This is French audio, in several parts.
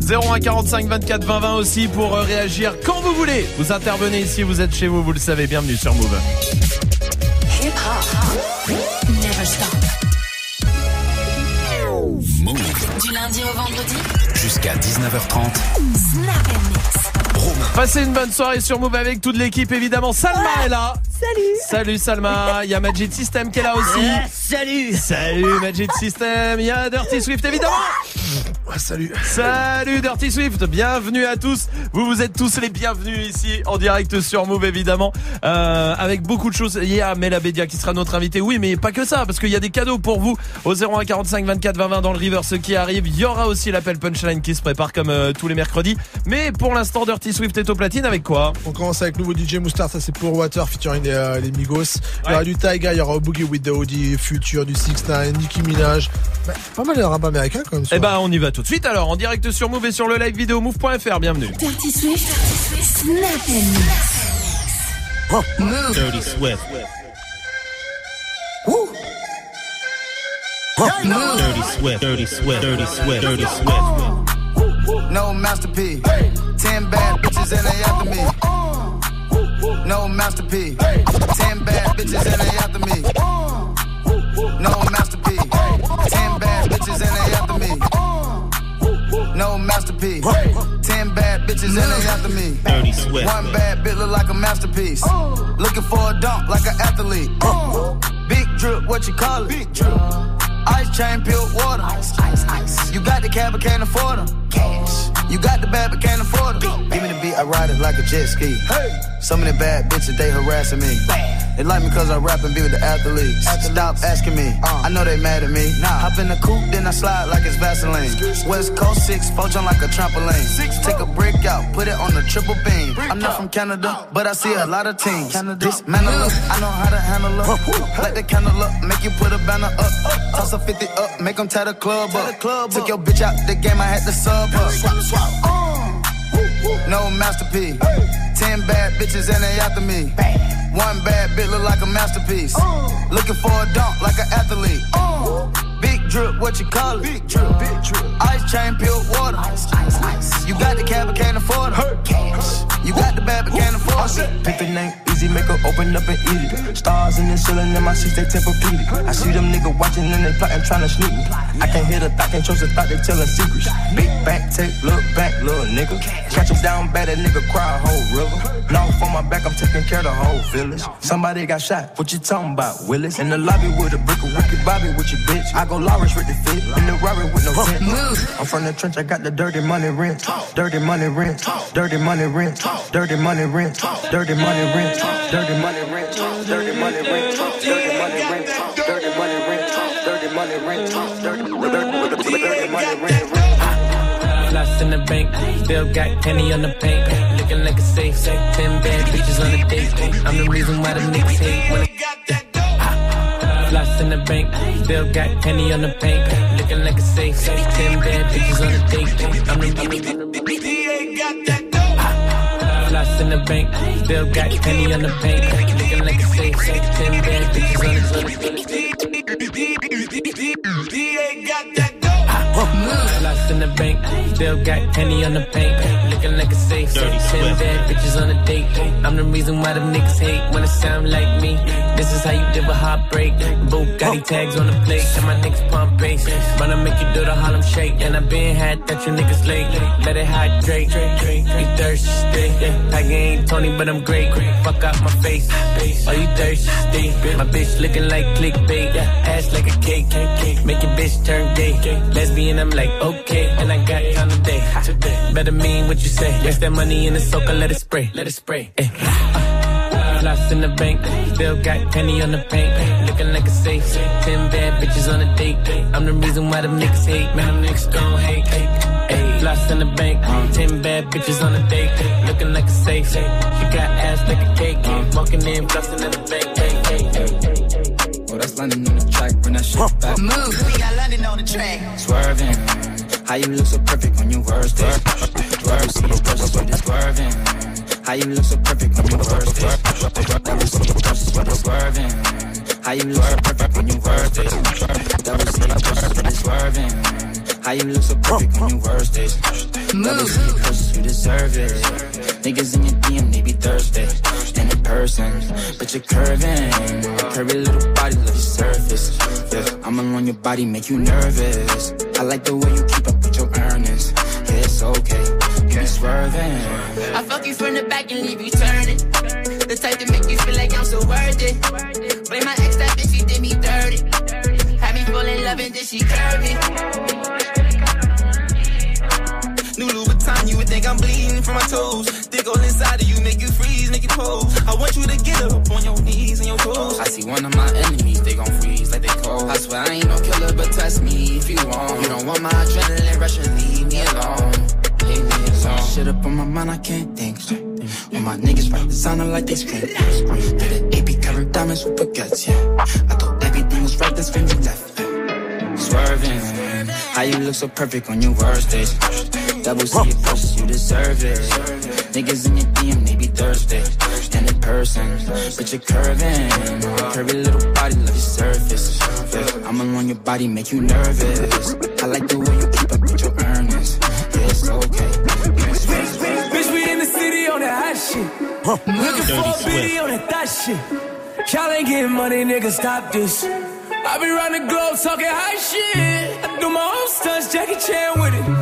0145 24 20 20 aussi pour euh, réagir quand vous voulez. Vous intervenez ici, vous êtes chez vous, vous le savez. Bienvenue sur Move. Du lundi au vendredi jusqu'à 19h30. Snap Passez une bonne soirée sur Move avec toute l'équipe évidemment. Salma est là. Salut. Salut Salma. Il y a Magic System qui est là aussi. Salut. Salut Magic System. Il y a Dirty Swift évidemment. Salut. Salut Dirty Swift, bienvenue à tous. Vous vous êtes tous les bienvenus ici en direct sur Move évidemment, euh, avec beaucoup de choses. Il y a Mela Bédia qui sera notre invité. Oui, mais pas que ça, parce qu'il y a des cadeaux pour vous au 01 45 24 20 20 dans le River. Ce qui arrive, il y aura aussi l'appel punchline qui se prépare comme euh, tous les mercredis. Mais pour l'instant, Dirty Swift est au platine avec quoi? On commence avec le nouveau DJ Moustard, ça c'est pour Water featuring euh, les, Migos. Il y aura du Taiga, il y aura Boogie with the Audi, Future, du 69, Nicki Minaj. Bah, pas mal de rap américain quand même. Eh ben on y va tous tout de suite alors en direct sur Move et sur le live vidéo move.fr. Bienvenue. Dirty Swift, Snap Move. Dirty Swift. Woo. Move. Dirty Swift, Dirty Swift, Dirty Swift, Dirty Swift. No masterpiece. Hey. Ten bad bitches and they after me. No masterpiece. Hey. Ten bad bitches and they after me. no masterpiece. Hey. Ten bad bitches and they after me. Dirty sweat. One bad bitch look like a masterpiece. Looking for a dunk like an athlete. Big drip, what you call it? Big drip. Ice chain, pure water. Ice, ice, ice. You got the cab, but can't afford them cash. You got the bad, but can't afford it. Give me the beat, I ride it like a jet ski. Hey. Some of the bad bitches, they harassing me. Bad. They like me cause I rap and be with the athletes. athletes. Stop asking me, uh. I know they mad at me. Nah. Hop in the coupe, then I slide like it's Vaseline. West Coast 6, four like a trampoline. Six, Take a brick out, put it on the triple beam. Break I'm not from Canada, but I see uh. a lot of teams. This man up, I know how to handle up. Light the candle up, make you put a banner up. Toss a 50 up, make them tie the club up. Took your bitch out the game, I had to sub club up. Swap, swap. Uh. No masterpiece. Hey. Ten bad bitches and they after me. Bad. One bad bitch look like a masterpiece. Uh. Looking for a dunk like an athlete. Uh. Big drip, what you call it? Big drip, big drip. Ice chain, pure water. Ice, ice, ice. You got the cab, but can't afford it. Hurt cash. You got the bag, but can't afford it. Pick the name easy, make her open up and eat it. Stars in the ceiling, in my seats, they temper-pedic. I see them niggas watching and they plotting, trying to sneak me. I can't hear the thought, can't trust the thought, they telling secrets. Big back, take, look back, little nigga. Catch him down bad, that nigga cry a whole river. Long for my back, I'm taking care of the whole village. Somebody got shot, what you talking about, Willis? In the lobby with a brick, a wicked Bobby with your bitch. I gon' Lawrence with the fit. In the Rari with no tent. I'm from the trench, I got the dirty money rent. Dirty money rent. Dirty money rent. Dirty money rent. Dirty money rent. Dirty money rent. Dirty money rent. Dirty money rent. Dirty money rent. Dirty money rent. Dirty money rent. Lots in the bank, still got penny on the paint. Looking like a safe, ten bad bitches on the date. I'm the reason why the niggas hate when I got that in the bank. Still got candy on the bank. Looking like a safe. Ten bad bitches on the date. I'm the BA got that dope. Floss in the bank. Still got candy on the bank. Looking like a safe. Ten bad bitches on the date. Da got that Lost in the bank, still got candy on the paint. Looking like a safe, Dirty ten bad bitches on a date. I'm the reason why the niggas hate when it sound like me. This is how you deal a heartbreak. Bugatti tags on the plate, and my niggas pump bass. Wanna make you do the Harlem shake, and I been had that you niggas late. Let it hydrate, you thirsty. I ain't Tony, but I'm great. Fuck out my face, are you thirsty? My bitch looking like clickbait, ass like a cake. Make your bitch turn gay, lesbian and I'm like, okay. And I got time today. today. Better mean what you say. Yes, that money in the soaker, let it spray. Let it spray. Eh. In the bank. Still got penny on the paint. Eh. Looking like a safe. Ten bad bitches on a date. Eh. I'm the reason why them niggas hate. Man, them niggas gon' hate. Eh. Lost in the bank. Ten bad bitches on a date. Looking like a safe. She got ass like a cake. Walking in, flossing in the bank. Ay, ay, ay, got London on the track, run that shit back. Move, we got London on the track. Swerving, how you look so perfect on your worst day? Swerve, see your precious, but swerving. How you look so perfect on your worst day? Never see your precious, but swerving. How you look so perfect on your worst day? Never see your precious, but swerving. How you look so perfect on your worst day? Never see your precious, you deserve it. Niggas in your DM, they be thirsty. And in person, but you're curving. Curvy little body, love your surface. Yeah, I'm alone your body, make you nervous. I like the way you keep up with your earnings. Yeah, it's okay. You be swerving. I fuck you from the back and leave you turning. The type to make you feel like I'm so worth it. Blame my ex, that bitch, she did me dirty. Had me fall in love and then she curvy. New time, you would think I'm bleeding from my toes. Dick all inside of you, make you freeze, make you pose. I want you to get up on your knees and your toes. I see one of my enemies, they gon' freeze like they cold. I swear I ain't no killer, but test me if you want. You don't want my adrenaline rush and leave me alone. Leave me alone. Shit up on my mind, I can't think. All my niggas right designer like they scream. Did it AP covered diamonds with baguettes, yeah. I thought everything was right, that's when you left. Yeah. Swerving, how you look so perfect on your worst days. Double C plus, you deserve it. Niggas in your DM, they be thirsty. And in person, but you're curving. Curvy little body, love your surface. Yeah, I'm alone your body, make you nervous. I like the way you keep up with your earnings. Yeah, it's okay. Bitch, we in the city on that hot shit. Looking for a biddy on that thot shit. Y'all ain't getting money, nigga, stop this. I be round the globe talking high shit. I do my own stunts, Jackie Chan with it.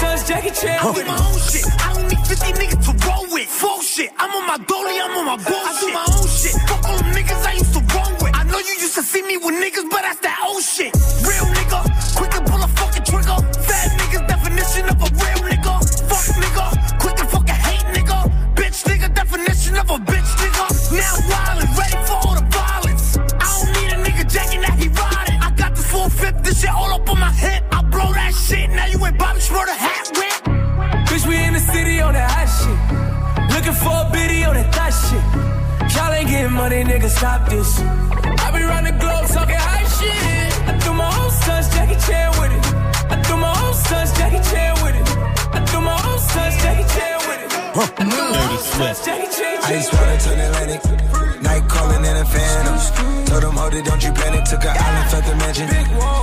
My Jackie Chan I with do my own shit. I don't need 50 niggas to roll with. Full shit. I'm on my dolly, I'm on my bullshit. I do my own shit. Fuck all them niggas I used to roll with. I know you used to see me with niggas, but that's that old shit. Real nigga, 4 biddy on that thot shit. Y'all ain't getting money, nigga, stop this. I be round the globe talking high shit. I threw my own son's Jackie Chan with it. I threw my own son's Jackie Chan with it. I threw my own son's Jackie Chan with it. Huh. Dirty Swift. Ice water turn Atlantic. Night calling in a phantom. Told them, hold it, don't you panic. Took an yeah. island, felt the mansion.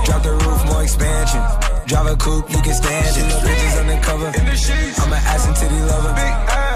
Drop the roof, more expansion. Drive a coupe, you can stand it. Bitches undercover. I'm an ass and titty lover. Big ass.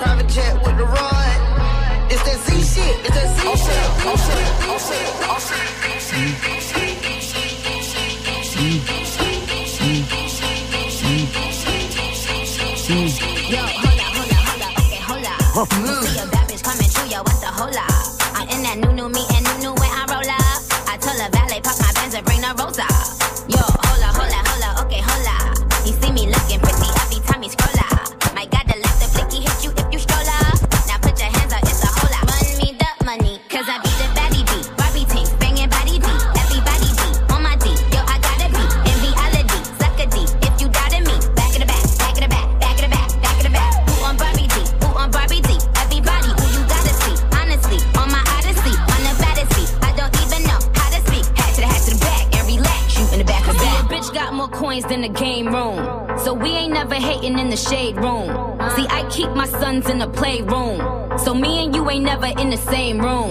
Flying private jet with the rod. It's that Z shit. It's that Z Yo, hold up, hold up, hold up, okay, hold up. Shade room. See, I keep my sons in the playroom. So me and you ain't never in the same room.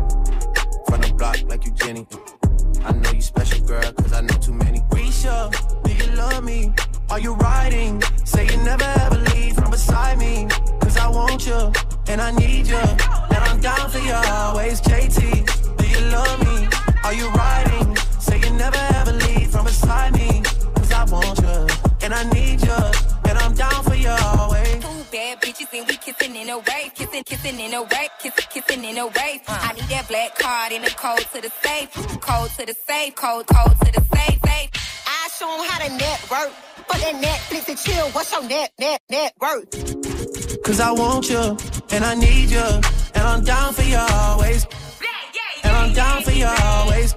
Safe, code, code to the safe, safe. I show 'em how to network. For that Netflix and chill, what's your net, net, net worth? Cause I want you, and I need you, and I'm down for you always. And I'm down for you always.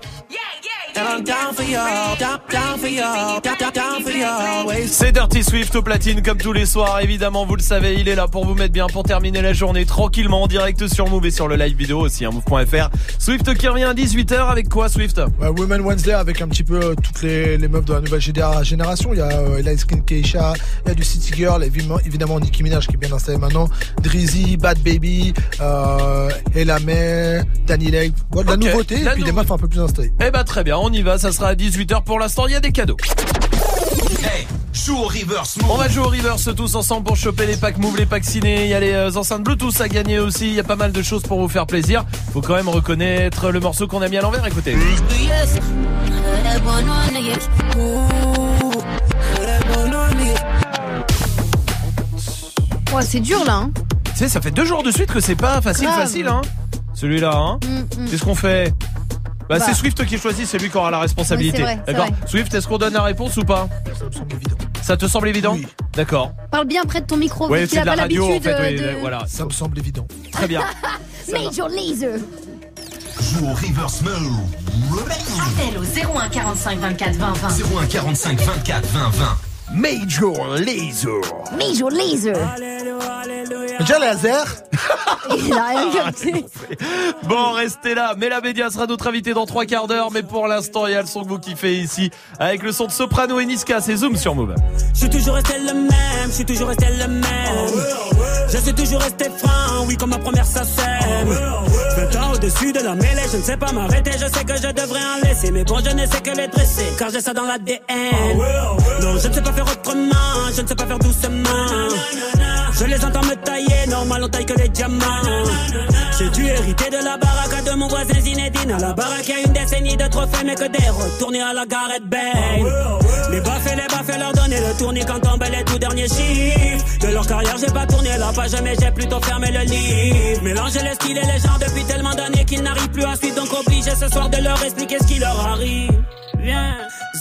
C'est Dirty Swift au platine comme tous les soirs. Évidemment, vous le savez, il est là pour vous mettre bien, pour terminer la journée tranquillement en direct sur Move et sur le live vidéo aussi, hein, move.fr. Swift qui revient à 18h avec quoi Swift? Ouais, Women Wednesday avec un petit peu euh, toutes les, les meufs de la nouvelle généra- génération. Il y a euh, Elias Skin Keisha, il y a du City Girl, évidemment, évidemment Nicki Minaj qui est bien installé maintenant, Drizzy, Bad Baby, euh, Ella May, Danny Lake. Voilà, de Ok, la nouveauté la et puis des meufs un peu plus installées. Eh bah très bien, on y va, ça sera à 18h pour l'instant, il y a des cadeaux. joue au reverse On va jouer au reverse tous ensemble pour choper les packs Move, les packs ciné. Il y a les euh, enceintes Bluetooth à gagner aussi. Il y a pas mal de choses pour vous faire plaisir. Faut quand même reconnaître le morceau qu'on a mis à l'envers. Écoutez. Ouais, c'est dur là. Hein. Tu sais, ça fait deux jours de suite que c'est pas facile, Grave. facile, hein. Celui-là, hein. Mm, mm. Qu'est-ce qu'on fait? Bah, Bah. c'est Swift qui choisit, c'est lui qui aura la responsabilité. C'est D'accord. vrai. Swift, est-ce qu'on donne la réponse ou pas Ça me semble évident. Ça te semble évident D'accord. Parle bien près de ton micro. Ouais, de la pas radio en l'habitude fait. oui, euh, de... Voilà. Ça me semble évident. Très bien. Major Laser. Joue au reverse mode. Appel au 01 45 24 20 20. 01 45 24 20 20. Major Laser. Major Laser. Déjà laser? Il a rien capté. Bon, restez là. Mais la média sera notre invité dans trois quarts d'heure. Mais pour l'instant, il y a le son que vous kiffez ici. Avec le son de Soprano et Niska. C'est Zoom sur Move. Je suis toujours resté le même, je suis toujours resté le même. Je suis toujours resté franc, oui, comme ma première sème. 20 ans au-dessus de la mêlée, je ne sais pas m'arrêter, je sais que je devrais en laisser. Mais bon, je ne sais que les dresser, car j'ai ça dans l'ADN. Je ne sais pas faire autrement, je ne sais pas faire doucement. Je les entends me tailler, normal on taille que les diamants. J'ai dû hériter de la baraque de mon voisin Zinedine. À la baraque, y a une décennie de trophées, mais que des retournés à la Gareth Bale. Les baffes et les baffes, leur donner le tournis quand tombent les tout derniers chiffres. De leur carrière, j'ai pas tourné la page, mais j'ai plutôt fermé le livre. Mélanger les styles et les gens depuis tellement d'années qu'ils n'arrivent plus à suivre, donc obligé ce soir de leur expliquer ce qui leur arrive. Viens,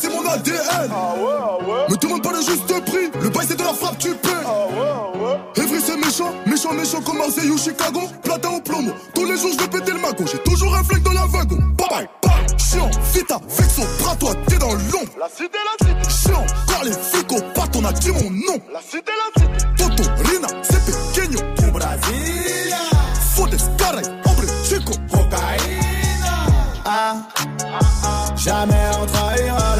bijouterie, j'ai pas laissé mon ADN. Me demande pas le juste prix, le bail c'est de la frappe, tu paies. Evry c'est méchant, méchant, méchant comme Marseille ou Chicago. Platin au plomo, tous les jours je vais péter le mago. J'ai toujours un flingue dans la wagon. Bye bye, bye. Chiant, vita, vexo, bras toi, t'es dans l'ombre. La cité, la cité. Chiant, quand les flics au pattes, on a dit mon nom. La cité, la cité. Toto, Rina, c'est pequeño. Tu Brasilia. Fodes, caray, hombre, chico. Cocaïna. Ah, jamais on trahira.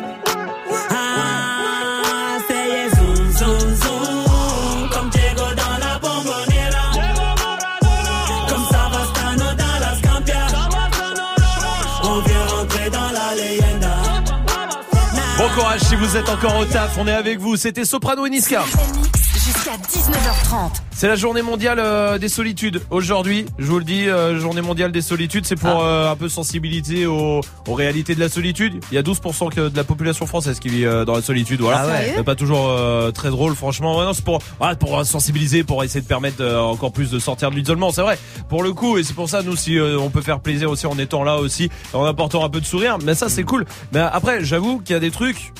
Raj. Vous êtes encore au taf, on est avec vous. C'était Soprano et Niska. Jusqu'à 19h30. C'est la journée mondiale euh, des solitudes. Aujourd'hui, je vous le dis, euh, journée mondiale des solitudes, c'est pour euh, un peu sensibiliser aux, aux réalités de la solitude. Il y a 12% que de la population française qui vit dans la solitude. Voilà. Ah ouais. C'est pas toujours très drôle, franchement. Ouais, non, c'est pour, voilà, pour sensibiliser, pour essayer de permettre encore plus de sortir de l'isolement. C'est vrai. Pour le coup, et c'est pour ça, nous, si on peut faire plaisir aussi en étant là aussi, en apportant un peu de sourire. Mais ça, c'est cool. Mais après, j'avoue qu'il y a des trucs,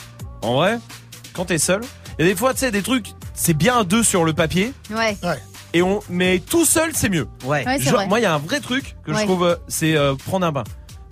en vrai, quand t'es seul, il y a des fois, tu sais, des trucs, c'est bien à deux sur le papier. Ouais. Et on, mais tout seul, c'est mieux. Ouais. Ouais, Genre, vrai. moi, il y a un vrai truc que je Ouais. trouve, euh, c'est euh, prendre un bain.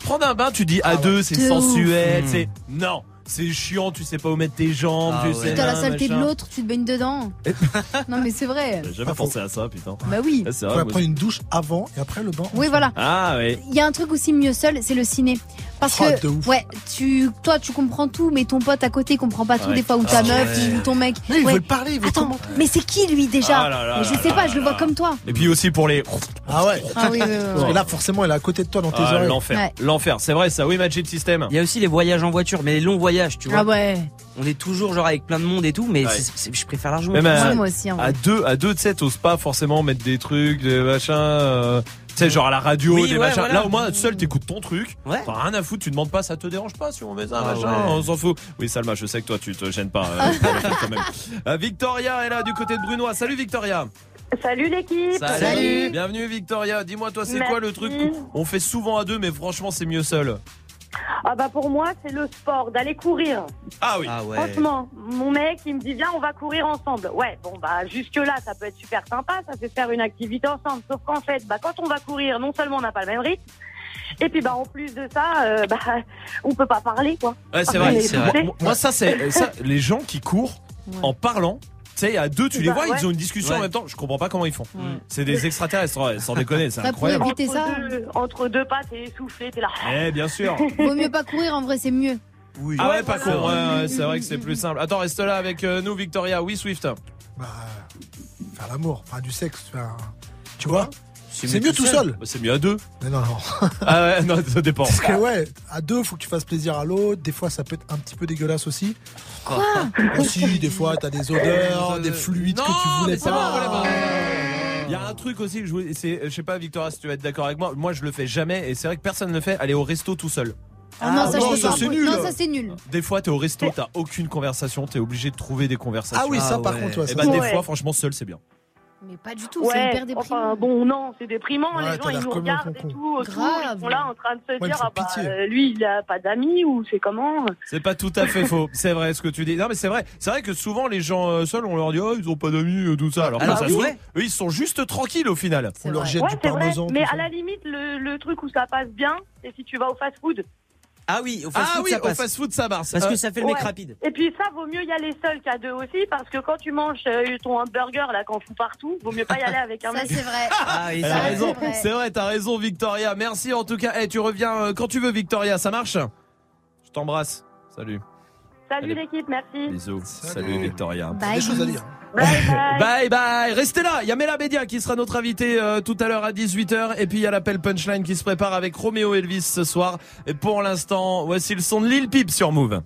Prendre un bain, tu dis à deux, c'est sensuel, ouf. c'est non, c'est chiant, tu sais pas où mettre tes jambes, Ah tu ouais. sais. La saleté de l'autre, tu te baignes dedans. non mais c'est vrai. J'ai jamais pensé à ça, putain. Bah oui. Faut vrai. moi prendre une douche avant et après le bain. Oui voilà. Ah ouais. Il y a un truc aussi mieux seul, c'est le ciné. Parce Ah, que de ouf. ouais, tu toi tu comprends tout, mais ton pote à côté comprend pas tout Ouais. des fois ou ta Ah, meuf ouais. ou ton mec. Mais ils Ouais. veulent parler, ils veulent Attends, commenter. mais c'est qui lui déjà Ah là là Mais Je là sais là pas, là je le vois comme toi. Et puis aussi pour les. Ah ouais. Ah oui, Parce que là, forcément, elle est à côté de toi dans tes oreilles. l'enfer, l'enfer. C'est vrai ça. Oui, Magic System. Il y a aussi les voyages en voiture, mais les longs voyages, tu vois. Ah ouais. On est toujours genre avec plein de monde et tout, mais Ouais. c'est- c'est- je préfère largement. Même à-. Ouais, moi aussi. en vrai. À deux, à deux, tu sais, t'oses pas forcément mettre des trucs, des machins. euh, tu sais, genre à la radio, Oui, des ouais, machins. voilà. Là, au moins, seul, t'écoutes ton truc. Ouais. T'as rien à foutre, tu demandes pas, ça te dérange pas si on met ça, Ah machin, ouais. on s'en fout. Oui, Salma, je sais que toi, tu te gênes pas. euh, quand même. Euh, Victoria est là du côté de Brunois. Salut Victoria. Salut l'équipe Salut. Bienvenue Victoria. Dis-moi, toi, c'est Merci. quoi le truc On fait souvent à deux, mais franchement, c'est mieux seul? Ah bah pour moi c'est le sport, d'aller courir. Ah oui. Ah ouais. Franchement, mon mec il me dit viens on va courir ensemble. Ouais bon bah jusque là ça peut être super sympa, ça fait faire une activité ensemble. Sauf qu'en fait bah quand on va courir non seulement on n'a pas le même rythme, et puis bah en plus de ça euh, bah on peut pas parler quoi. Ouais, c'est vrai. c'est vrai. Moi, moi, ça, c'est ça. Les gens qui courent en parlant. Tu sais, à deux, tu les Bah, vois, ouais. ils ont une discussion en même temps. Je comprends pas comment ils font. C'est des extraterrestres, sans déconner, c'est incroyable. ça. Entre deux, entre deux pas t'es essoufflé, t'es là. Eh, bien sûr. Vaut mieux pas courir, en vrai c'est mieux. Oui. Ah ouais, pas. Ouais, ouais, c'est vrai que c'est plus simple. Attends, reste là avec euh, nous, Victoria. Oui, Swift. Bah, faire l'amour, enfin du sexe, faire. Tu vois? C'est mieux tout seul. Bah, c'est mieux à deux. Mais non, non. Ah ouais, non, ça dépend. Parce que ouais, à deux, faut que tu fasses plaisir à l'autre. Des fois, ça peut être un petit peu dégueulasse aussi. Quoi Aussi, des fois, t'as des odeurs, des fluides que tu voulais mais c'est bon, pas. voilà, Il y a un truc aussi que je voulais, c'est, je sais pas, Victoria, si tu vas être d'accord avec moi. Moi, je le fais jamais, et c'est vrai que personne ne le fait. Aller au resto tout seul. Ah non, ça, non, peux ça, pas. c'est nul. Non, ça c'est nul. Des fois, t'es au resto, t'as aucune conversation, t'es obligé de trouver des conversations. Ah oui, ça Ah par ouais. contre, ouais, Et ça, bah, c'est- des Ouais. fois, franchement, seul, c'est bien. Mais pas du tout, c'est Ouais, hyper déprimant. enfin bon non, c'est déprimant, Ouais, les gens ils nous regardent et tout, autour, Grave. ils sont là en train de se Ouais, dire ah bah euh, lui il a pas d'amis ou c'est comment? C'est pas tout à fait faux. C'est vrai ce que tu dis. Non, mais c'est vrai. C'est vrai que souvent, les gens euh, seuls, on leur dit, oh, ils ont pas d'amis, euh, tout ça. Alors, Alors, que ça oui. se eux, ils sont juste tranquilles au final. C'est On leur jette Ouais, du c'est vrai. parmesan. Mais à la limite, le, le truc où ça passe bien, c'est si tu vas au fast-food. Ah oui, au fast Ah oui, ça au passe. fast food, ça marche. Parce Euh, que ça fait le mec ouais. rapide. Et puis ça, vaut mieux y aller seul qu'à deux aussi, parce que quand tu manges euh, ton hamburger là, qu'on fout partout, vaut mieux pas y aller avec un Ça mec. c'est vrai. Ah oui, Elle ça a Ouais, raison, c'est vrai. t'as raison Victoria. Merci en tout cas. Eh, tu reviens euh, quand tu veux Victoria, ça marche? Je t'embrasse. Salut. Salut l'équipe, merci. Bisous. Salut, Victoria. T'as des choses à dire. Bye bye. Bye bye, restez là, il y a Mela Bédia qui sera notre invité euh, tout à l'heure à 18h et puis il y a l'appel punchline qui se prépare avec Roméo Elvis ce soir et pour l'instant, voici le son de Lil Peep sur Move.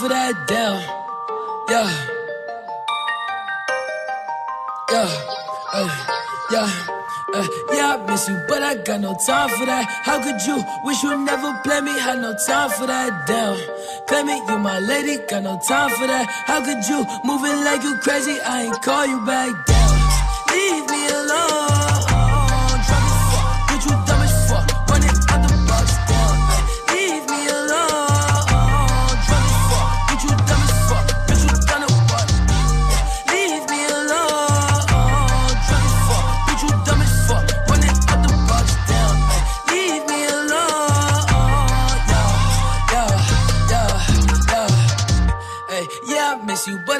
For that down. Yeah. Yeah. Uh, yeah. Uh, yeah, I miss you, but I got no time for that. How could you wish you never play me? Had no time for that. Down, claim it, you my lady, got no time for that. How could you moving like you crazy? I ain't call you back down. Leave me alone.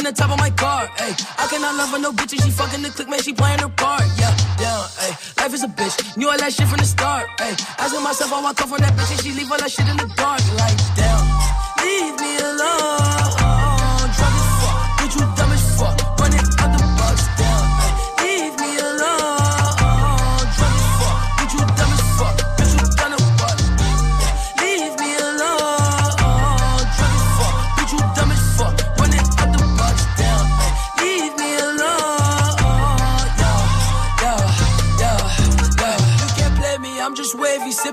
Dropping the top of my car. Ay. I cannot love her, no bitch. and She fucking the click, man. She playing her part. Yeah. Yeah. Ay. Life is a bitch. Knew all that shit from the start. Ay. Asking myself, I I off from that bitch and she leave all that shit in the dark. Like, damn. Leave me alone.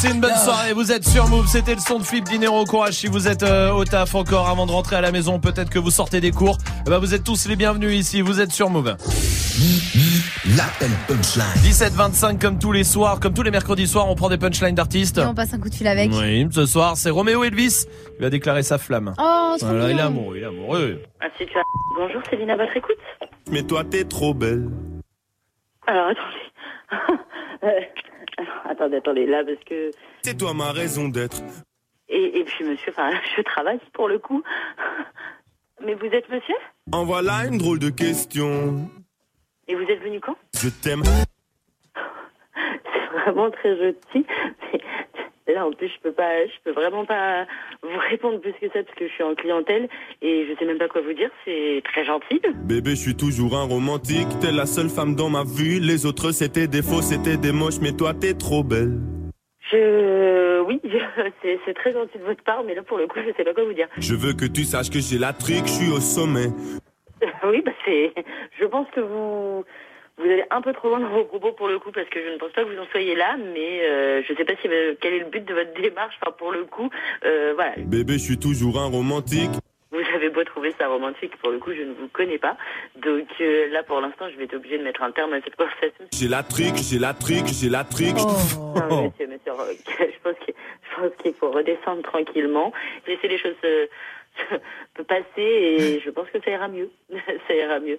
Passez une bonne soirée, vous êtes sur Move, c'était le son de Flip Dinero, courage si vous êtes euh, au taf encore avant de rentrer à la maison, peut-être que vous sortez des cours, Eh ben, vous êtes tous les bienvenus ici, vous êtes sur Move. L'appel punchline. 17-25 comme tous les soirs, comme tous les mercredis soirs, on prend des punchlines d'artistes. Et on passe un coup de fil avec. Oui, ce soir c'est Roméo Elvis, il va déclarer sa flamme. Oh, trop Voilà, il est amoureux, il est amoureux. Ainsi que Bonjour, Céline à votre écoute. Mais toi, t'es trop belle. Alors, attendez. Alors, attendez, attendez, là, parce que... C'est toi ma raison d'être. Et, et puis, monsieur, enfin, je travaille pour le coup. Mais vous êtes monsieur? En voilà une drôle de question. Et vous êtes venu quand? Je t'aime. C'est vraiment très gentil. Là, en plus, je peux pas, je peux vraiment pas vous répondre plus que ça parce que je suis en clientèle et je sais même pas quoi vous dire. C'est très gentil. Bébé, je suis toujours un romantique. T'es la seule femme dans ma vue. Les autres, c'était des faux, c'était des moches. Mais toi, t'es trop belle. Je, oui, je- c'est très gentil de votre part, mais là, pour le coup, je sais pas quoi vous dire. Je veux que tu saches que j'ai la trique, je suis au sommet. Oui, bah c'est. Je pense que vous vous allez un peu trop loin dans vos propos pour le coup parce que je ne pense pas que vous en soyez là, mais euh, je sais pas si euh, quel est le but de votre démarche. Enfin, pour le coup, euh, voilà. Bébé, je suis toujours un romantique. Vous avez beau trouver ça romantique, pour le coup, je ne vous connais pas. Donc euh, là, pour l'instant, je vais être obligée de mettre un terme à cette conversation. J'ai la trique, j'ai la trique, j'ai la trique. Non, mais monsieur, monsieur, Rock, je pense qu'il faut redescendre tranquillement, laisser les choses se, se passer et je pense que ça ira mieux. ça ira mieux.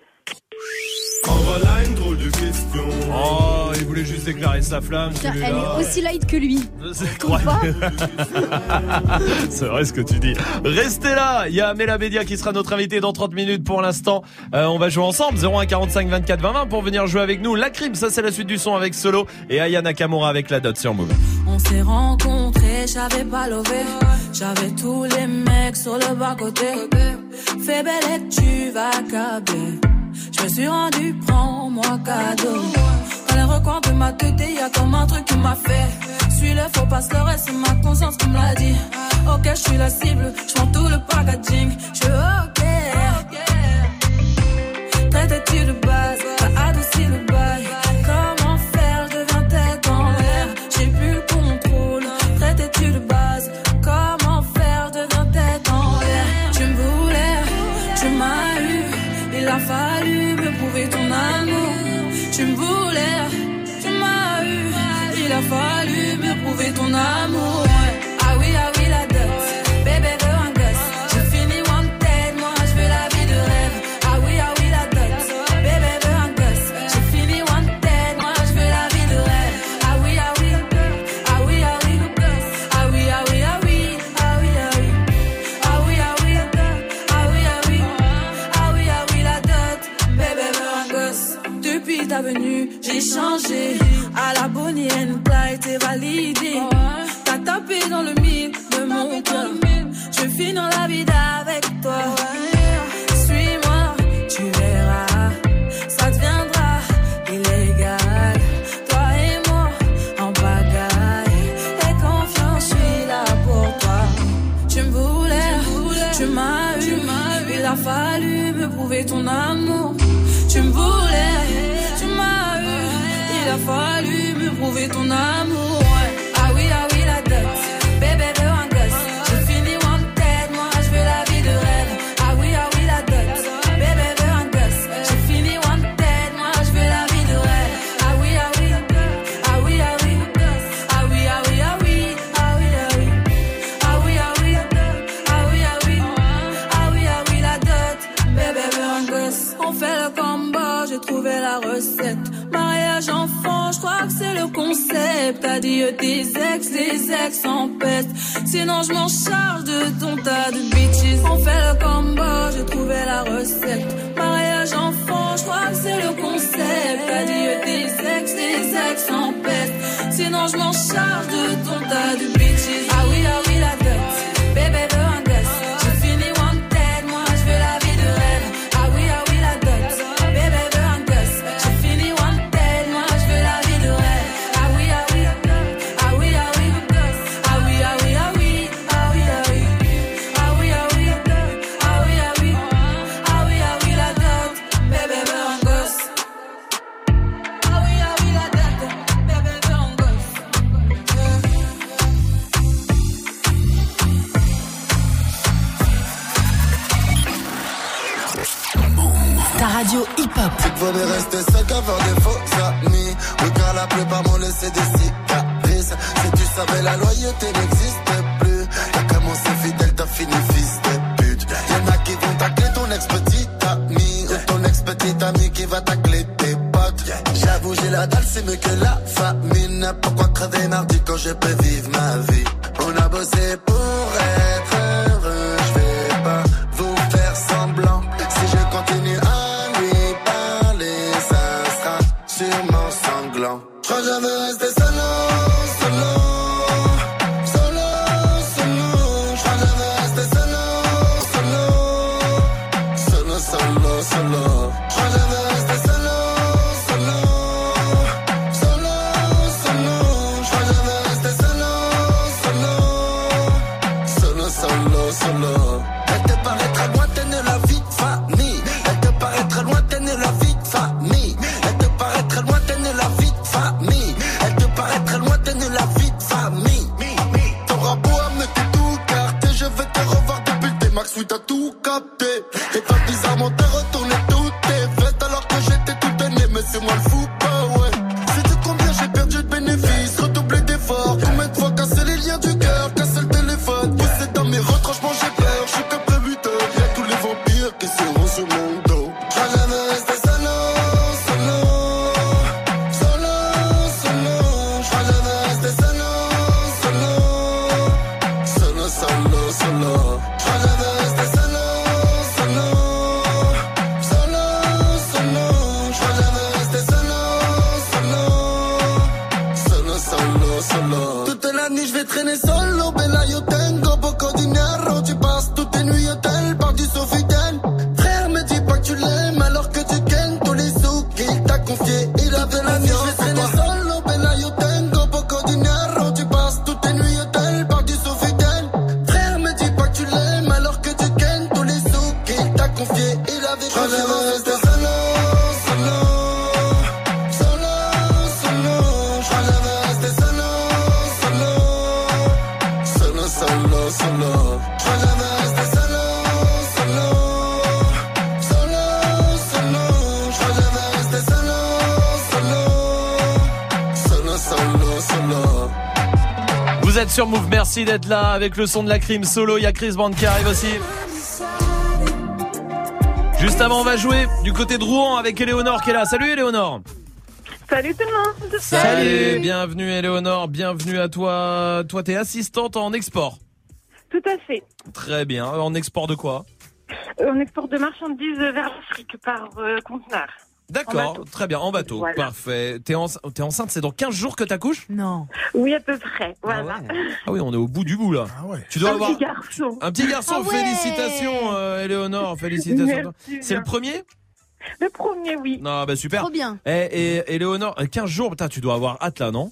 En voilà une drôle de question. Oh, il voulait juste déclarer sa flamme. Putain, elle est aussi light que lui. C'est vrai ce que tu dis. Restez là, il y a Mela Bédia qui sera notre invité dans 30 minutes pour l'instant. Euh, on va jouer ensemble 01 45 24 20 20 pour venir jouer avec nous. La crime, ça c'est la suite du son avec Solo et Aya Nakamura avec la dot sur Move. On s'est rencontrés, j'avais pas levé. J'avais tous les mecs sur le bas côté. Fais belle et tu vas câbler. Je me suis rendu, prends-moi cadeau. Dans les recoins de ma tête, y a comme un truc qui m'a fait. Suis le faux pas le reste, c'est ma conscience qui me l'a dit. Ok, je suis la cible, je prends tout le packaging. Je ok. Traite-tu de j'ai changé. À la Bonnie and Clyde, t'es validé. Dans le mille de mon cœur. Je finis dans la vie avec toi. Suis-moi, tu verras. Ça deviendra illégal. Toi et moi, en bagaille. Et confiance, je suis là pour toi. Tu me voulais, tu m'as eu. Il a fallu me prouver ton amour. Concept. Adieu tes ex, des ex en peste. Sinon, je m'en charge de ton tas de bitches. On fait le combo, j'ai trouvé la recette. Mariage enfant, je crois que c'est le concept. Adieu tes ex, des ex en peste. Sinon, je m'en charge de ton tas de bitches. Ah oui, ah oui, la dot. Hip-hop. Vaut mieux rester seul qu'avoir des faux amis. Oui, car la plupart m'ont laissé des cicatrices. Si tu savais, la loyauté n'existe plus. T'as commencé fidèle, t'as fini fils de pute. Y'en a qui vont tacler ton ex-petit ami. Ou ton ex-petit ami qui va tacler tes potes. J'avoue, j'ai la dalle, c'est mieux que la famine. Pourquoi crever mardi quand je peux vivre ma vie? On a bossé pour Là avec le son de la crime solo. Il y a Chris Band qui arrive aussi. Juste avant, on va jouer du côté de Rouen avec Eleonore qui est là. Salut Eleonore. Salut tout le monde. Salut, bienvenue Eleonore, bienvenue à toi. Toi, t'es assistante en export. Tout à fait. Très bien. En export de quoi? Euh, On exporte de marchandises vers l'Afrique par euh, conteneur. D'accord, très bien, en bateau. Voilà. Parfait. T'es en- t'es enceinte, c'est dans 15 jours que t'accouches? Non. Oui, à peu près. Voilà. Ah oui, on est au bout du bout là. Tu dois Un avoir petit garçon. un petit garçon. Ah ouais. Félicitations, euh, Eleonore. Félicitations. C'est le bien. premier? Le premier, oui. Non, bah super. Trop bien. Et, et Eleonore, euh, 15 jours, putain, tu dois avoir hâte là, non?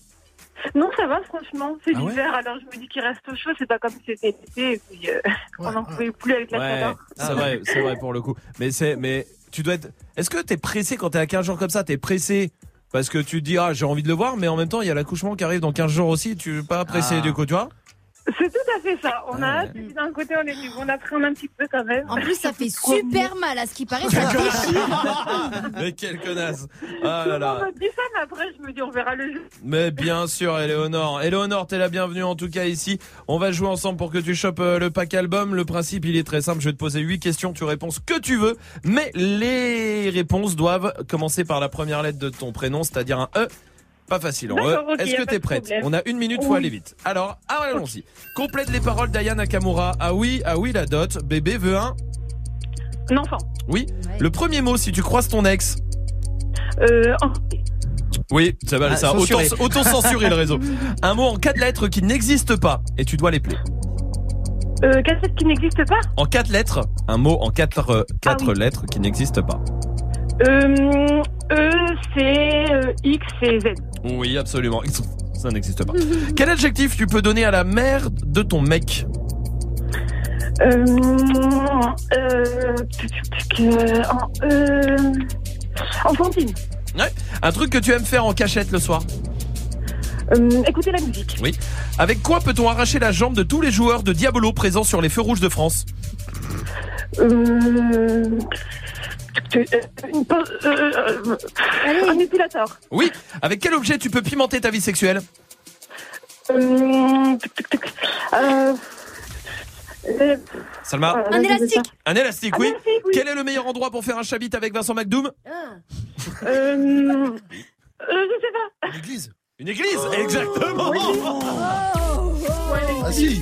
Non, ça va, franchement. C'est Ah ouais l'hiver, alors je me dis qu'il reste chaud. C'est pas comme si c'était l'été. et puis, euh, on n'en pouvait plus avec la Ouais, chaleur. c'est vrai, c'est vrai pour le coup. Mais c'est, mais tu dois être. Est-ce que t'es pressé quand t'es à 15 jours comme ça? T'es pressé parce que tu te dis ah j'ai envie de le voir, mais en même temps il y a l'accouchement qui arrive dans 15 jours aussi. Tu es pas pressé Ah. du coup, tu vois? C'est tout à fait ça. On a hâte, puis d'un côté, on est on appréhende un petit peu quand même. En plus, ça fait super mal à ce qui paraît, ça déchire. Mais quel connasse Ah là là. monde me dit ça, mais après, je me dis, on verra le jeu. Mais bien sûr, Eleonore. Eleonore, t'es la bienvenue en tout cas ici. On va jouer ensemble pour que tu chopes euh, le pack album. Le principe, il est très simple. Je vais te poser huit questions. Tu réponds ce que tu veux. Mais les réponses doivent commencer par la première lettre de ton prénom, c'est-à-dire un E. Pas facile. ok, Est-ce que t'es prête problème. On a une minute, faut Oui. aller vite. Alors, ah, allons-y. Complète les paroles d'Aya Nakamura. Ah oui, ah oui, la dot. Bébé veut un. Un enfant. Oui. Le premier mot, si tu croises ton ex. Euh, Oui, ça va, Ah, ça. Autant, autant censurer le réseau. Un mot en quatre lettres qui n'existe pas et tu dois les plaire. euh, quatre lettres qui n'existe pas. En quatre lettres, un mot en quatre, euh, quatre Ah oui. lettres qui n'existe pas. Euh, E, C, euh, X et Z. Oui, absolument. Ça n'existe pas. Quel adjectif tu peux donner à la mère de ton mec Euh, euh, en, euh, enfantine. Ouais. Un truc que tu aimes faire en cachette le soir Euh, écoutez la musique. Oui. Avec quoi peut-on arracher la jambe de tous les joueurs de Diabolo présents sur les feux rouges de France Euh, une pin- euh, euh, un épilateur. Oui. Avec quel objet tu peux pimenter ta vie sexuelle Euh. Euh, euh, Salma Un élastique. Un élastique, Un oui. élastique, oui. Quel est le meilleur endroit pour faire un chabit avec Vincent McDoom euh, euh, je sais pas. Une église. Une église, exactement. Ah si.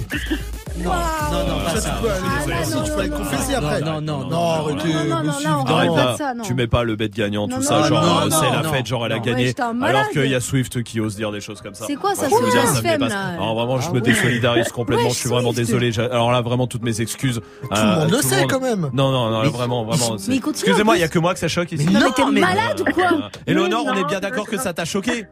Non, non, non, pas Ça, ça. tu peux aller, si, tu peux aller confesser après. Non, non, non. Non, arrêtez. non, tu mets pas le bet gagnant, Non, tout non, ça, non, genre non, euh, c'est non, la non. fête, genre elle a gagné. alors qu'il y a Swift qui ose dire des choses comme ça. C'est quoi ça, là Alors vraiment, je Ah me désolidarise complètement. Je suis vraiment Swift. désolé. Alors là, vraiment toutes mes excuses. Tout le monde le sait quand même. Non, non, non, vraiment, vraiment. Excusez-moi, il y a que moi que ça choque ici. Non, mais t'es malade ou quoi Éléonore, on est non, bien d'accord que ça t'a choqué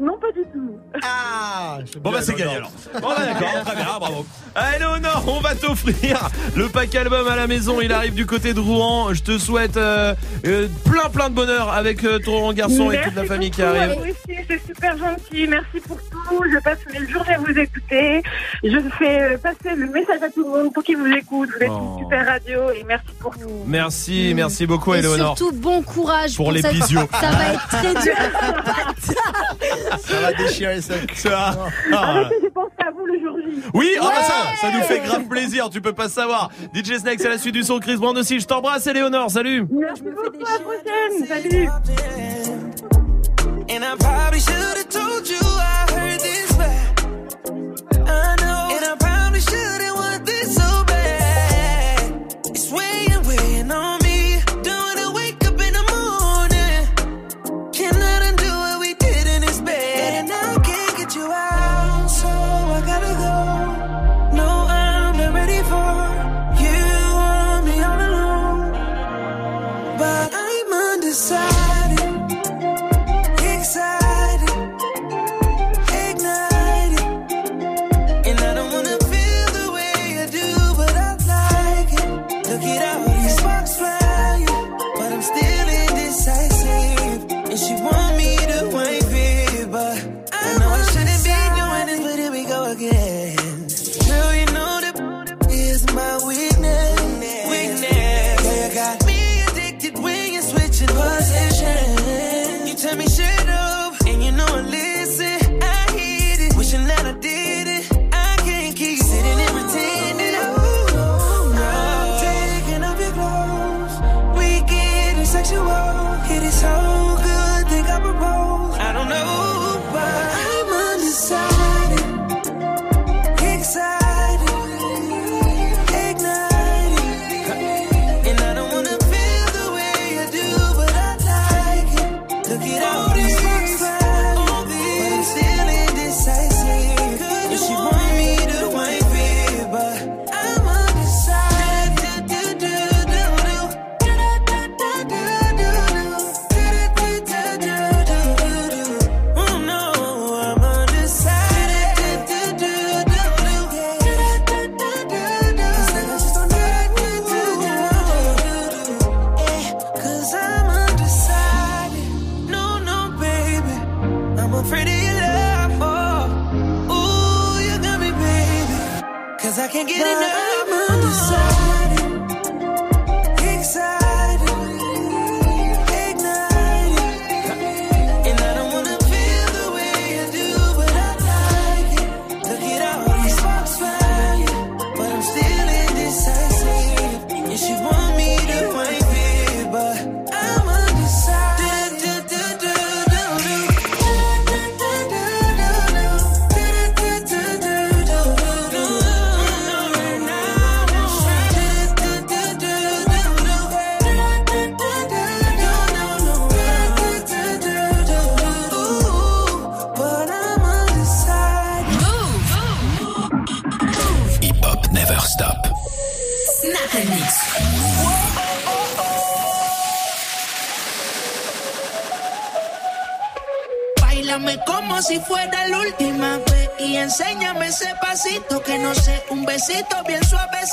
Non, pas du tout. Ah, Bon bah c'est gagné alors. Bon bah d'accord, très bien, bravo. Ah, Éléonore, on va t'offrir le pack album à la maison. Il arrive du côté de Rouen. Je te souhaite euh, euh, plein plein de bonheur avec euh, ton garçon et toute la famille qui arrive. aussi, c'est super gentil. Merci pour tout. Je passe mes journées à vous écouter. Je fais euh, passer le message à tout le monde pour qu'ils vous écoutent. Vous êtes Oh. une super radio et merci pour tout. Merci, merci beaucoup Et Éléonore. surtout, bon courage Pour les cette- bisios. Ça va être très dur. Ça va déchirer ça. Ça- ah, Arrêtez, j'ai pensé à vous le jour J. Oui, ah bah ça, ça nous fait grave plaisir, tu peux pas savoir. DJ Snake, c'est la suite du son, Chris Brown aussi. Je t'embrasse, Éléonore, salut. Merci beaucoup. À la prochaine. Salut. And I probably should have told you I heard this back. I know. And I probably shouldn't want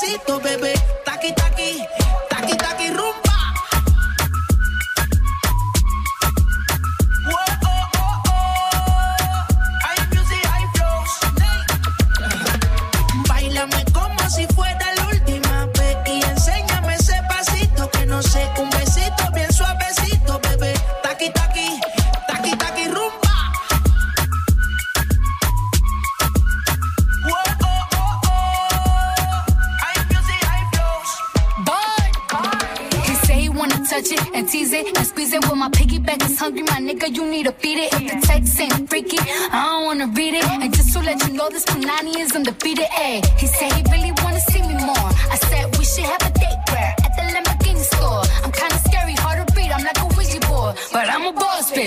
despacito, bebé.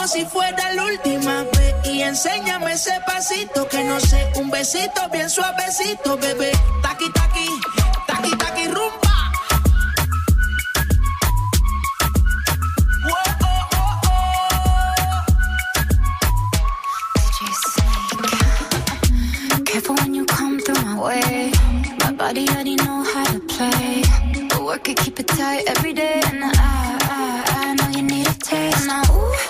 Como si fuera la última vez y enséñame ese pasito que no sé, un besito bien suavecito, bebé. Taqui taqui, taqui taqui rumba. Way. My body know how to play. But work it, keep it tight every day. And I, I, I know you need a taste. Now, ooh,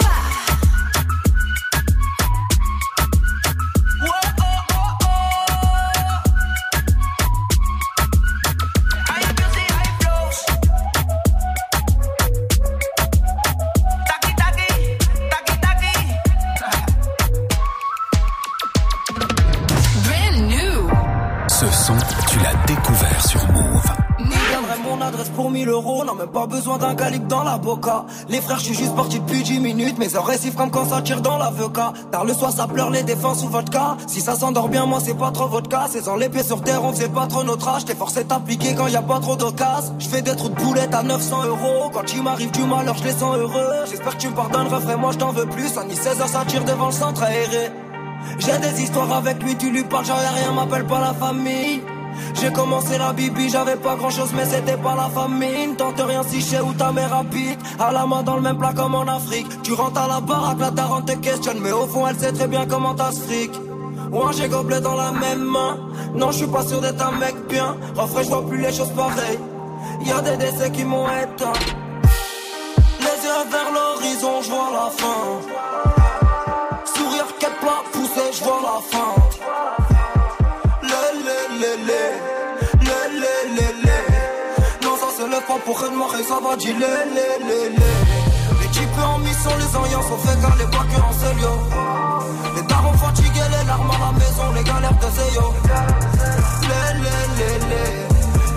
1000 euros, non même pas besoin d'un calibre dans la boca. Les frères, je suis juste parti depuis 10 minutes, mes heures récifs comme quand ça tire dans l'avocat. Tard le soir, ça pleure les défenses ou vodka. Si ça s'endort bien, moi c'est pas trop cas. 16 ans, les pieds sur terre, on faisait pas trop notre âge. T'es forcé t'appliquer quand y a pas trop d'occasion. Je fais des trous de boulettes à 900 euros. Quand il m'arrive du malheur, je les sens heureux. J'espère que tu me pardonneras, frère, moi je t'en veux plus. À ni 16 heures, ça tire devant le centre aéré. J'ai des histoires avec lui, tu lui parles, ai rien, m'appelle pas la famille. J'ai commencé la bibi, j'avais pas grand chose, mais c'était pas la famine. Tente rien si chez où ta mère habite. À la main dans le même plat comme en Afrique. Tu rentres à la baraque, la daronne te questionne, mais au fond elle sait très bien comment t'as ce fric. Ouais, j'ai gobelet dans la même main. Non, je suis pas sûr d'être un mec bien. Refrais, je plus les choses pareilles. Y a des décès qui m'ont éteint. Les yeux vers l'horizon, je vois la fin. Sourire quel plat poussé, je vois la fin. Pour rien de et ça va dire le le le le. Les types en mission, les anciens sont fait car les que en seul yo. Les darons fatigués, les larmes à la maison, les galères de Zeyo Le le le le.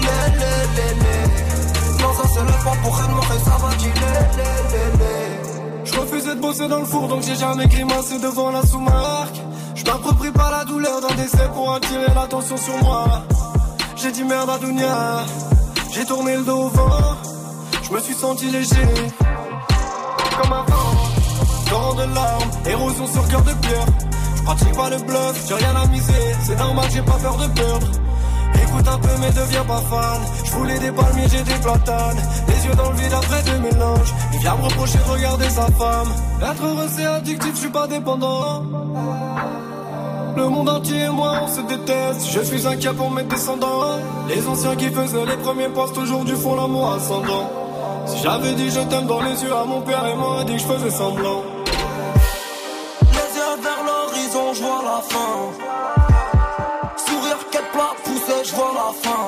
Le le le le. Non ça se lève pas pour rien de et ça va dire le le le le. Je refusais de bosser dans le four donc j'ai jamais grimacé devant la sous-marque. Je m'approprie pas la douleur d'un décès pour attirer l'attention sur moi. J'ai dit merde à Dunia J'ai tourné le dos au vent. Je me suis senti léger. Comme avant. Torrent de larmes, érosion sur cœur de pierre. Je pratique pas le bluff, j'ai rien à miser. C'est normal j'ai pas peur de perdre. Écoute un peu mais deviens pas fan. Je voulais des palmiers, j'ai des platanes. Les yeux dans le vide après deux mélanges. Il vient me reprocher de regarder sa femme. Être heureux c'est addictif, je suis pas dépendant le monde entier et moi on se déteste. Je suis inquiet pour mes descendants. Les anciens qui faisaient les premiers postes Aujourd'hui font l'amour ascendant. Si j'avais dit je t'aime dans les yeux à mon père Et moi dit que je faisais semblant. Les yeux vers l'horizon, je vois la fin. Sourire quel plat poussé, je vois la fin.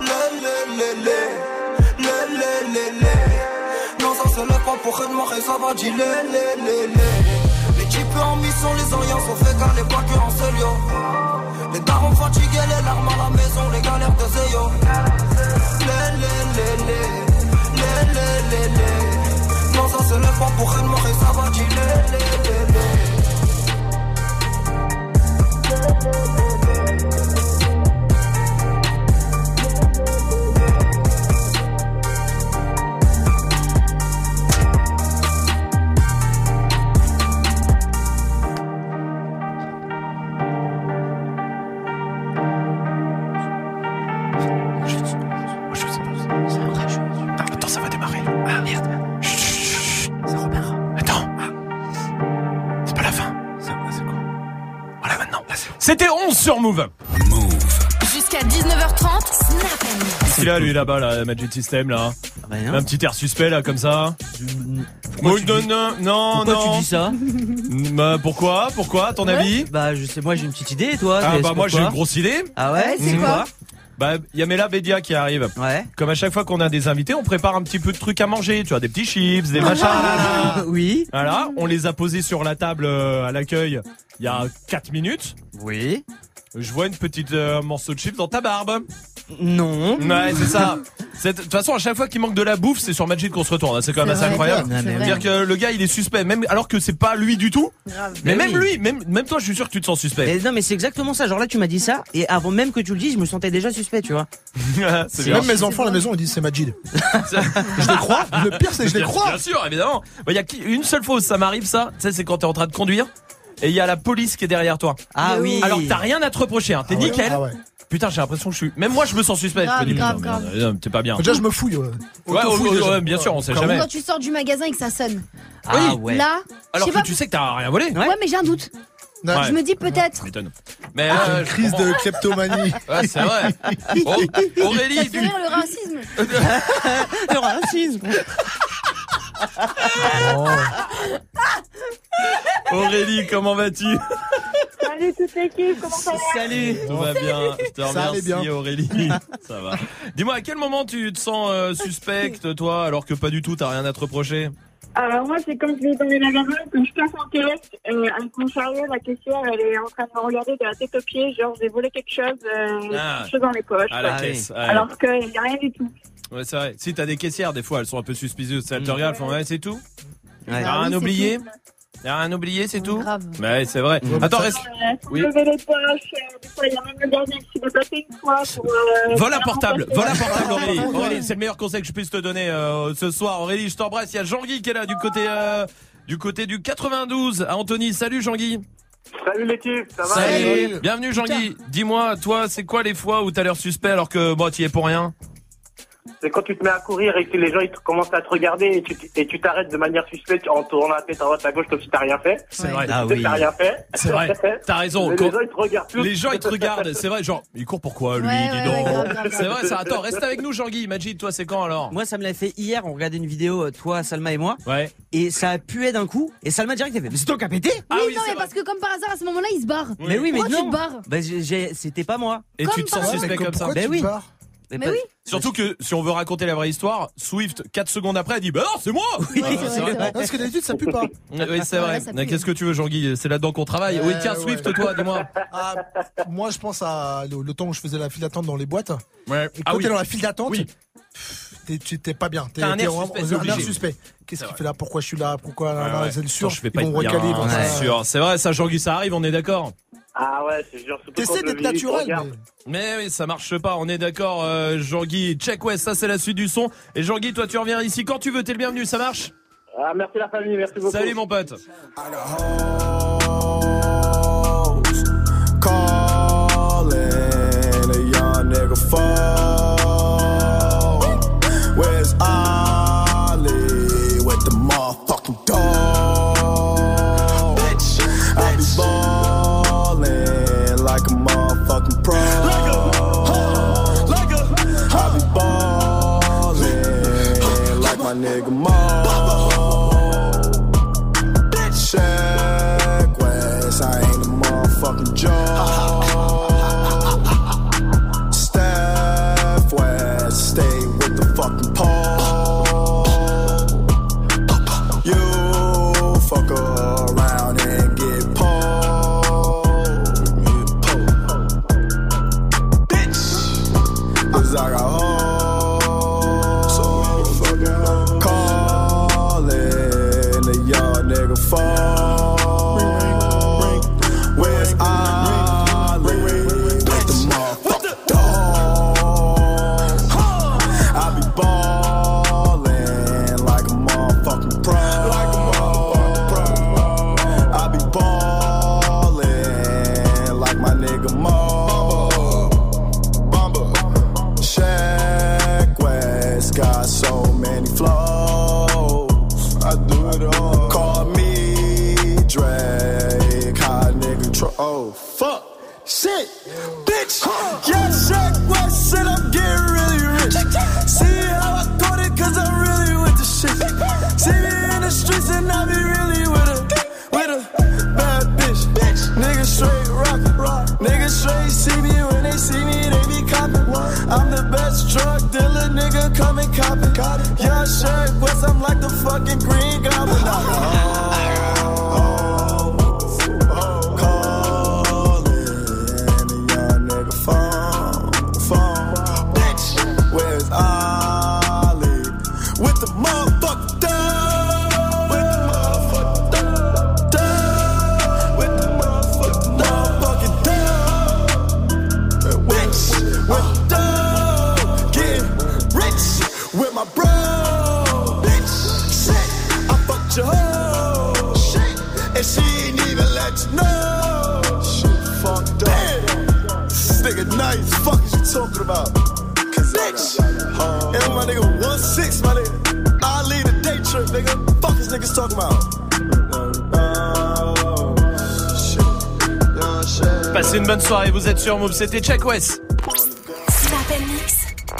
Le le le le. Le le le le. Non ça se lève pas pour de mort et ça va dire en mission, les anciens sont fait car les en seul. Les darons fatigués, les larmes à la maison, les galères de Zeyo. Non ça se lève pas pour de mort ça va sur Move. Jusqu'à 19h30, Snap Qu'est-ce qu'il a lui là-bas, là, Magic System là Rien. Un petit air suspect là comme ça Oh, tu non, dis- non, non, Pourquoi non. tu dis ça Bah, pourquoi Pourquoi, à ton avis Bah je sais, moi j'ai une petite idée, et toi Ah bah moi j'ai pourquoi une grosse idée. Ah ouais, c'est quoi Bah, il y a Mela Bédia qui arrive. Ouais. Comme à chaque fois qu'on a des invités, on prépare un petit peu de trucs à manger. Tu vois, des petits chips, des machins. là, là. Oui. Voilà, on les a posés sur la table euh, à l'accueil il y a 4 minutes. Oui. Je vois une petite euh, morceau de chips dans ta barbe. Non. Ouais, c'est ça. De toute façon, à chaque fois qu'il manque de la bouffe, c'est sur Magic qu'on se retourne. hein. C'est quand même assez vrai. incroyable. C'est-à-dire que le gars, il est suspect, même alors que c'est pas lui du tout. Grave. Mais Mais même oui. lui, même même toi, je suis sûr que tu te sens suspect. Mais non mais c'est exactement ça. Genre là tu m'as dit ça et avant même que tu le dises, je me sentais déjà suspect, tu vois. c'est. Même mes enfants à la maison, ils disent c'est Majid. je les crois. Le pire, c'est que je les crois. Bien sûr, évidemment. Il y a une seule fois où ça m'arrive, ça. Tu sais, c'est quand t'es en train de conduire et il y a la police qui est derrière toi. Ah oui. Alors t'as rien à te reprocher, hein. T'es Ah ouais, nickel. ah ouais. Putain, j'ai l'impression que je suis. Même moi, je me sens suspect. Grave, grave, grave. euh, T'es pas bien. Déjà, je me fouille. Ouais, Ouais, ouais, ouais, bien sûr, on sait Quand jamais. Quand tu sors du magasin et que ça sonne. Ah ouais. Là, Alors que sais tu pas. sais que t'as rien volé. Ouais, mais j'ai un doute. Ouais. Je me dis peut-être. Mais Ah, euh, une crise comprends. de kleptomanie. Ouais, c'est vrai. Oh, Aurélie, fait du... le racisme. Le racisme. Oh. Aurélie, comment vas-tu? Salut toute l'équipe, comment ça va? Salut. Tout va bien. Je te remercie, bien. Aurélie. Ça va. Dis-moi, à quel moment tu te sens euh, suspecte, toi, alors que pas du tout, t'as rien à te reprocher? Alors moi, c'est quand je vais dans les magasins, que je passe en caisse, euh, avec mon chariot, la caissière, elle est en train de me regarder de la tête aux pieds, genre j'ai volé quelque chose, euh, Ah. quelque chose dans les poches. À la caisse. Ouais, Alors qu'il n'y a rien du tout. Ouais, c'est vrai. Si t'as des caissières, des fois, elles sont un peu suspicieuses. Elles te regardent, elles font ouais, c'est tout. Ouais. Ah rien oui, oublié tout. T'as rien oublié, c'est tout Grave. Ouais, c'est vrai. Attends, reste. Euh, Oui. euh, il y a. Euh, Vol un portable, vol un portable Aurélie. Aurélie, c'est le meilleur conseil que je puisse te donner euh, ce soir. Aurélie, je t'embrasse. Il y a Jean-Guy qui est là du côté euh, du côté du 92 à Anthony. Salut Jean-Guy. Salut l'équipe, ça va Salut. Bienvenue Jean-Guy. Dis-moi, toi, c'est quoi les fois où t'as l'air suspect alors que bon, tu y es pour rien? C'est quand tu te mets à courir et que les gens ils commencent à te regarder et tu t- et tu t'arrêtes de manière suspecte en tournant la tête à droite à gauche comme si t'as rien fait. C'est vrai. Ah oui. T'as rien fait. C'est vrai. T'as raison. Mais Quand- les gens ils te regardent tous. Les gens ils te regardent, c'est vrai, genre, il court pourquoi lui, Ouais, dis donc. ouais, c'est vrai ça. Attends, reste avec nous Jean-Guy. Majid, toi c'est quand alors? Moi ça me l'a fait hier, on regardait une vidéo, euh, toi, Salma et moi, Ouais. et ça a pué d'un coup, et Salma direct elle fait, mais c'est toi qui as pété? Ah oui, oui, non, mais vrai. parce que comme par hasard, à ce moment-là, il se barre. Mais oui, mais Pourquoi tu non. te barres Bah c'était pas moi. Et tu te sens suspect Mais comme ça Ben tu oui. Mais pas- oui. Surtout que si on veut raconter la vraie histoire, Swift 4 secondes après a dit bah non c'est moi. Ouais, c'est vrai, c'est vrai. Parce que d'habitude, ça pue pas. Oui c'est vrai. Ouais. Qu'est-ce que tu veux Jean-Guy? C'est là-dedans qu'on travaille. Euh, oui tiens ouais. Swift toi dis-moi. Ah, moi, je pense à le, le temps où je faisais la file d'attente dans les boîtes. Ouais. Et Ah oui. t'es dans la file d'attente, Oui. t'es- pas bien. T'es un air suspect, c'est un air obligé. suspect. Qu'est-ce C'est qu'il fait là? Pourquoi je suis là? Pourquoi? Là, Ouais, là, ouais. c'est le sûr je vais Ils pas vont c'est sûr. C'est vrai ça Jean-Guy ça arrive, on est d'accord. Ah ouais, c'est surtout T'essaies d'être naturel. mais- Mais oui, ça marche pas, on est d'accord, euh, Jean-Guy. Check West, ça c'est la suite du son. Et Jean-Guy, toi tu reviens ici quand tu veux, t'es le bienvenu, ça marche Ah merci la famille, merci beaucoup. Salut mon pote. Calling a young nigga. My nigga Mo. Sur Move, c'était Check West.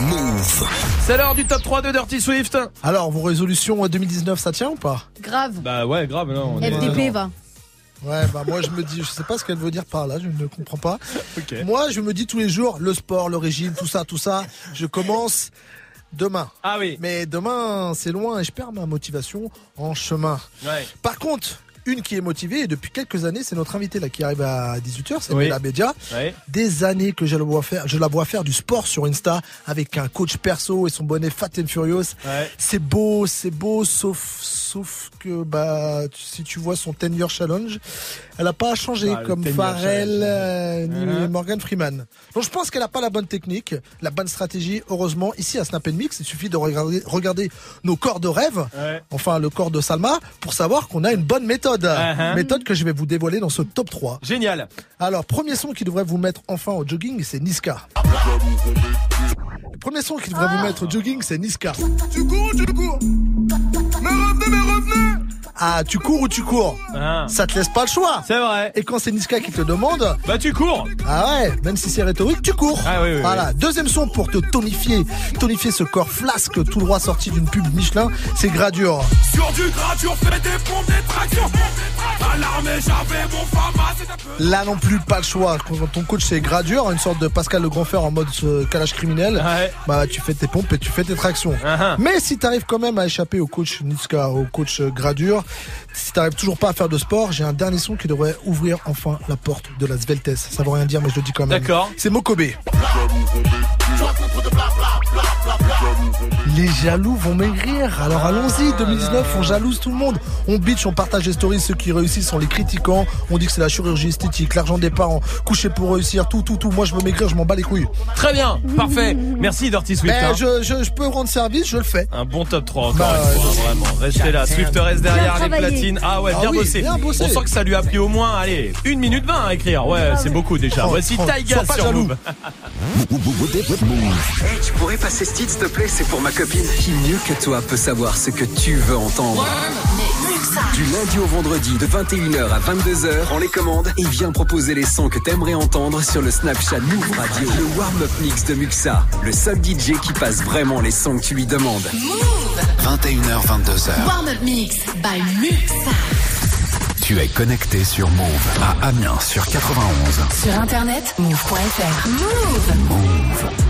Move. C'est l'heure du top 3 de Dirty Swift. Alors, vos résolutions euh, 2019, ça tient ou pas? Grave. Bah ouais, grave, non. on est- FDP va. Ouais, bah moi je me dis, je sais pas ce qu'elle veut dire par là, je ne comprends pas. Moi je me dis tous les jours, le sport, le régime, tout ça, tout ça, je commence demain. Ah oui. Mais demain c'est loin et je perds ma motivation en chemin. Ouais. Par contre, une qui est motivée et depuis quelques années, c'est notre invité là qui arrive à 18h, c'est Oui. Bella Bédia. Des années que je la vois faire, je la vois faire du sport sur Insta avec un coach perso et son bonnet Fat and Furious. Ouais. C'est beau, c'est beau, sauf, sauf que bah si tu vois son 10 year challenge, elle a pas changé Ah, comme 10 year Pharrell challenge. euh, ni Uh-huh. Morgan Freeman. Donc je pense qu'elle a pas la bonne technique, la bonne stratégie. Heureusement, ici à Snap Mix, il suffit de regarder, regarder nos corps de rêve, Ouais. enfin le corps de Salma, pour savoir qu'on a une bonne méthode. Uh-huh. Méthode que je vais vous dévoiler dans ce top 3. Génial. Alors, premier son qui devrait vous mettre enfin au jogging, c'est Niska. Le premier son qui devrait vous mettre au jogging, c'est Niska. Tu cours ou tu cours Mais revenez, mais revenez Ah, tu cours ou tu cours? Ah. Ça te laisse pas le choix. C'est vrai. Et quand c'est Niska qui te le demande, Bah tu cours. ah ouais, même si c'est rhétorique, tu cours. Ah oui, oui, voilà. Deuxième son pour te tonifier, tonifier ce corps flasque tout droit sorti d'une pub Michelin, c'est Gradure. Sur du gradure, fais des pompes, des tractions. À l'armée, j'avais mon fama. Là non plus, pas le choix. Quand ton coach c'est Gradure, une sorte de Pascal le Grand Fer en mode euh, calage criminel, Ouais. bah tu fais tes pompes et tu fais tes tractions. Uh-huh. Mais si t'arrives quand même à échapper au coach Niska, au coach euh, Gradure, si t'arrives toujours pas à faire de sport, j'ai un dernier son qui devrait ouvrir enfin la porte de la Sveltes. Ça veut rien dire, mais je le dis quand même. D'accord. C'est Mokobe. Les jaloux vont maigrir. Alors allons-y, 2019, on jalouse tout le monde. On bitch, on partage les stories. Ceux qui réussissent, on les critiquant. On dit que c'est la chirurgie esthétique, l'argent des parents, coucher pour réussir, tout, tout, tout. Moi, je veux maigrir, je m'en bats les couilles. Très bien. Parfait. Merci Dirty Swift. Mais hein. je, je, je peux rendre service, je le fais. Un bon top 3 encore Bah, une fois, vraiment. Restez là. Swift reste derrière les platines. Ah ouais, Ah bien, oui, bossé. bien bossé. On sent que ça lui a pris au moins, allez, une minute 20 à écrire. Ouais, c'est beaucoup déjà. Oh, Voici oh, Taiga sur jaloux. Move. Hey, tu pourrais passer ce titre, s'il te plaît? C'est pour ma copine. Qui mieux que toi peut savoir ce que tu veux entendre Du lundi au vendredi, de 21h à 22h, on les commande et viens proposer les sons que t'aimerais entendre sur le Snapchat Move Radio. Le warm-up mix de Muxa, le seul DJ qui passe vraiment les sons que tu lui demandes. 21h, 22h. Warm-up mix by Muxa. Tu es connecté sur Move à Amiens sur 91. Sur internet, move.fr. Move. Move.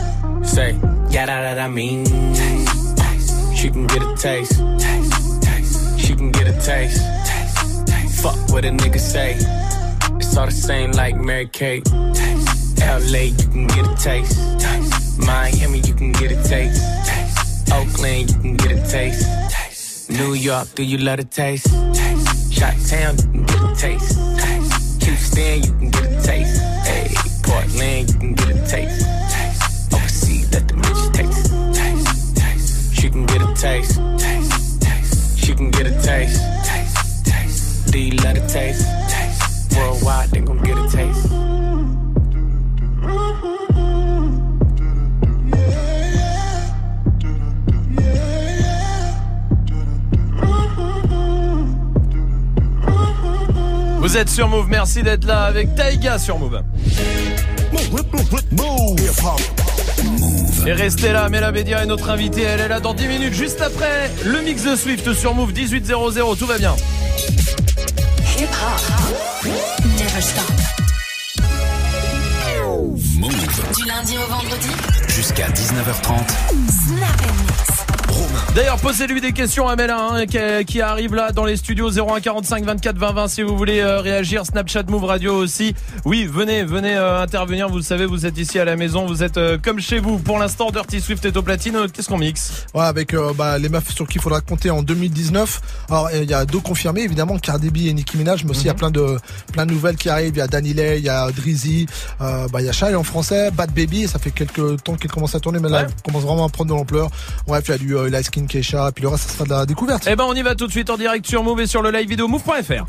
Say, yeah, that, that I mean. Taste, taste. She can get a taste. Taste, taste. She can get a taste. Taste. Fuck what a nigga say. It's all the same like Mary Kate. LA, you can get a taste. Miami, you can get a taste. Oakland, you can get a taste. New York, do you love a taste? Shot Town, you can get a taste. Houston, you can get a taste. Portland, you can get a taste. She can get a taste. taste. taste. She can get a taste. taste. taste. Do you love a taste? taste. Worldwide, they gon' get a taste. Vous êtes sur Move, merci d'être là avec Taiga sur Move. Et restez là, Mela Bédia est notre invitée, elle est là dans 10 minutes, juste après le mix de Swift sur Move 1800, tout va bien. Hip hop. Never stop. Move. Du lundi au vendredi. Jusqu'à 19h30. Snap and mix. D'ailleurs, posez-lui des questions à Mela hein, qui, qui arrive là dans les studios 0145 24 20 20 si vous voulez euh, réagir. Snapchat Move Radio aussi. Oui, venez, venez euh, intervenir. Vous le savez, vous êtes ici à la maison, vous êtes euh, comme chez vous. Pour l'instant, Dirty Swift est au platine. Qu'est-ce qu'on mixe? Ouais, avec bah, les meufs sur qui il faudra compter en 2019. Alors il y a deux confirmés évidemment, Cardi B et Nicki Minaj, mais aussi il y a plein de plein de nouvelles qui arrivent. Il y a Danny Lay, il y a Drizzy, bah il y a Shai en français, Bad Baby. Ça fait quelques temps qu'il commence à tourner, mais là Ouais. il commence vraiment à prendre de l'ampleur. Bref, il y a du Light Skin Keisha, et puis le reste ça sera de la découverte. Eh ben, on y va tout de suite en direct sur Move et sur le live vidéo move.fr.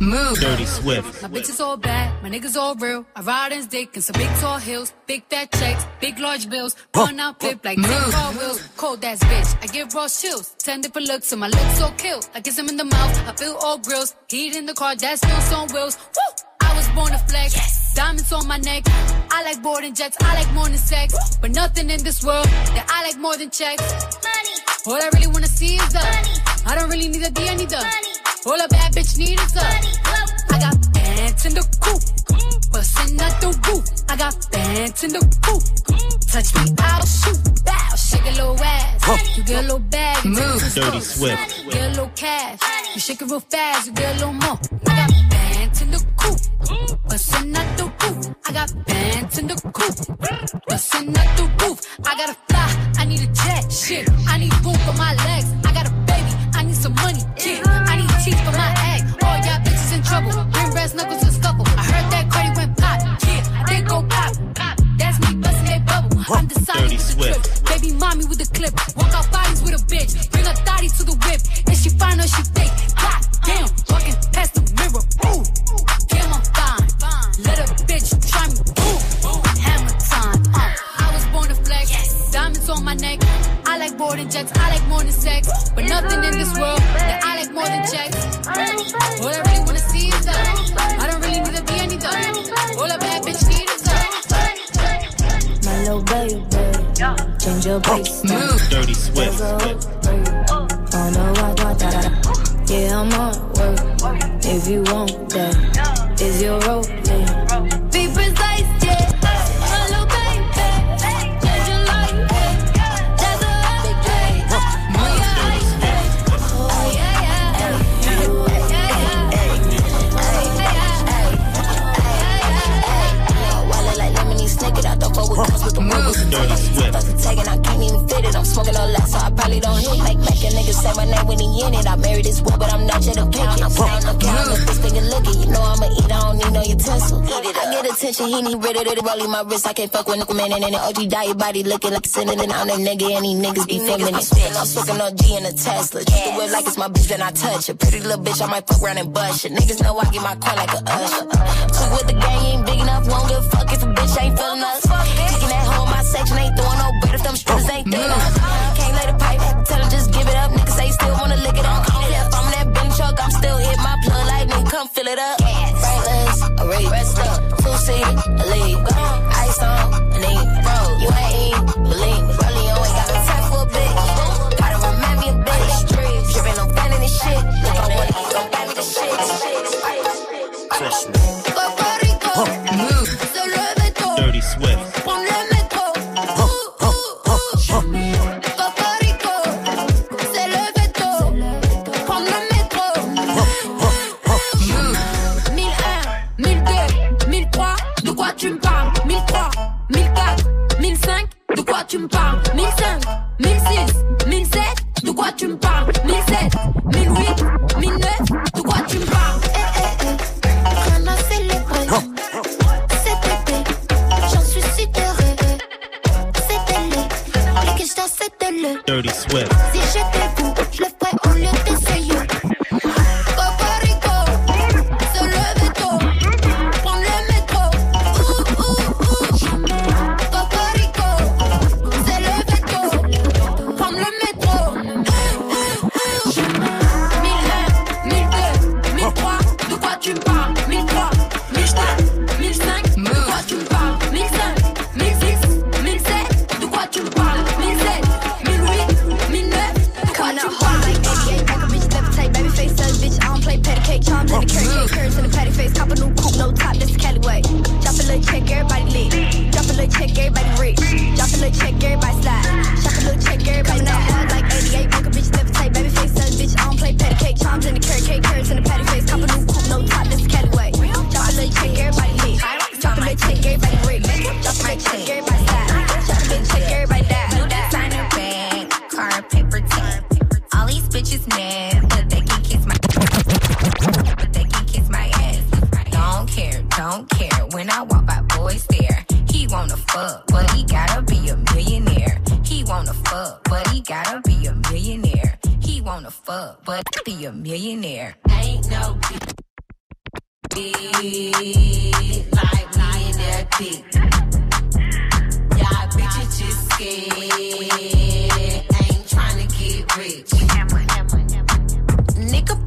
Move. Dirty Swift. My bitch is all bad, my niggas all real. I ride in dick and some big tall hills, big fat checks, big large bills. Run out flip like 10 car wheels. Cold ass bitch, I give raw chills. 10 different looks and my lips so kill. I kiss him in the mouth, I feel all grills. Heat in the car, that's bills on wheels. Woo! I was born to flex. Diamonds on my neck. I like boarding jets, I like more than sex. But nothing in this world that I like more than checks. Money. All I really wanna see is the money. I don't really need a D, I need the money. All a bad bitch need is the money. I got pants in the coop. Bustin' out the roof. I got pants in the coop. Touch me, I'll shoot. Bow, shake a little ass. You get a little bag. Move. take it to the Dirty store. Swift. Get a little cash. You shake it real fast, you get a little more. I got Bustin' out the roof. I got bands in the coop. Bustin' out the roof. I gotta fly. I need a jet. Shit. I need room for my legs. I got a baby. I need some money. Yeah. I need teeth for my egg. All y'all bitches in trouble. Bring brass knuckles and scuffle. I heard that credit went pop. Yeah. They go pop. That's me bustin' that bubble. I'm deciding Dirty with the trip. Baby mommy with the clip. Walk out bodies with a bitch. Bring a thotty to the whip. If she fine or she I like jets. I like more than sex. But nothing in this world that I like more than checks. All I really wanna see is the. I don't really need a D, I need the. All a bad bitch need is the. My little baby, change your oh, pace. Move. Dirty Swift. On the watch, watch, da, da, da. Yeah, I'm on work. If you want that, is your role. Make, a nigga say my name when he in it. I married this wood, but I'm not yet a pick. I'm saying I'm counting this thing and looking. You know I'ma eat, I don't need no utensil. Eat it up. I get attention, he need rid of it. Rolling my wrist, I can't fuck with nickel man. And then the OG die, your body looking like sending it on that nigga. And these niggas be it. I'm smoking on G in a Tesla. Treat the whip like it's my bitch, then I touch it. Pretty little bitch, I might fuck around and bust it. Niggas know I get my coin like a usher. Two with the gang ain't big enough, won't give a fuck if a bitch ain't feeling us. Kicking that hoe in my section, ain't throwing no bread if them strippers ain't thick lit up. Frameless, already. Rest up, two. Ice on.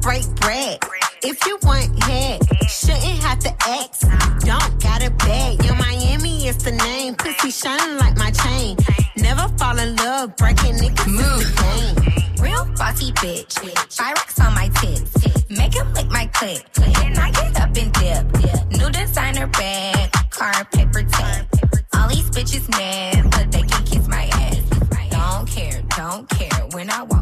Break bread. If you want head, shouldn't have to ask. Don't gotta bag. Your Miami is the name. Pussy shining like my chain. Never fall in love, breaking niggas Move. the game. Real bossy bitch. Pyrex on my tits. Make him lick my clit. And I get up and dip. New designer bag. Car paper tape. All these bitches mad, but they can kiss my ass. Don't care, don't care. When I walk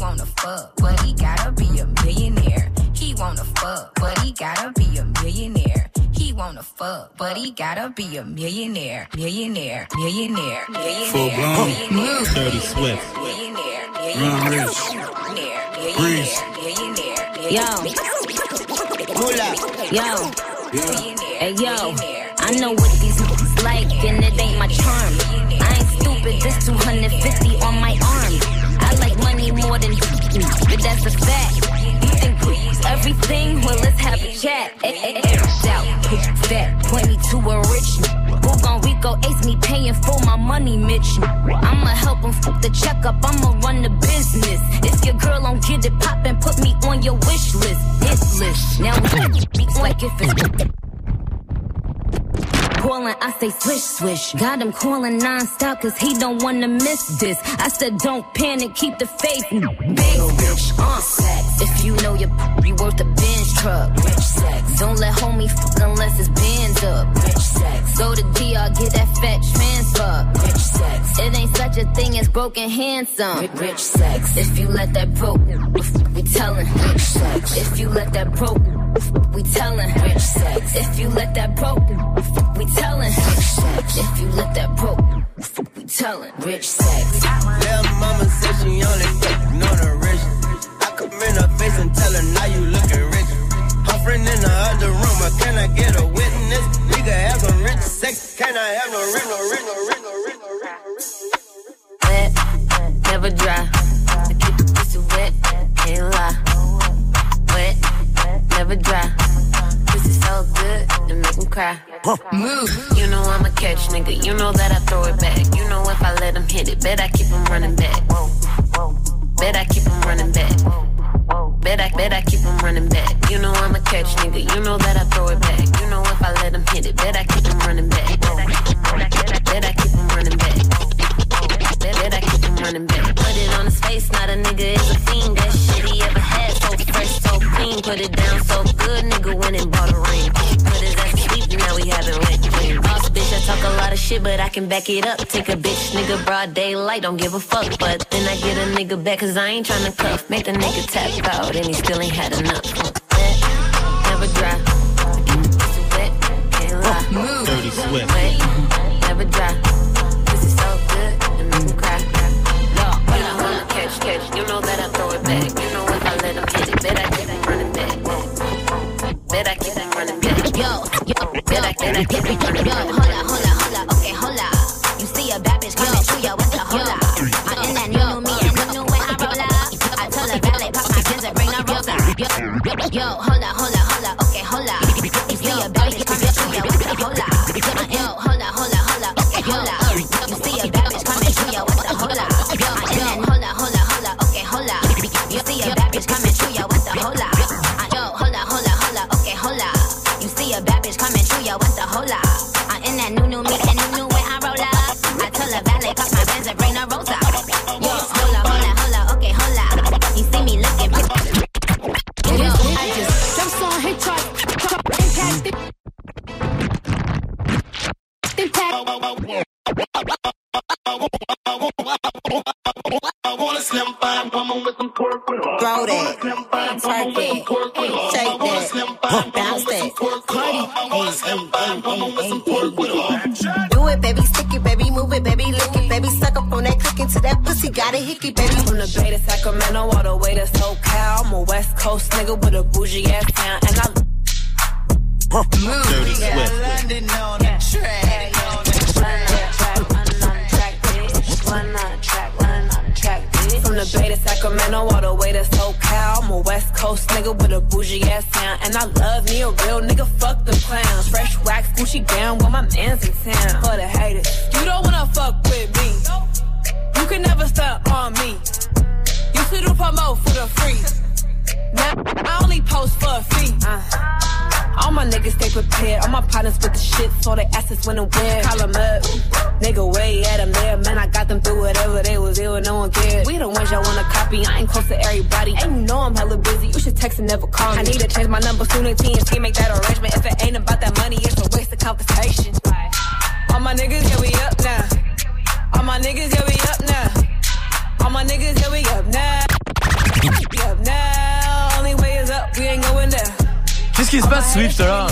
wanna fuck, but he gotta be a millionaire. He wanna fuck, but he gotta be a millionaire. He wanna fuck, but he gotta be a millionaire. Millionaire, millionaire, millionaire. Full blown. millionaire, Dirty Swift. millionaire, Run millionaire, rich. millionaire, Breeze. millionaire, Yo. millionaire. Yo. Hey yo, I know what these niggas like, and it ain't my charm. I ain't stupid, just 250 on my arm. Money more than but that's a fact. You think everything? Well, let's have a chat. Eh, eh, eh, Shout, fat, point me to a rich. Who gon' Rico ace me paying for my money, Mitch? I'ma help him fuck the checkup, I'ma run the business. If your girl don't get it poppin', put me on your wish list. Hit list. Now, beats like if it's calling, I say swish, swish. Got him calling non-stop cause he don't wanna miss this. I said don't panic, keep the faith. Big bitch, on sex. If you know your be worth a Benz truck. Rich sex. Don't let homie fuck unless it's bands up. Rich sex. Go to DR, get that fat transfer. Rich sex. It ain't such a thing as broken handsome. Uh. Rich sex. If you let that broke, we tellin'. Rich sex. If you let that broke, we tellin'. Rich sex. If you let that broke, we tellin'. Rich sex. If you let that broke, we Tellin' rich sex. Little mama said she only fucking on the rich. I come in her face and tell her now you looking rich. Her friend in the other room, but can I get a witness? Nigga have some rich sex, can I have no rich, no rich, no rich, no rich, no rich? Wet, never dry. I keep the pussy wet, can't lie. Wet, never dry. Pussy so good, it make me cry. Move. You know I'm a catch nigga. You know that I throw it back. You know if I let him hit it, bet I keep him running back. Bet I keep him running back. Bet I, bet I keep him running back. You know I'm a catch nigga. You know that I throw it back. You know if I let him hit it, bet I keep him running back. Bet I, bet I, bet I keep him running back. Bet, I keep him running back. Put it on his face, not a nigga is a fiend. That shit he ever fresh, so clean. Put it down so good, nigga went and bought a ring. Put his ass sleep, now we having wet dreams. Boss bitch, I talk a lot of shit, but I can back it up. Take a bitch, nigga, broad daylight, don't give a fuck. But then I get a nigga back, cause I ain't tryna cuff. Make the nigga tap out, and he still ain't had enough. Wet, never dry. I keep wet, can't lie. Move. Dirty. Wet, never dry. Pussy so good, it make me cry. Look, when I catch, catch, you know that I throw it back. Let him bet I keep running back. Bet I keep running back. Yo, yo, I, bet I keep running Yo, back. hola, hola, hola, okay, hola. You see a bad bitch coming to you with the hola. I'm in that new me and new way I roll up. I tell the valet pop my pins and bring the rosa. Yo, yo, hola, hola, hola, okay, Throw that, twerk that, shake that, bounce that, Cardi, Do it, baby, stick it, baby, move it, baby, lick it, baby, suck up on that click into that pussy, got a hickey, baby. From the Bay to Sacramento, all the way to SoCal. I'm a West Coast nigga with a bougie ass town, and I move. Dirty Yeah. Swift. Bay to Sacramento, all the way to SoCal. I'm a West Coast nigga with a bougie ass town, and I love me a real nigga. Fuck the clowns. Fresh wax, Gucci gown, with my man's in town. For the haters, you don't wanna fuck with me. You can never stunt on me. You should do promote for the free. Now I only post for a fee. Uh. All my niggas stay prepared. All my partners with the shit, so they asses when and where. Call 'em up. Nigga, way at at 'em there. Man, I got them through whatever they was ill, no one cared. We the ones y'all wanna copy. I ain't close to everybody. And you know I'm hella busy. You should text and never call me. I need to change my number soon as TNT make that arrangement. If it ain't about that money, it's a waste of conversation. All my niggas, yeah, we up now. All my niggas, yeah, we up now. All my niggas, yeah, we up now. We up now. Only way is up, we ain't going down. Qu'est-ce qui se passe, Swift, là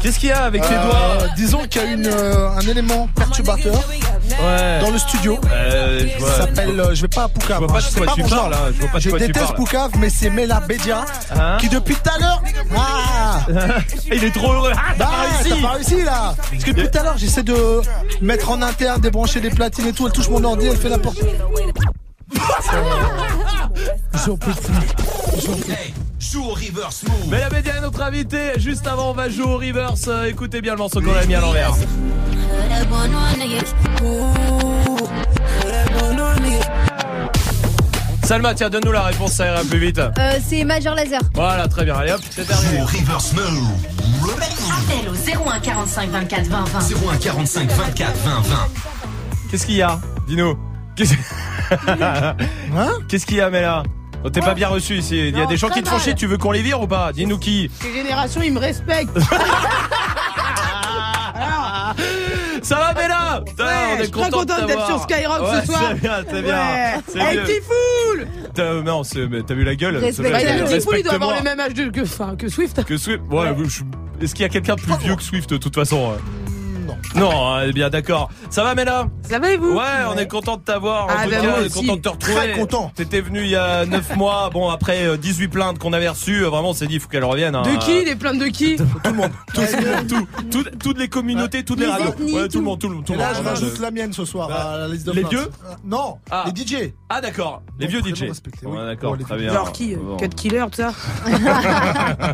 Qu'est-ce qu'il y a avec tes Euh, doigts Disons qu'il y a une, euh, un élément perturbateur Ouais. dans le studio. Euh, je vois- Ça s'appelle, euh, je vais pas à Poucave. Je vois pas de quoi c'est tu mon parles, genre. je vois pas de Je quoi tu déteste. Poucave, mais c'est Mela Bedia Hein qui depuis tout à l'heure. Ah Il est trop heureux. Ah, t'as Bah, pas réussi. t'as pas réussi là Parce que depuis tout à l'heure j'essaie de mettre en interne, débrancher des platines et tout, elle touche mon ordi, elle fait n'importe J'en peux plus. J'en peux plus. Joue au reverse move. Mais la média est notre invité. Juste avant, on va jouer au reverse. Euh, Écoutez bien le morceau qu'on a mis à l'envers. Salma, tiens, donne-nous la réponse, ça ira plus vite. Euh, c'est Major Laser. Voilà, très bien. Allez hop, c'est terminé. Joue au reverse move. Appel au 01 45 24 20 20. 01 45 24 20 20. Qu'est-ce qu'il y a? Dis-nous. Qu'est-ce Hein Qu'est-ce qu'il y a, Mela Oh, T'es pas bien reçu ici. Il y a Non, des gens qui te font chier. Tu veux qu'on les vire ou pas Dis-nous qui. Ces générations, ils me respectent. Ça va, Mela Putain, Ouais, On je suis très content d'être sur Skyrock Ouais, ce soir. C'est bien, c'est bien. Ouais. Hey, foule T'as- Non, t'as vu la gueule Bah, foule, il doit avoir le même âge de, que, Swift. Que Swift. Ouais, Est-ce qu'il y a quelqu'un de plus vieux que Swift de toute façon euh non. Non, eh bien d'accord. Ça va Mela Ça va et vous Ouais, on est content de t'avoir. En Ah, tout bah, cas, moi on est aussi. content de te retrouver. Très content. T'étais venu il y a 9 mois. Bon, après euh, 18 plaintes qu'on avait reçues, euh, vraiment on s'est dit il faut qu'elle revienne. hein. De qui Les plaintes de qui Tout le monde. Tout, tout- tout- toutes les communautés, toutes les, Les radios. ethnies, Ouais, tout tout. le monde, tout le monde. tout Et le là, je rajoute la mienne ce soir Bah, à la liste de les plaintes. vieux Euh, Non, Ah. les DJ. Ah d'accord, les vieux DJ. respecté, Ouais, d'accord, les très vieux. bien. Genre qui Bon. Cut killer, tout ça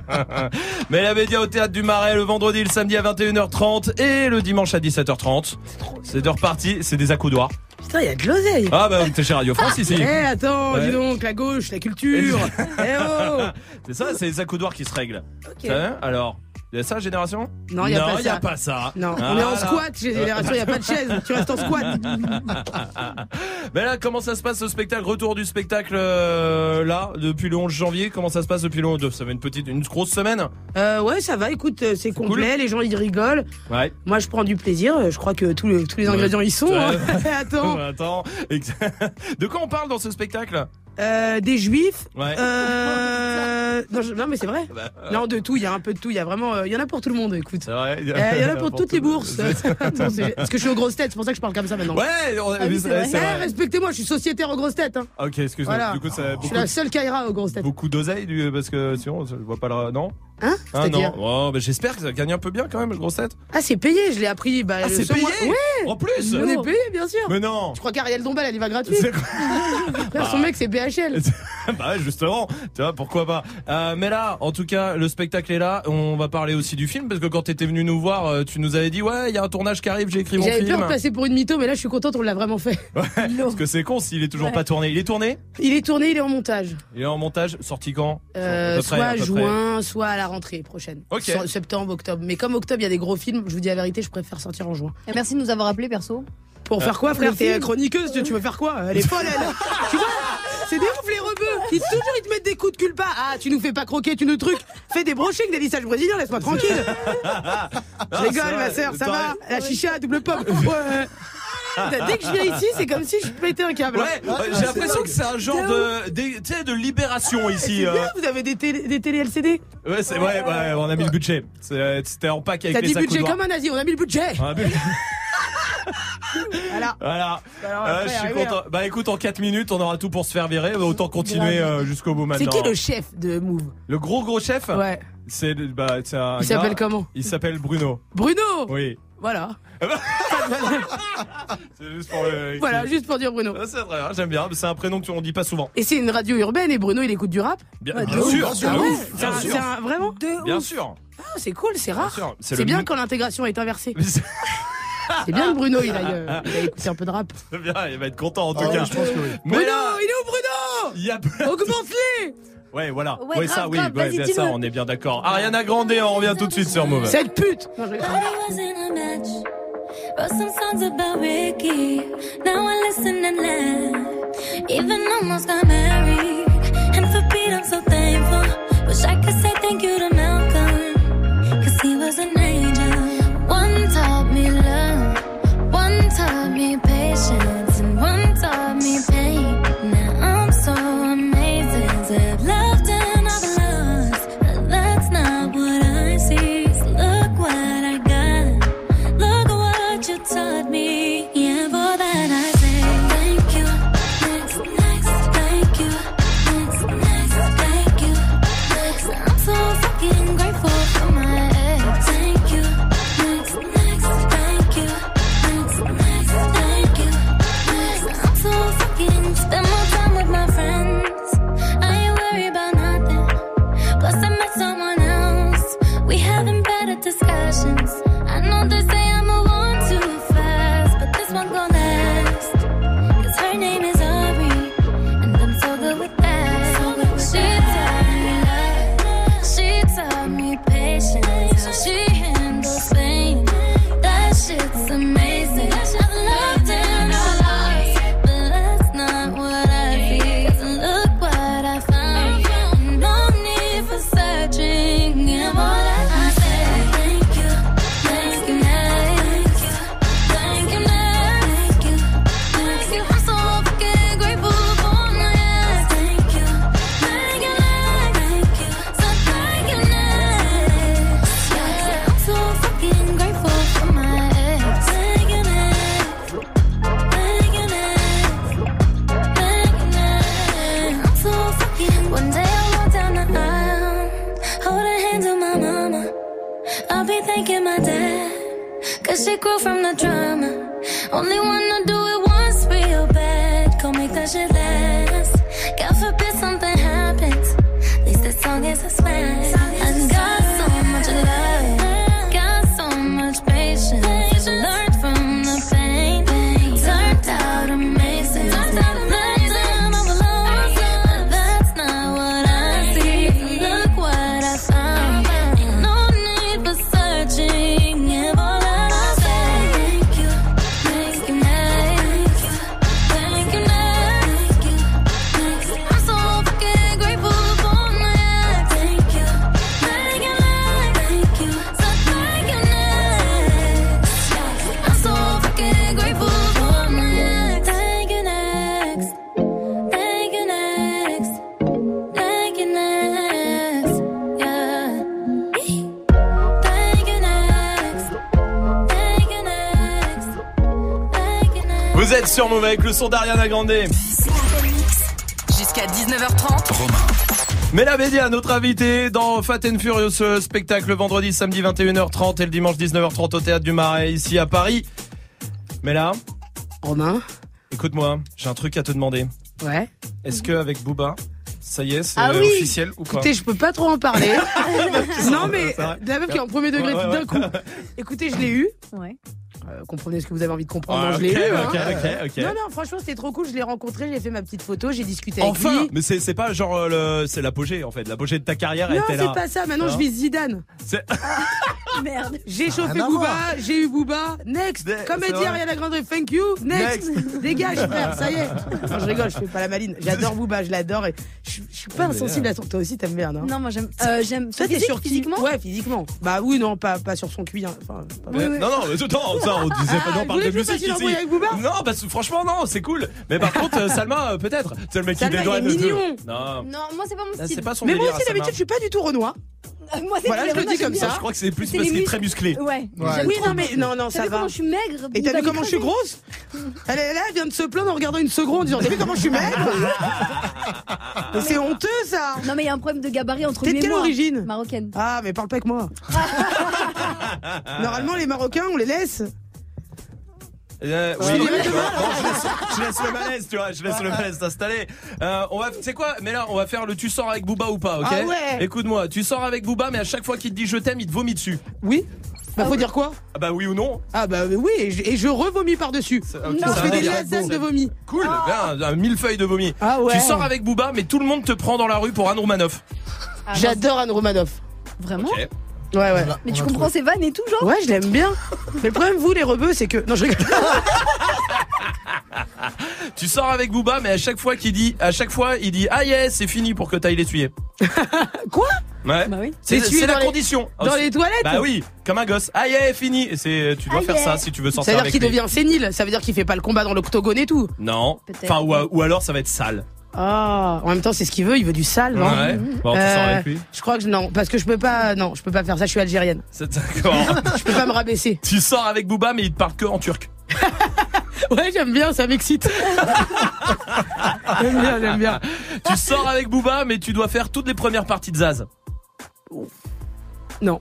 Mais la média au théâtre du Marais le vendredi, le samedi à 21h30 et le dimanche à 17h30. C'est de reparti, c'est des accoudoirs. Putain, il y a de l'oseille Ah bah t'es chez Radio France ici. Eh, attends, Ouais. dis donc, la gauche, la culture Eh oh C'est ça, c'est les accoudoirs qui se règlent. Ok. Hein Alors, il y a ça, Génération Non, il y a pas ça. pas ça. Non, Ah, on est en squat Génération, il n'y a pas de chaise, tu restes en squat. Mais là, comment ça se passe ce spectacle Retour du spectacle euh, là, depuis le 11 janvier? Comment ça se passe depuis le 11 Ça fait une petite, une grosse semaine Euh, ouais, ça va, écoute, euh, c'est complet, les gens ils rigolent. Ouais. Moi je prends du plaisir, euh, je crois que tous les, tous les Ouais. ingrédients y sont. hein. Ouais. Attends, Attends. Ex- De quoi on parle dans ce spectacle? Euh, des juifs. Ouais. Euh... Non, je- non, mais c'est vrai. Bah, euh, Non, de tout, il y a un peu de tout, il y a vraiment, euh, il y en a pour tout le monde, écoute. Vrai. Il y en a pour toutes les bourses. C'est- Parce que je suis aux grosses têtes, c'est pour ça que je parle comme ça maintenant. Ouais, on- Ah oui, c'est vrai. c'est Eh, vrai. respectez-moi, je suis sociétaire aux grosses têtes. Hein. Ok, excuse-moi. Voilà. Du coup, ça a Je beaucoup, suis la seule qui ira aux grosses têtes. beaucoup d'oseille parce que sinon, je vois pas le. Non? Hein? Ah C'est-à-dire non. Oh, bah, J'espère que ça gagne un peu bien quand même, le grosse tête. Ah, c'est payé, je l'ai appris. Bah, Ah, le c'est seul payé? mois- Ouais En plus? On est payé, bien sûr. Mais non Je crois qu'Ariel Dombal, elle y va gratuit. C'est Frère, Son mec, c'est Bah ouais, justement, tu vois, pourquoi pas. Euh, mais là, en tout cas, le spectacle est là. On va parler aussi du film parce que quand t'étais venu nous voir, euh, tu nous avais dit ouais, il y a un tournage qui arrive, j'ai écrit mon J'avais film. peur de passer pour une mytho, mais là, je suis contente, on l'a vraiment fait. Ouais, parce que c'est con s'il est toujours Ouais. pas tourné. Il est tourné? Il est tourné, il est en montage. Il est en montage, sorti quand? Euh, près, à soit près. juin, soit à la rentrée prochaine. Septembre, octobre. Mais comme octobre, il y a des gros films, je vous dis la vérité, je préfère sortir en juin. Et merci de nous avoir appelés, perso. Pour Euh, faire quoi, frère? T'es chroniqueuse, tu tu veux faire quoi? Elle est folle, elle Tu vois? C'est des ouf, les rebeux Ils, toujours, ils te mettent des coups de culpa. Ah, tu nous fais pas croquer, tu nous trucs. Fais des brochings, des lissages brésiliens, laisse-moi tranquille. Je rigole, ma sœur, ça va La chicha, double pomme. Ouais. Dès que je viens ici, c'est comme si je pétais un câble. Ouais, ouais, j'ai l'impression que c'est un genre de, des- tu sais, de libération ici. C'est euh. bien, vous avez des télé, des télé LCD Ouais, c'est ouais, ouais, on a mis le budget. C'est- C'était en pack avec T'as les dit budget comme un nazi, on a mis le budget. On a mis- Voilà. Voilà. Alors, Euh, je suis content. Bah écoute, en 4 minutes, on aura tout pour se faire virer. Autant continuer euh, jusqu'au bout C'est maintenant. qui le chef de Move? Le gros gros chef? Ouais. C'est le- bah, c'est un Il s'appelle comment? Il s'appelle Bruno. Bruno Oui. Voilà. C'est juste pour le. Voilà, juste pour dire Bruno. Ah, C'est vrai, hein, j'aime bien. C'est un prénom qu'on dit pas souvent. Et c'est une radio urbaine et Bruno il écoute du rap? Bien, Ouais, bien sûr, c'est bien un- sûr. c'est un- Vraiment? Bien sûr. Ah, c'est cool, c'est rare. c'est C'est bien quand l'intégration est inversée. C'est bien que Bruno il aille, euh, il aille écouter un peu de rap. C'est bien, il va être content en tout Ah cas. je pense que oui. Mais Bruno, là, il est où Bruno il y a plein- Augmente-les Ouais, voilà. Ouais, Ouais, grave, ça, oui, grave, ouais, vas-y, bien dis-le. ça, on est bien d'accord. Ariana Grande, on revient tout de suite sur Move. Cette pute Non, je- Thought it wasn't a match. Wrote some songs about Ricky. Now I listen and laugh. Even almost got married. And for Pete, I'm so thankful. Wish I could say thank you to me from the drama. Only wanna do it once real bad. Go make that shit last. Sur Move avec le son d'Ariana Grande. Jusqu'à 19h30. Mais la Bédia, notre invité dans Fat and Furious spectacle le vendredi, samedi 21h30 et le dimanche 19h30 au théâtre du Marais ici à Paris. Mais là, Romain, écoute-moi, j'ai un truc à te demander. ouais. Est-ce que avec Booba, ça y est, c'est Ah oui. officiel ou pas Écoutez, je peux pas trop en parler. non, mais la meuf qui est en premier degré ouais, d'un coup. Écoutez, je l'ai eu. Ouais. Euh, comprenez ce que vous avez envie de comprendre. Ah, non, je l'ai eu. hein. Non, non, franchement, c'était trop cool. Je l'ai rencontré, j'ai fait ma petite photo, j'ai discuté avec Enfin, lui. mais c'est c'est pas genre euh, le c'est l'apogée en fait, l'apogée de ta carrière Non, était là. c'est pas ça. Maintenant, Non je vis Zidane. Merde. J'ai chauffé Booba, j'ai eu Booba. Next. Comme c'est elle dit vrai. Ariana Grande, thank you. Next. Dégage, frère, ça y est. Non, je rigole, je fais pas la maline. J'adore Booba, je l'adore. Et je, je suis pas mais, insensible à son. Toi aussi, t'aimes bien, non? Non, moi j'aime. Euh, j'aime. Toi, t'es sur qui? physiquement? Ouais, physiquement. Bah oui, non, pas, pas sur son cuir. Enfin, pas- Mais- Non, non, mais attends, ça, on disait pas, non, on parle de musique ici. avec Booba? Non, parce que franchement, non, c'est cool. Mais par contre, euh, Salma, euh, peut-être. C'est le mec qui Salma, dédouane de- mignon. Non. Non, moi c'est pas mon Ah, style. c'est pas son Mais moi aussi, d'habitude, je suis pas du tout Renoir. Euh, moi, c'est Voilà, je le dis comme ça. Je crois que c'est plus C'est parce les qu'il est très musclé. Ouais. Oui, non, mais non, non, T'as ça vu va. comment je suis maigre Et t'as vu comment je suis grosse elle est là, elle vient de se plaindre en regardant une seconde en disant T'as vu comment je suis maigre? Mais C'est honteux ça Non, mais il y a un problème de gabarit entre T'es de et quelle moi. origine? Marocaine. Ah, mais parle pas avec moi. Normalement, les Marocains, on les laisse. Euh, Je oui. laisse, je laisse le malaise, tu vois, je laisse le malaise s'installer. Euh, on va, c'est quoi Mais là, on va faire le tu sors avec Booba ou pas, ok Ah ouais. Écoute-moi, tu sors avec Booba, mais à chaque fois qu'il te dit je t'aime, il te vomit dessus. Oui Bah, faut dire quoi Ah bah oui ou non Ah, bah oui, et je, et je revomis par-dessus. Ok, On ça fait des lasagnes de vomi. Cool, bien, un millefeuille de vomi. Ah ouais. Tu sors avec Booba, mais tout le monde te prend dans la rue pour Anne Romanoff. Ah, J'adore Anne Romanoff. Vraiment? Ouais, ouais. Mais tu comprends ses vannes et tout, genre Ouais, je l'aime bien. Mais le problème, vous, les rebeux, c'est que. Non, je rigole. Tu sors avec Booba, mais à chaque fois qu'il dit, à chaque fois, il dit ah yes, c'est fini pour que t'ailles l'essuyer. Quoi? Ouais. Bah oui. C'est L'essuyer la dans les- condition. dans les toilettes Bah oui, comme un gosse. Ah yeah, fini. Et c'est, tu dois Ah faire yeah. ça si tu veux Ça sortir veut dire avec qu'il lui. devient sénile. Ça veut dire qu'il fait pas le combat dans l'octogone et tout. Non. Peut-être. Enfin, ou, ou alors ça va être sale. Ah, en même temps, c'est ce qu'il veut. Il veut du sale, non Ouais. Bon, tu sors Euh, avec lui. Je crois que je- non, parce que je peux pas. Non, je peux pas faire ça. Je suis algérienne. C'est d'accord. Je peux pas me rabaisser. tu sors avec Booba, mais il te parle que en turc. Ouais, j'aime bien. Ça m'excite. j'aime bien, j'aime bien. tu sors avec Booba, mais tu dois faire toutes les premières parties de Zaz. Non,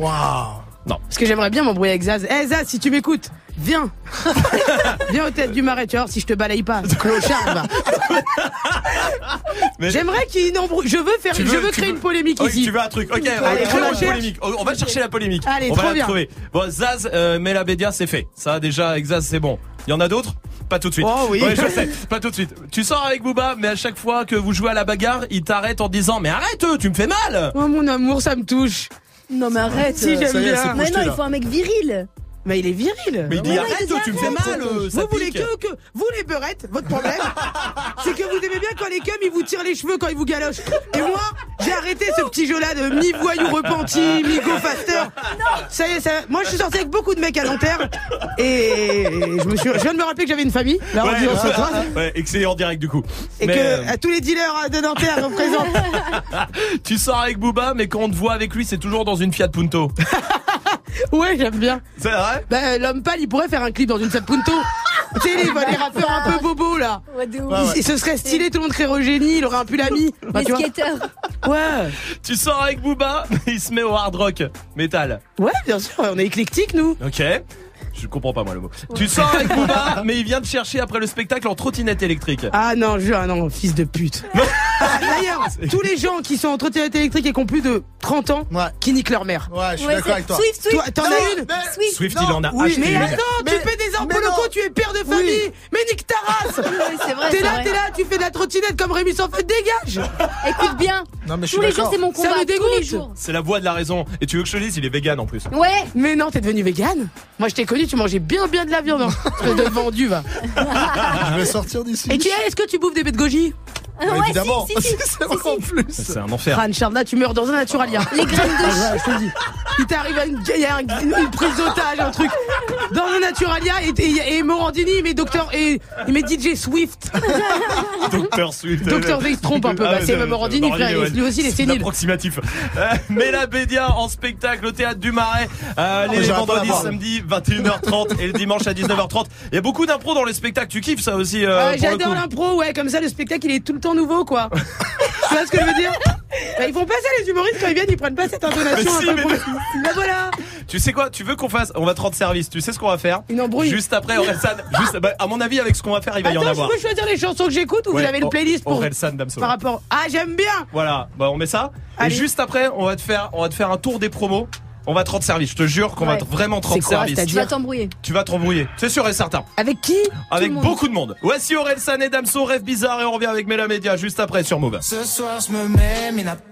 Waouh. parce que j'aimerais bien m'embrouiller avec Zaz. Eh Zaz, si tu m'écoutes, viens. viens au tête du marais, tu vois, si je te balaye pas. Clochard, va. Mais- J'aimerais qu'il embrouille. Je veux faire. Tu je veux- veux tu créer veux- une polémique Oh, ici. Tu veux un truc Ok, on va Allez, créer on une cherche. polémique. On on va chercher la polémique. Allez, on trop va la bien. trouver. Bon, Zaz, euh, Mela Bédia, c'est fait. Ça, déjà, avec Zaz, c'est bon. Il y en a d'autres Pas tout de suite. Oh oui. Ouais, je sais. Pas tout de suite. Tu sors avec Booba, mais à chaque fois que vous jouez à la bagarre, il t'arrête en disant Mais arrête, tu me fais mal Oh mon amour, ça me touche. Non, mais arrête. Si, j'aime bien. Mais non, il faut un mec viril. Mais il est viril. Mais il dit Ouais, Arrête, il tu me fais mal euh, ça vous voulez pique. que, que vous les beurettes, votre problème, c'est que vous aimez bien quand les cums ils vous tirent les cheveux quand ils vous galochent. Et moi, j'ai arrêté ce petit jeu-là de mi-voyou repenti, mi-go faster. Ça y est, ça, moi je suis sorti avec beaucoup de mecs à Nanterre et je me suis, je viens de me rappeler que j'avais une famille. Là, on Ouais, dit on ouais, croise. ouais, et que c'est en direct du coup. Et Mais, que euh, à tous les dealers de Nanterre représentent. tu sors avec Booba, mais quand on te voit avec lui, c'est toujours dans une Fiat Punto. Ouais, j'aime bien. C'est vrai Bah, l'homme pâle, il pourrait faire un clip dans une Fiat Punto. tu sais, les, les rappeurs un peu bobos là. Ouais, de ouf. Il- il- ce serait stylé, tout le monde serait Eugénie, il aurait un pull ami. Bah, Les tu vois. skateurs. Ouais. Tu sors avec Booba, mais il se met au hard rock metal. Ouais, bien sûr, on est éclectique, nous. Ok. Je comprends pas moi le mot. Tu sors avec Booba, mais il vient te chercher après le spectacle en trottinette électrique. Ah non, je ah non, fils de pute. D'ailleurs, tous les gens qui sont en trottinette électrique et qui ont plus de 30 ans, qui niquent leur mère. Ouais, je suis Ouais, d'accord avec toi. Swift, Swift. T'en as une mais- Swift. Swift, Non, il en a oui, acheté Mais attends, tu fais des arbres mais locaux, tu es père de famille. Mais nique ta race. T'es là, t'es là, tu fais de la trottinette comme Rémi sans fait, dégage. Écoute bien. Non, mais je Tous les jours, c'est mon Ça combat. me Tous les dégoûte. C'est la voix de la raison. Et tu veux que je te dise, il est vegan en plus. Ouais. Mais non, t'es devenu vegan Moi, je t'ai connu, tu mangeais bien, bien de la viande. Hein. De vendu, va. Je vais sortir d'ici. Et tu est-ce que tu bouffes des baies de goji? Bah, Ouais, évidemment. si, si, si. C'est encore plus. C'est un enfer. Tu meurs dans un naturalia. Les graines de Ouais, je te le dis. Il t'arrive à une, il y a un- une, une prise d'otage, un truc. Dans un naturalia, et, et, et Morandini, il met docteur, et il met DJ Swift. Docteur Swift. Docteur V, il se trompe un peu. Bah, c'est Morandini, frère, ouais. lui aussi, il est C'est sénile. approximatif. Euh, Mela Bédia en spectacle au théâtre du Marais euh, les Oh, vendredis, samedi 21h30 et le dimanche à 19h30. Il y a beaucoup d'impro dans les spectacles. Tu kiffes ça aussi euh, J'adore l'impro, ouais, comme ça le spectacle il est tout le temps nouveau quoi. tu vois ce que je veux dire Bah, Ils font pas ça les humoristes quand ils viennent, ils prennent pas cette intonation Mais si, un peu. mais pour- Bah voilà Tu sais quoi Tu veux qu'on fasse On va te rendre service. Tu sais ce qu'on va faire Une embrouille. Juste après Orelsan. Juste, bah, à mon avis, avec ce qu'on va faire, il va y en Attends, avoir. je peux choisir les chansons que j'écoute ou Ouais, vous avez une O- playlist pour Orelsan Damso. par rapport Ah j'aime bien Voilà, bah on met ça. Allez. Et juste après, on va te faire, on va te faire un tour des promos. On va te rendre service. Je te jure qu'on va te vraiment te rendre quoi, service. Tu vas t'embrouiller. Tu vas te rembrouiller. C'est sûr et certain. Avec qui? Avec beaucoup de monde. Voici Orelsan et Damso, rêve bizarre et on revient avec Mela Média juste après sur Move. Ce soir je me mets, Mina,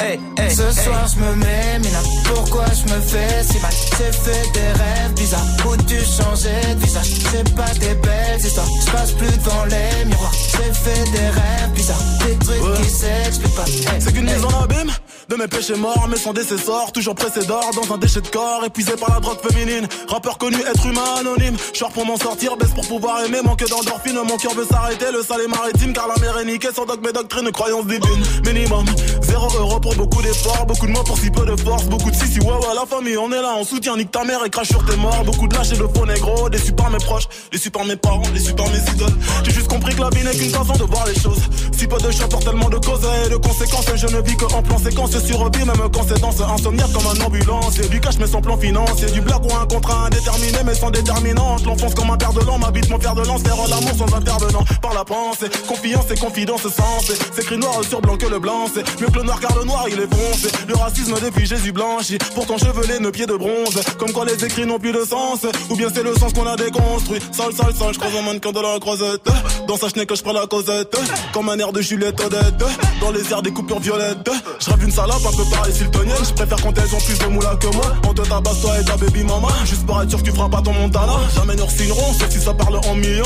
Hey, hey, Ce soir je me mets, Mina, pourquoi je me fais si mal? J'ai fait des rêves bizarres. Où tu changeais de visage? C'est pas des belles histoires, je passe plus devant les miroirs. J'ai fait des rêves bizarres, des trucs qui s'expliquent pas. Hey, C'est qu'une hey. mise en abîme de mes péchés morts, mais sans décessor, toujours pressé d'or dans un déchet de corps, épuisé par la drogue féminine. Rappeur connu, être humain anonyme. Short pour m'en sortir, baisse pour pouvoir aimer, manque d'endorphine. Mon cœur veut s'arrêter, le sale est maritime, car la mer est niquée. Sans dogme et doctrine, croyance divine. Minimum, zéro euro pour beaucoup d'efforts, beaucoup de mots pour si peu de force, beaucoup de si si ouais ouais la famille, on est là, on soutient, nique ta mère et crache sur tes morts. Beaucoup de lâches et de faux négro, déçus par mes proches, déçus par mes parents, déçus par mes idoles. J'ai juste compris que la vie n'est qu'une façon de voir les choses. Si peu de choix pour tellement de causes et de conséquences, je ne vis que en plan séquence survie, même quand c'est insomniaque comme un ambulance. Et du cash mais sans plan financier, du blague ou un contrat indéterminé mais sans déterminante. L'enfance comme un père de l'an, m'habite mon père de lance, faire l'amour sans intervenant. Par la pensée, confiance et confidence sens. C'est écrit noir sur blanc que le blanc, c'est mieux que le noir car le noir il est foncé. Le racisme depuis Jésus blanchi, pourtant chevelé nos pieds de bronze. Comme quoi les écrits n'ont plus de sens, ou bien c'est le sens qu'on a déconstruit. Sale, sale, sale, je croise un mannequin de la croisette. Dans sa chenille que je prends la causette, comme un air de Juliette Odette. Dans les airs des coupures violettes, je rêve une salope un peu pareil siltonienne. Je préfère quand elles ont plus de moula que moi. On te tabasse toi et ta baby mama. Juste pour être sûr que tu feras pas ton montana. Jamais nous signerons, sauf si ça parle en millions.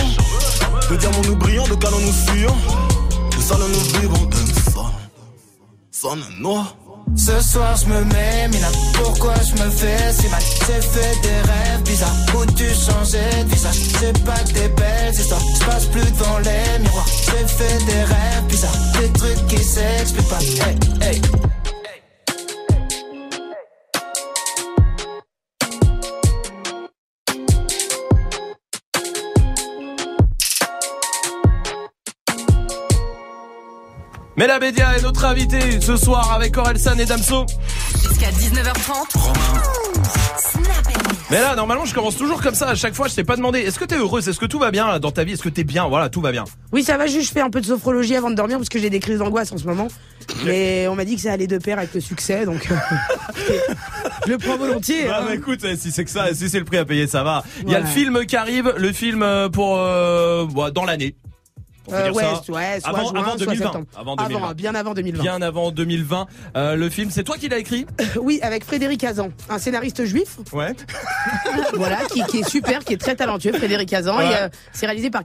De diamants nous brillons, de canons nous fuyons. De salon nous vivons. Ce soir je me mets, Mina, pourquoi je me fais si mal? J'ai fait des rêves bizarres. Où tu changeais de visage C'est pas que des belles histoires, je passe plus devant les miroirs. J'ai fait des rêves bizarres, des trucs qui s'expliquent pas. Hey, hey Mela Bédia est notre invité ce soir avec Orelsan et Damso. Jusqu'à 19h30. Mais là, normalement, je commence toujours comme ça. À chaque fois, je t'ai pas demandé. Est-ce que t'es heureuse? Est-ce que tout va bien dans ta vie? Est-ce que t'es bien? Voilà, tout va bien. Oui, ça va, juste je fais un peu de sophrologie avant de dormir parce que j'ai des crises d'angoisse en ce moment. Mais on m'a dit que ça allait de pair avec le succès, donc euh, je le prends volontiers. Bah, hein. bah, écoute, eh, si c'est que ça, si c'est le prix à payer, ça va. Il y a le film qui arrive, le film euh, pour euh, bah, dans l'année. On peut Euh, dire ouais, ça. ouais, soit avant, juin, avant soit 2020. septembre. Avant 2020. bien avant 2020. Bien avant 2020. Euh, le film, c'est toi qui l'as écrit Oui, avec Frédéric Hazan, un scénariste juif. Ouais. voilà, qui, qui est super, qui est très talentueux, Frédéric Hazan. Ouais. Euh, c'est réalisé par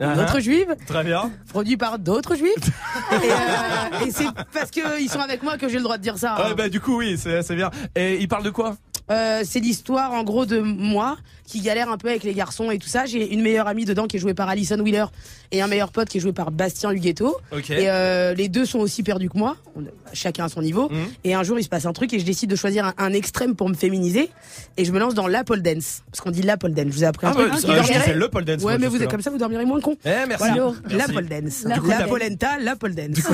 Uh-huh. autre juive. Très bien. Produit par d'autres juifs. et euh, et c'est parce qu'ils sont avec moi que j'ai le droit de dire ça. hein. Ouais, bah du coup, oui, c'est bien. Et il parle de quoi? Euh, c'est l'histoire en gros de moi qui galère un peu avec les garçons et tout ça. J'ai une meilleure amie dedans qui est jouée par Alison Wheeler et un meilleur pote qui est joué par Bastien Huguetto. Ok. Et euh, les deux sont aussi perdus que moi, On chacun à son niveau. Mhm. Et un jour il se passe un truc et je décide de choisir un, un extrême pour me féminiser et je me lance dans la pole dance parce qu'on dit la pole dance. Je vous ai appris un Ah truc. ouais, je dormirez le pole dance, Ouais, mais vous êtes comme ça, vous dormirez moins con. Eh, merci. Voilà. Merci. La pole dance. Du coup, la polenta, la pole dance.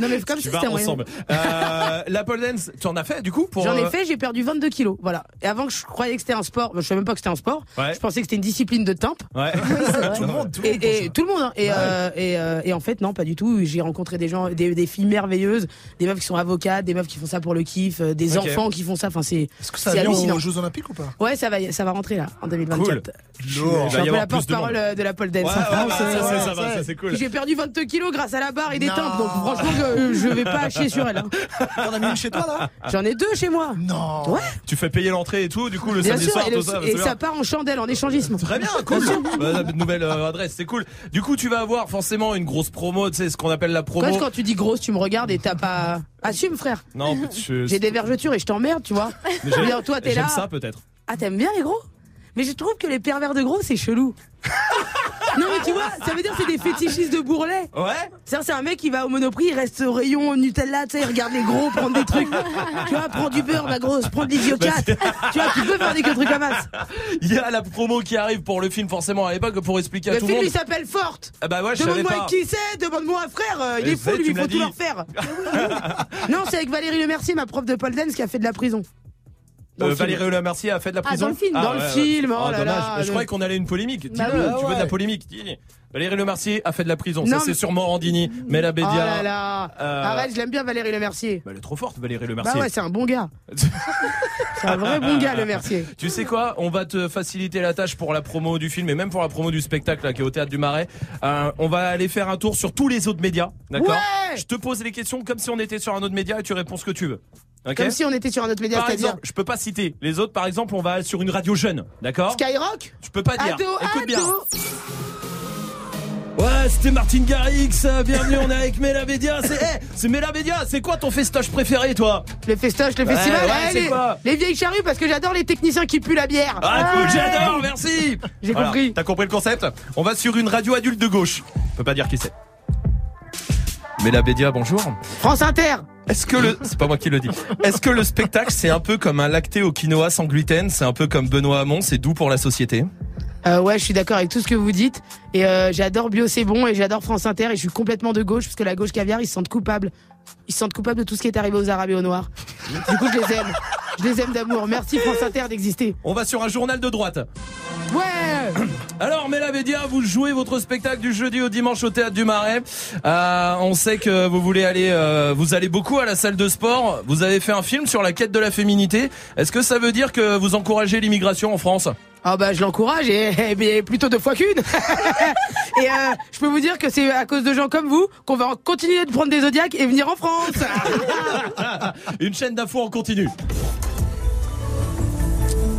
non mais comme vas c'était moyen. ensemble. Euh, la pole dance, tu en as fait du coup pour J'en ai euh, fait, j'ai perdu 22 kilos. Voilà. Et avant que je croyais que c'était un sport, bah, je savais même pas que c'était un sport. Ouais. Je pensais que c'était une discipline de timp. Ouais. Tout le monde, tout le monde. Et, et tout le monde. hein. Et, euh, et, euh, et en fait, non, pas du tout. J'ai rencontré des gens, des, des filles merveilleuses, des meufs qui sont avocates, des meufs qui font ça pour le kiff, euh, des enfants qui font ça. Enfin, c'est Est-ce que ça hallucinant. aux Jeux Olympiques ou pas? Ouais, ça va, ça va rentrer là en 2024. Cool. Je suis va un peu la de porte-parole euh, de la pole dance. Ouais, ça, c'est- ça va, ça, c'est cool. J'ai perdu 22 kilos grâce à la barre et des timbres, donc franchement, je, je vais pas chier sur elle. hein. T'en as mis une chez toi là J'en ai deux chez moi. Non. Ouais. Tu fais payer l'entrée et tout, du coup le Bien samedi sûr, soir, et, tout le- ça. et c'est ça bien. part en chandelle, en échangisme. Très bien, cool. Bah, nouvelle euh, adresse, c'est cool. Du coup, tu vas avoir forcément une grosse promo, tu sais, ce qu'on appelle la promo. Quoi, quand tu dis grosse, tu me regardes et t'as pas. Assume, frère. Non, je- J'ai des vergetures et je t'emmerde, tu vois. Mais Je j'aime- veux dire, toi, t'es là. J'aime ça peut-être. Ah, t'aimes bien les gros? Mais je trouve que les pervers de gros, c'est chelou. non, mais tu vois, ça veut dire que c'est des fétichistes de bourrelet. Ouais. C'est c'est un mec qui va au Monoprix, il reste au rayon Nutella, tu sais, il regarde les gros prendre des trucs. tu vois, prends du beurre, ma grosse, prends de l'idiocate. tu vois, tu peux faire des trucs comme ça. Il y a la promo qui arrive pour le film forcément à l'époque pour expliquer à Le tout le film, monde. il s'appelle Forte. Ah bah ouais, Demande-moi qui c'est, demande-moi un frère, euh, il est fou, lui, il faut tout leur faire. non, c'est avec Valérie Lemercier, ma prof de pole dance, qui a fait de la prison. Dans Euh, le. Valérie Le Mercier a fait de la Ah, prison. dans le film, dans le film, oh là dommage. là, je le- croyais qu'on allait à une polémique. Dis-le, Bah oui. tu veux de la polémique dis. Valérie Le Mercier a fait de la prison. Non, ça, c'est sur Morandini. Mais la Oh Bédia. là là. euh, Arrête, je l'aime bien Valérie Lemercier. bah, elle est trop forte, Valérie Le Bah Mercier. ouais, c'est un bon gars. c'est un vrai bon gars, le Mercier. Tu sais quoi On va te faciliter la tâche pour la promo du film et même pour la promo du spectacle là, qui est au théâtre du Marais. Euh, on va aller faire un tour sur tous les autres médias, d'accord Ouais Je te pose les questions comme si on était sur un autre média et tu réponds ce que tu veux. Comme si on était sur un autre média, Par exemple, je peux pas citer. Les autres, par exemple, on va sur une radio jeune, d'accord Skyrock Je peux pas dire. Ado, Écoute bien. ado. Ouais, c'était Martine Garrix. euh, Bienvenue, on est avec Mela Bédia. C'est eh, c'est Mela Bédia. C'est quoi ton festoche préféré, toi Le festoche, le festival, ouais, eh, les, quoi les vieilles charrues parce que j'adore les techniciens qui puent la bière. Ah, cool, j'adore, merci. J'ai Voilà, compris. T'as compris le concept On va sur une radio adulte de gauche. On peut pas dire qui c'est. Mela Bédia, bonjour. France Inter. Est-ce que le, c'est pas moi qui le dis. Est-ce que le spectacle c'est un peu comme un lacté au quinoa sans gluten? C'est un peu comme Benoît Hamon, c'est doux pour la société? Euh, ouais, je suis d'accord avec tout ce que vous dites. Et euh, j'adore Bio, c'est bon. Et j'adore France Inter. Et je suis complètement de gauche parce que la gauche caviar, ils se sentent coupables. Ils se sentent coupables de tout ce qui est arrivé aux Arabes et aux Noirs. Du coup, je les aime. Je les aime d'amour. Merci France Inter d'exister. On va sur un journal de droite. Ouais Alors, Mela Bédia, vous jouez votre spectacle du jeudi au dimanche au théâtre du Marais. Euh, on sait que vous voulez aller, euh, vous allez beaucoup à la salle de sport. Vous avez fait un film sur la quête de la féminité. Est-ce que ça veut dire que vous encouragez l'immigration en France? Ah bah je l'encourage et, bien, plutôt deux fois qu'une. et euh, je peux vous dire que c'est à cause de gens comme vous qu'on va continuer de prendre des zodiacs et venir en France. Une chaîne d'infos en continu.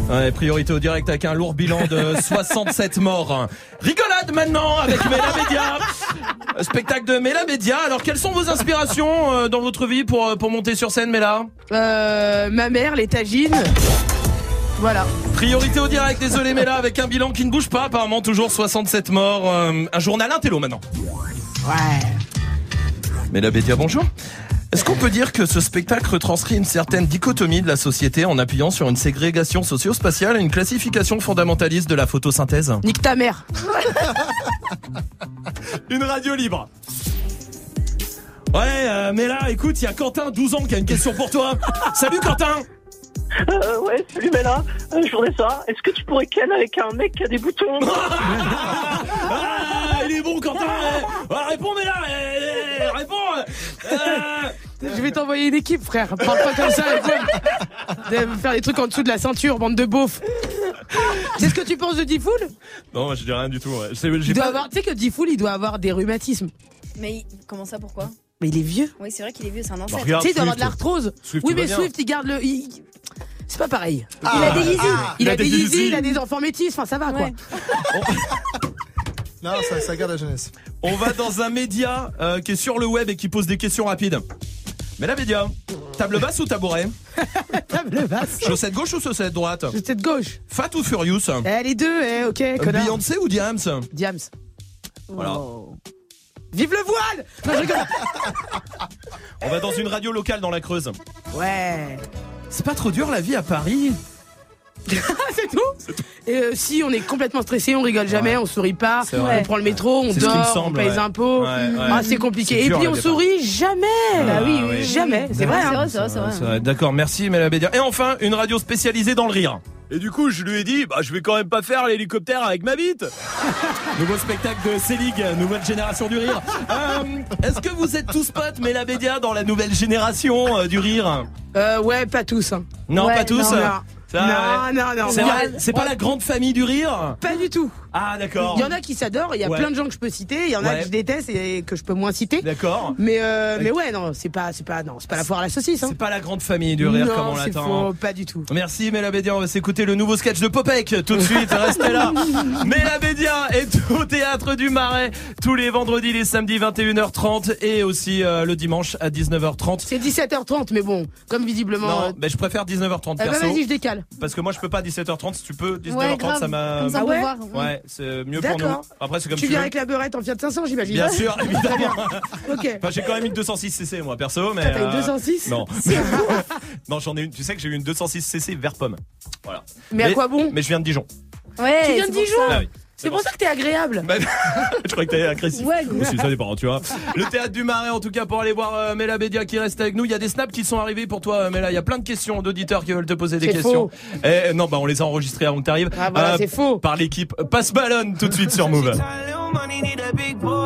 Ouais, priorité au direct avec un lourd bilan de 67 morts. Rigolade maintenant avec Mela Média. Spectacle de Mela Média. Alors quelles sont vos inspirations euh, dans votre vie pour, euh, pour monter sur scène Mela Euh, ma mère, les tagines. Voilà. Priorité au direct, désolé Mela, avec un bilan qui ne bouge pas, apparemment toujours 67 morts. euh, un journal intello maintenant. Ouais. Mela Bédia, bonjour. Est-ce qu'on peut dire que ce spectacle retranscrit une certaine dichotomie de la société en appuyant sur une ségrégation socio-spatiale et une classification fondamentaliste de la photosynthèse? Nique ta mère. Une radio libre. Ouais, euh, mais là, écoute, il y a Quentin, 12 ans, qui a une question pour toi. Salut Quentin Euh, ouais, salut Bella. Euh, je voudrais savoir, est-ce que tu pourrais ken avec un mec qui a des boutons Ah, il est bon, Quentin eh. Ah, Réponds, mais là eh, eh, Réponds Euh, Je vais t'envoyer une équipe, frère. Parle pas comme ça. De faire des trucs en dessous de la ceinture, bande de beaufs. C'est ce que tu penses de Diffoul? Non, moi, je dis rien du tout. ouais. Je sais- j'ai Il doit pas- avoir, tu sais que Diffoul, il doit avoir des rhumatismes. Mais il- comment ça, pourquoi? Mais il est vieux. Oui, c'est vrai qu'il est vieux, c'est un Bah, ancêtre. regarde, tu sais, il doit avoir de l'arthrose. Oui, mais. Swift, il garde le. il- C'est pas pareil. Il a des Yeezy. Il, a des Yeezy, Yeezy. il a des enfants métis, enfin ça va quoi. Non, ça, ça garde la jeunesse. On va dans un média euh, qui est sur le web et qui pose des questions rapides. Mais la média, table basse ou tabouret Table basse. Chaussette gauche ou chaussette droite de gauche. Fat ou Furious Eh, les deux, eh, ok, connard. Beyoncé ou Diams Diams. Voilà. Vive le voile Non, je rigole. On va dans une radio locale dans la Creuse. Ouais. C'est pas trop dur la vie à Paris? c'est tout. Et euh, si on est complètement stressé, on rigole jamais, Ouais. on sourit pas, on prend le métro, on dort, on semble, paye ouais. les impôts. Ouais, ouais. Ah, c'est compliqué. Et puis la on sourit jamais. Ah, oui, oui. jamais. C'est vrai. C'est hein. vrai, c'est vrai, c'est vrai. C'est vrai, D'accord, merci Mela Bédia. Et enfin, une radio spécialisée dans le rire. Et du coup, je lui ai dit, bah, je vais quand même pas faire l'hélicoptère avec ma bite. Nouveau spectacle de Célig, nouvelle génération du rire. Euh, Est-ce que vous êtes tous potes Mela Bédia dans la nouvelle génération euh, du rire? Euh, ouais, pas tous. hein. Non, Ouais, pas tous. Non, non, non, non. C'est pas la grande famille du rire Pas du tout. Ah, d'accord. Il y en a qui s'adorent, il y a Ouais. plein de gens que je peux citer, il y en a Ouais. que je déteste et que je peux moins citer. D'accord. Mais euh, mais ouais, non, c'est pas c'est pas non, c'est pas la foire à la saucisse hein. C'est pas la grande famille du rire non, comme on l'attend. pas du tout. Merci Mela Bédia, on va s'écouter le nouveau sketch de Popek tout de suite, restez là. Mela Bédia est au théâtre du Marais tous les vendredis, les samedis 21h30 et aussi euh, le dimanche à 19h30. C'est 17h30 mais bon, comme visiblement Non, euh, mais je préfère 19h30 eh ben, perso. vas-y, je décale. parce que moi je peux pas 17h30, si tu peux 19h30 Ouais, grave. ça m'a Ah ouais voir. Ouais, c'est mieux pour nous. Après c'est comme Tu tu viens veux. avec la beurette en Fiat 500, j'imagine. Bien sûr, évidemment. OK. Enfin, j'ai quand même une 206 cc moi perso, mais. T'as une 206 Non. non, j'en ai une. Tu sais que j'ai eu une 206 cc vert pomme. Voilà. Mais à quoi bon? Mais je viens de Dijon. Ouais, Tu viens de Dijon Ah oui. C'est pour ça que t'es agréable. Bah, je croyais que t'allais agressif. Ouais, Aussi, ça dépend, tu vois. Le théâtre du Marais, en tout cas, pour aller voir euh, Mela Bédia qui reste avec nous. Il y a des snaps qui sont arrivés pour toi, euh, Mela. Il y a plein de questions d'auditeurs qui veulent te poser des C'est questions. faux. Et, non, bah, on les a enregistrés avant que t'arrives. Ah, voilà, c'est faux. Par l'équipe Passe Ballon tout de suite sur Move. Little money need a big boy.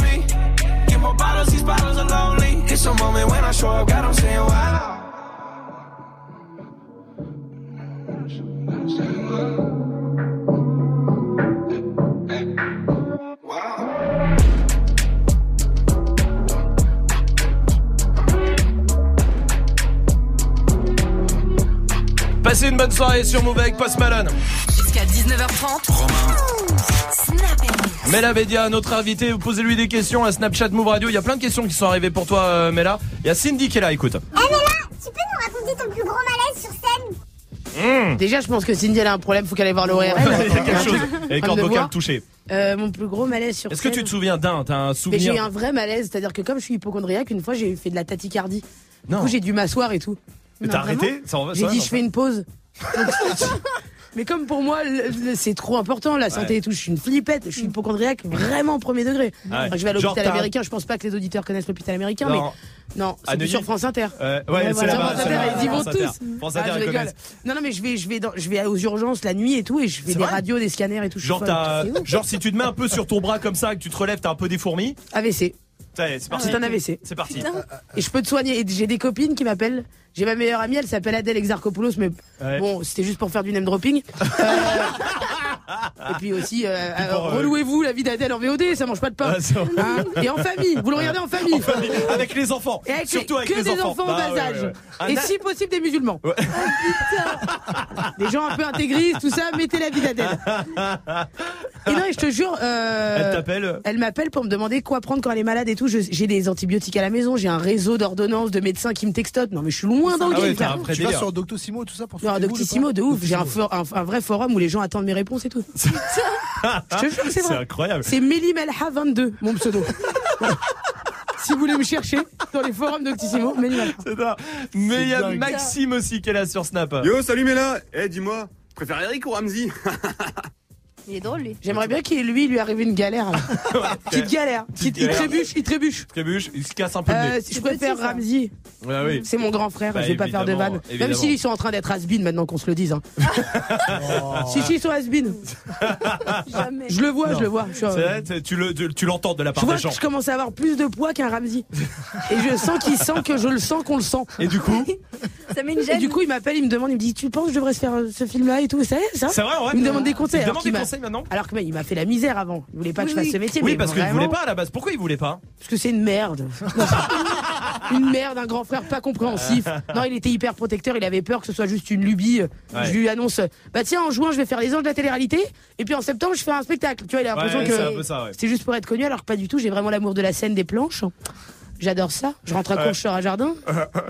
These bottles are lonely. It's a moment when I show up, God, I'm saying wow. Passez une bonne soirée sur Move avec Post Malone. Jusqu'à 19h30. Snap Mela Bédia, notre invité, vous posez-lui des questions à Snapchat Move Radio. Il y a plein de questions qui sont arrivées pour toi, euh, Mela. Il y a Cindy qui est là, écoute. Eh mais là, tu peux nous raconter ton plus gros malaise sur scène Mmh. Déjà, je pense que Cindy elle a un problème, faut qu'elle aille voir l'ORL. Il y a quelque chose. Et les cordes vocales touchées. Euh, mon plus gros malaise sur Est-ce que tu te souviens d'un T'as un Mais souvenir j'ai eu un vrai malaise, c'est-à-dire que comme je suis hypochondriaque, une fois j'ai fait de la tachycardie. Du Non. coup, j'ai dû m'asseoir et tout. Mais t'as arrêté J'ai dit, je fais une pause. Mais comme pour moi, c'est trop important, la santé Ouais. et tout, je suis une flippette, je suis hypochondriaque, vraiment premier degré. Ouais. Enfin, je vais à l'hôpital américain, je pense pas que les auditeurs connaissent l'hôpital américain, Non. mais non, c'est sur France Inter. Euh, ouais, c'est voilà, France Inter, ils y vont France Inter. tous. France Ah, Inter, ils connaissent. Non, non, mais je vais, je vais, dans- je vais aux urgences la nuit et tout, et je fais des radios, des scanners et tout. Genre, si tu te mets un peu sur ton bras comme ça, que tu te relèves, t'as un peu des fourmis. AVC. C'est parti. C'est un AVC. C'est parti. Et je peux te soigner. Et j'ai des copines qui m'appellent. J'ai ma meilleure amie, elle s'appelle Adèle Exarchopoulos, mais Ouais. bon, c'était juste pour faire du name dropping. Euh, et puis aussi, euh, euh, euh, relouez-vous la vie d'Adèle en VOD, ça mange pas de pain. Ah. Hein et en famille, vous le regardez en famille. En famille, avec les enfants. Et avec Surtout les- avec que les des enfants. enfants, Bah, en bas âge. ouais, ouais. Un Et a- si possible des musulmans. Ouais. Des gens un peu intégristes, tout ça, mettez la vie d'Adèle. Et non, et je te jure. euh, Elle t'appelle Elle m'appelle pour me demander quoi prendre quand elle est malade et tout. J'ai des antibiotiques à la maison, j'ai un réseau d'ordonnances de médecins qui me textotent. Non, mais je suis loin dans le Ah ouais, game, Tu vas sur Doctissimo, tout ça pour Non, Doctissimo, de ouf. J'ai un, un vrai forum où les gens attendent mes réponses et tout. Je te jure, c'est C'est incroyable. C'est Mélie Melha 22, mon pseudo. si vous voulez me chercher dans les forums Doctissimo, Mélie Melha. C'est ça. Mais il y a dingue. Maxime aussi qui est là sur Snap. Yo, salut Mela Eh, dis-moi, préfère Eric ou Ramsey Il est drôle, lui. J'aimerais bien qu'il lui lui arrive une galère. là. Petite galère. Petite- il galère. trébuche, il trébuche. Trébuche, il se casse un peu le Euh, nez. je préfère Ramsey. Ouais, oui. C'est mon grand frère, Bah, je vais pas faire de évidemment, vanne. Même évidemment. s'ils sont en train d'être has maintenant qu'on se le dise. Hein. si, si, ils sont has Jamais. Je le vois, je le vois. Je, suis, euh, C'est vrai, tu- tu le- tu tu l'entends de la je part vois des gens. que je commence à avoir plus de poids qu'un Ramsey. Et je sens qu'il sent que je le sens qu'on le sent. Et du coup Ça met une Et gêne. du coup, il m'appelle, il me demande, il me dit Tu penses que je devrais se faire euh, ce film-là et tout Ça, ça C'est vrai, ouais. Il me demande des conseils. Il te alors demande qu'il des m'a- maintenant? Alors que mais, il m'a fait la misère avant. Il voulait pas que je fasse ce métier. Oui, mais parce qu'il vraiment, voulait pas à la base. Pourquoi il voulait pas? Parce que c'est une merde. une merde, un grand frère pas compréhensif. Non, il était hyper protecteur, il avait peur que ce soit juste une lubie. Ouais. Je lui annonce Bah tiens, en juin, je vais faire les anges de la télé-réalité. Et puis en septembre, je fais un spectacle. Tu vois, il a l'impression Ouais, que c'est un peu ça, ouais. c'est juste pour être connu, alors que pas du tout. J'ai vraiment l'amour de la scène des planches. J'adore ça. Je rentre à Ouais. Concheur à Jardin.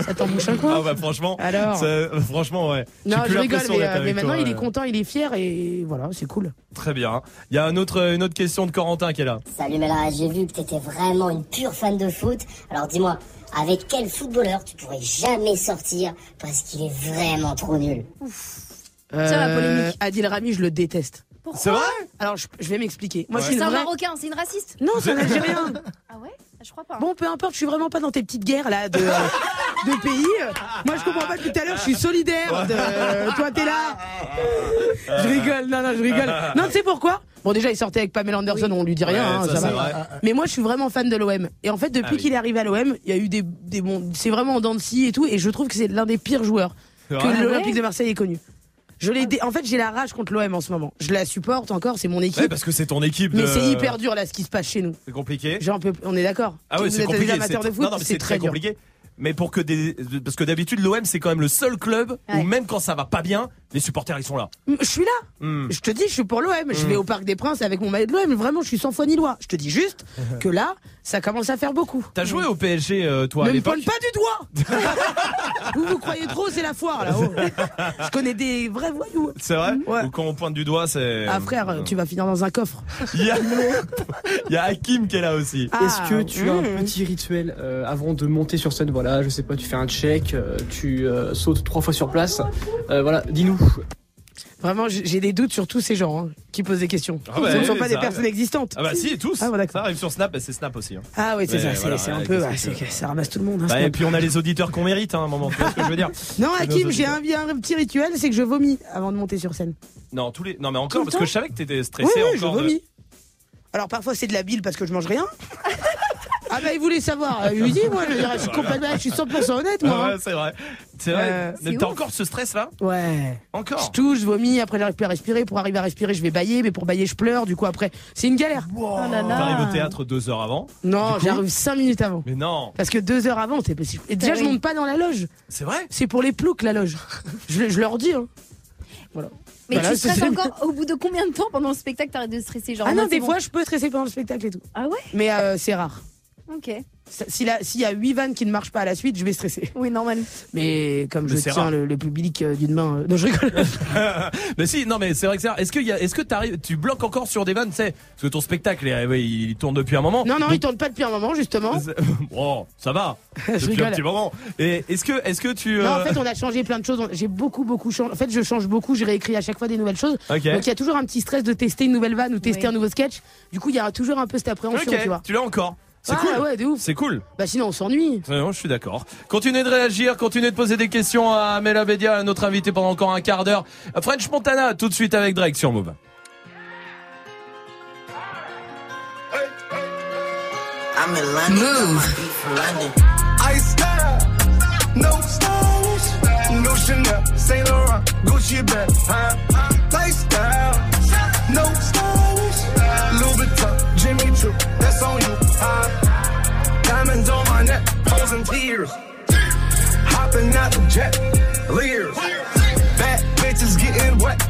Ça t'embouche un coin. Ah bah franchement. Alors Franchement, ouais. Non, plus je rigole, mais, euh, maintenant toi, il est content, il est fier et voilà, c'est cool. Très bien. Il y a un autre, une autre question de Corentin qui est là. Salut Mela, j'ai vu que t'étais vraiment une pure fan de foot. Alors dis-moi, avec quel footballeur tu pourrais jamais sortir parce qu'il est vraiment trop nul? Tiens, la polémique. Adil Rami, je le déteste. Pourquoi? C'est vrai? Alors je, je vais m'expliquer. Moi, Ouais. je suis C'est un vraie... Marocain, c'est une raciste? Non, c'est un Algérien. Ah ouais? Je crois pas. Bon, peu importe, je suis vraiment pas dans tes petites guerres là de, euh, de pays. Moi, je comprends pas depuis tout à l'heure, je suis solidaire. De... Toi, t'es là. Je rigole, non, non, je rigole. Non, tu sais pourquoi? Bon, déjà, il sortait avec Pamela Anderson, on lui dit rien, Ouais, hein, ça, va. vrai. Mais moi, je suis vraiment fan de l'OM. Et en fait, depuis Ah oui. qu'il est arrivé à l'OM, il y a eu des, des bons. C'est vraiment en dents de scie et tout. Et je trouve que c'est l'un des pires joueurs que l'Olympique de Marseille ait connu. Je l'ai dé- En fait, j'ai la rage contre l'OM en ce moment. Je la supporte encore, c'est mon équipe. Ouais, parce que c'est ton équipe. Mais c'est hyper dur là ce qui se passe chez nous. C'est compliqué. Peux- on est d'accord. Ah vous c'est compliqué. c'est- de foot, non, non, mais c'est très compliqué. Mais pour que des, parce que d'habitude l'OM c'est quand même le seul club où même quand ça va pas bien, les supporters ils sont là. Je suis là. Hmm. Je te dis, je suis pour l'OM. Je Mm. vais au Parc des Princes avec mon maillot de l'OM. Vraiment, je suis sans foi ni loi. Je te dis juste que là, ça commence à faire beaucoup. T'as joué au PSG euh, toi à Ne me l'époque pointe pas du doigt Vous vous croyez trop, c'est la foire là-haut. Je connais des vrais voyous. C'est vrai Ouais. Ou quand on pointe du doigt c'est. Ah frère, tu vas finir dans un coffre. Il y a, il y a Hakim qui est là aussi. Ah, Est-ce que tu as un mm. petit rituel euh, avant de monter sur scène? Voilà, je sais pas, tu fais un check, euh, tu euh, sautes trois fois sur place. Euh, voilà, dis-nous. Vraiment, j'ai des doutes sur tous ces gens hein, qui posent des questions. Ah bah Ce ne oui, sont pas des arrive. personnes existantes. Ah bah si tous. Ah, ça arrive sur Snap, bah, c'est Snap aussi. hein. Ah oui, c'est ça. c'est- voilà, c'est un peu, que ça ramasse tout le monde. hein, Bah, et puis on a les auditeurs qu'on mérite à un moment. Tu vois ce que je veux dire Non, Hakim, j'ai un, un petit rituel, c'est que je vomis avant de monter sur scène. Non tous les. Non mais encore parce que je savais que t'étais stressé oui, je encore. de- vomis. Alors parfois c'est de la bile parce que je mange rien. ah bah il voulait savoir. Je lui dis, moi, je, je suis complètement, je suis 100% honnête, moi. Ah hein. ouais, c'est vrai. C'est vrai. Euh, Mais T'as encore ce stress là Ouais. Je Encore. touche, je vomis, après j'arrive plus à respirer. Pour arriver à respirer, je vais bailler, mais pour bailler, je pleure. Du coup, après, c'est une galère. Oh là. T'arrives au théâtre deux heures avant. Non, j'arrive 5 minutes avant. Mais non. Parce que deux heures avant, c'est possible. Et déjà, je monte pas dans la loge. C'est vrai C'est pour les ploucs, la loge. je, je leur dis. Hein. Voilà. Mais Voilà, tu stresses encore au bout de combien de temps pendant le spectacle t'arrêtes de stresser genre Ah non, des bon. fois, je peux stresser pendant le spectacle et tout. Ah ouais Mais euh, c'est rare. Ok. S'il y a 8 vannes qui ne marchent pas à la suite, je vais stresser. Oui, normal. Mais comme Mais je tiens le, le public euh, d'une main. euh, Non, je rigole. mais si, non, mais c'est vrai que c'est. Est-ce que, y a- est-ce que t'arrives, tu bloques encore sur des vannes, tu sais? Parce que ton spectacle, il, tourne depuis un moment. non, non, Donc- il tourne pas depuis un moment, justement. Bon, ça va. Je Depuis un rigole. petit moment. Et est-ce que, est-ce que tu. Non, en euh, fait, on a changé plein de choses. J'ai beaucoup, beaucoup changé. En fait, je change beaucoup. Je réécris à chaque fois des nouvelles choses. Ok. Donc, il y a toujours un petit stress de tester une nouvelle vanne ou tester un nouveau sketch. Du coup, il y a toujours un peu cette appréhension, tu vois. tu l'as encore. C'est Ah, cool. ouais, de ouf. C'est cool. Bah, sinon, on s'ennuie. Non, je suis d'accord. Continuez de réagir, continuez de poser des questions à Mela Bedia, à notre invité pendant encore un quart d'heure. French Montana, tout de suite avec Drake sur Move. I'm in London. Move. From London. I style, no stylish, no Chanel, Saint Laurent, Gucci bag, huh? Lifestyle, no stylish, Louis Vuitton, Jimmy Choo, that's on you, huh? Diamonds on my neck, frozen tears, hopping out the jet, leers, bad bitches getting wet,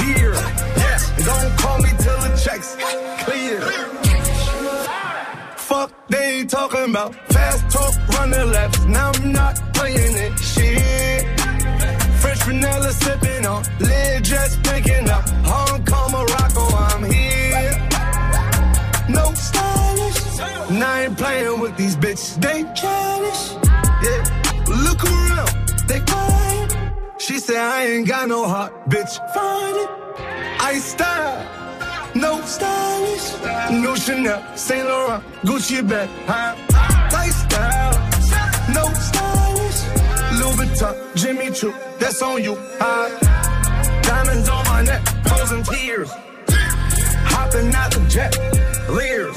here, yes, don't call me till the checks clear. Fuck, they talking about fast talk, running laps. Now I'm not playing it. Shit. French vanilla sipping on, lid just picking up. Hong Kong, Morocco, Now I ain't playing with these bitches. They childish. Yeah. Look around, they quiet. She said I ain't got no heart, bitch. Find it. I style. No stylish, no Chanel, Saint Laurent, Gucci bag, huh? Lifestyle, no stylish, Louis Vuitton, Jimmy Choo, that's on you, huh? Diamonds on my neck, frozen tears, hopping out the jet, leers,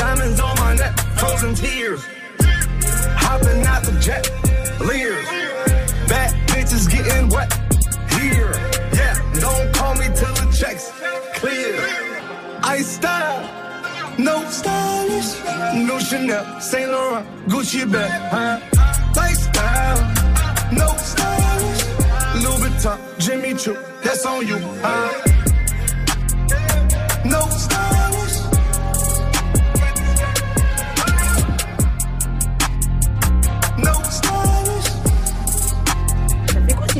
Diamonds on my neck, frozen tears, hopping out the jet, leers, bad bitches getting wet, here, yeah, don't call me till the checks clear. I style. No stylish, no Chanel, Saint Laurent, Gucci bag, huh? Lifestyle, no stylish, Louis Vuitton, Jimmy Choo, that's on you, huh?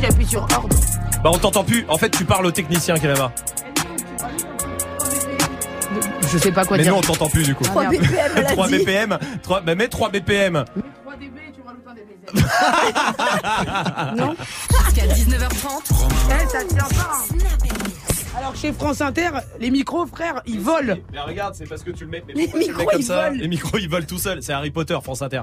Si j'appuie sur ordre Bah, on t'entend plus. En fait, tu parles au technicien qui est là-bas. Je sais pas quoi Mais dire. nous, on t'entend plus du coup. 3 BPM, elle a 3 dit. BPM. 3, bah, mets 3 BPM. Non Jusqu'à 19h30. Eh, ça tient pas. Alors chez France Inter, les micros, frère, ils volent. Mais regarde, c'est parce que tu le mets. Mais Les pourquoi tu le mets micros, comme ils ça volent. Les micros, ils volent tout seuls. C'est Harry Potter, France Inter.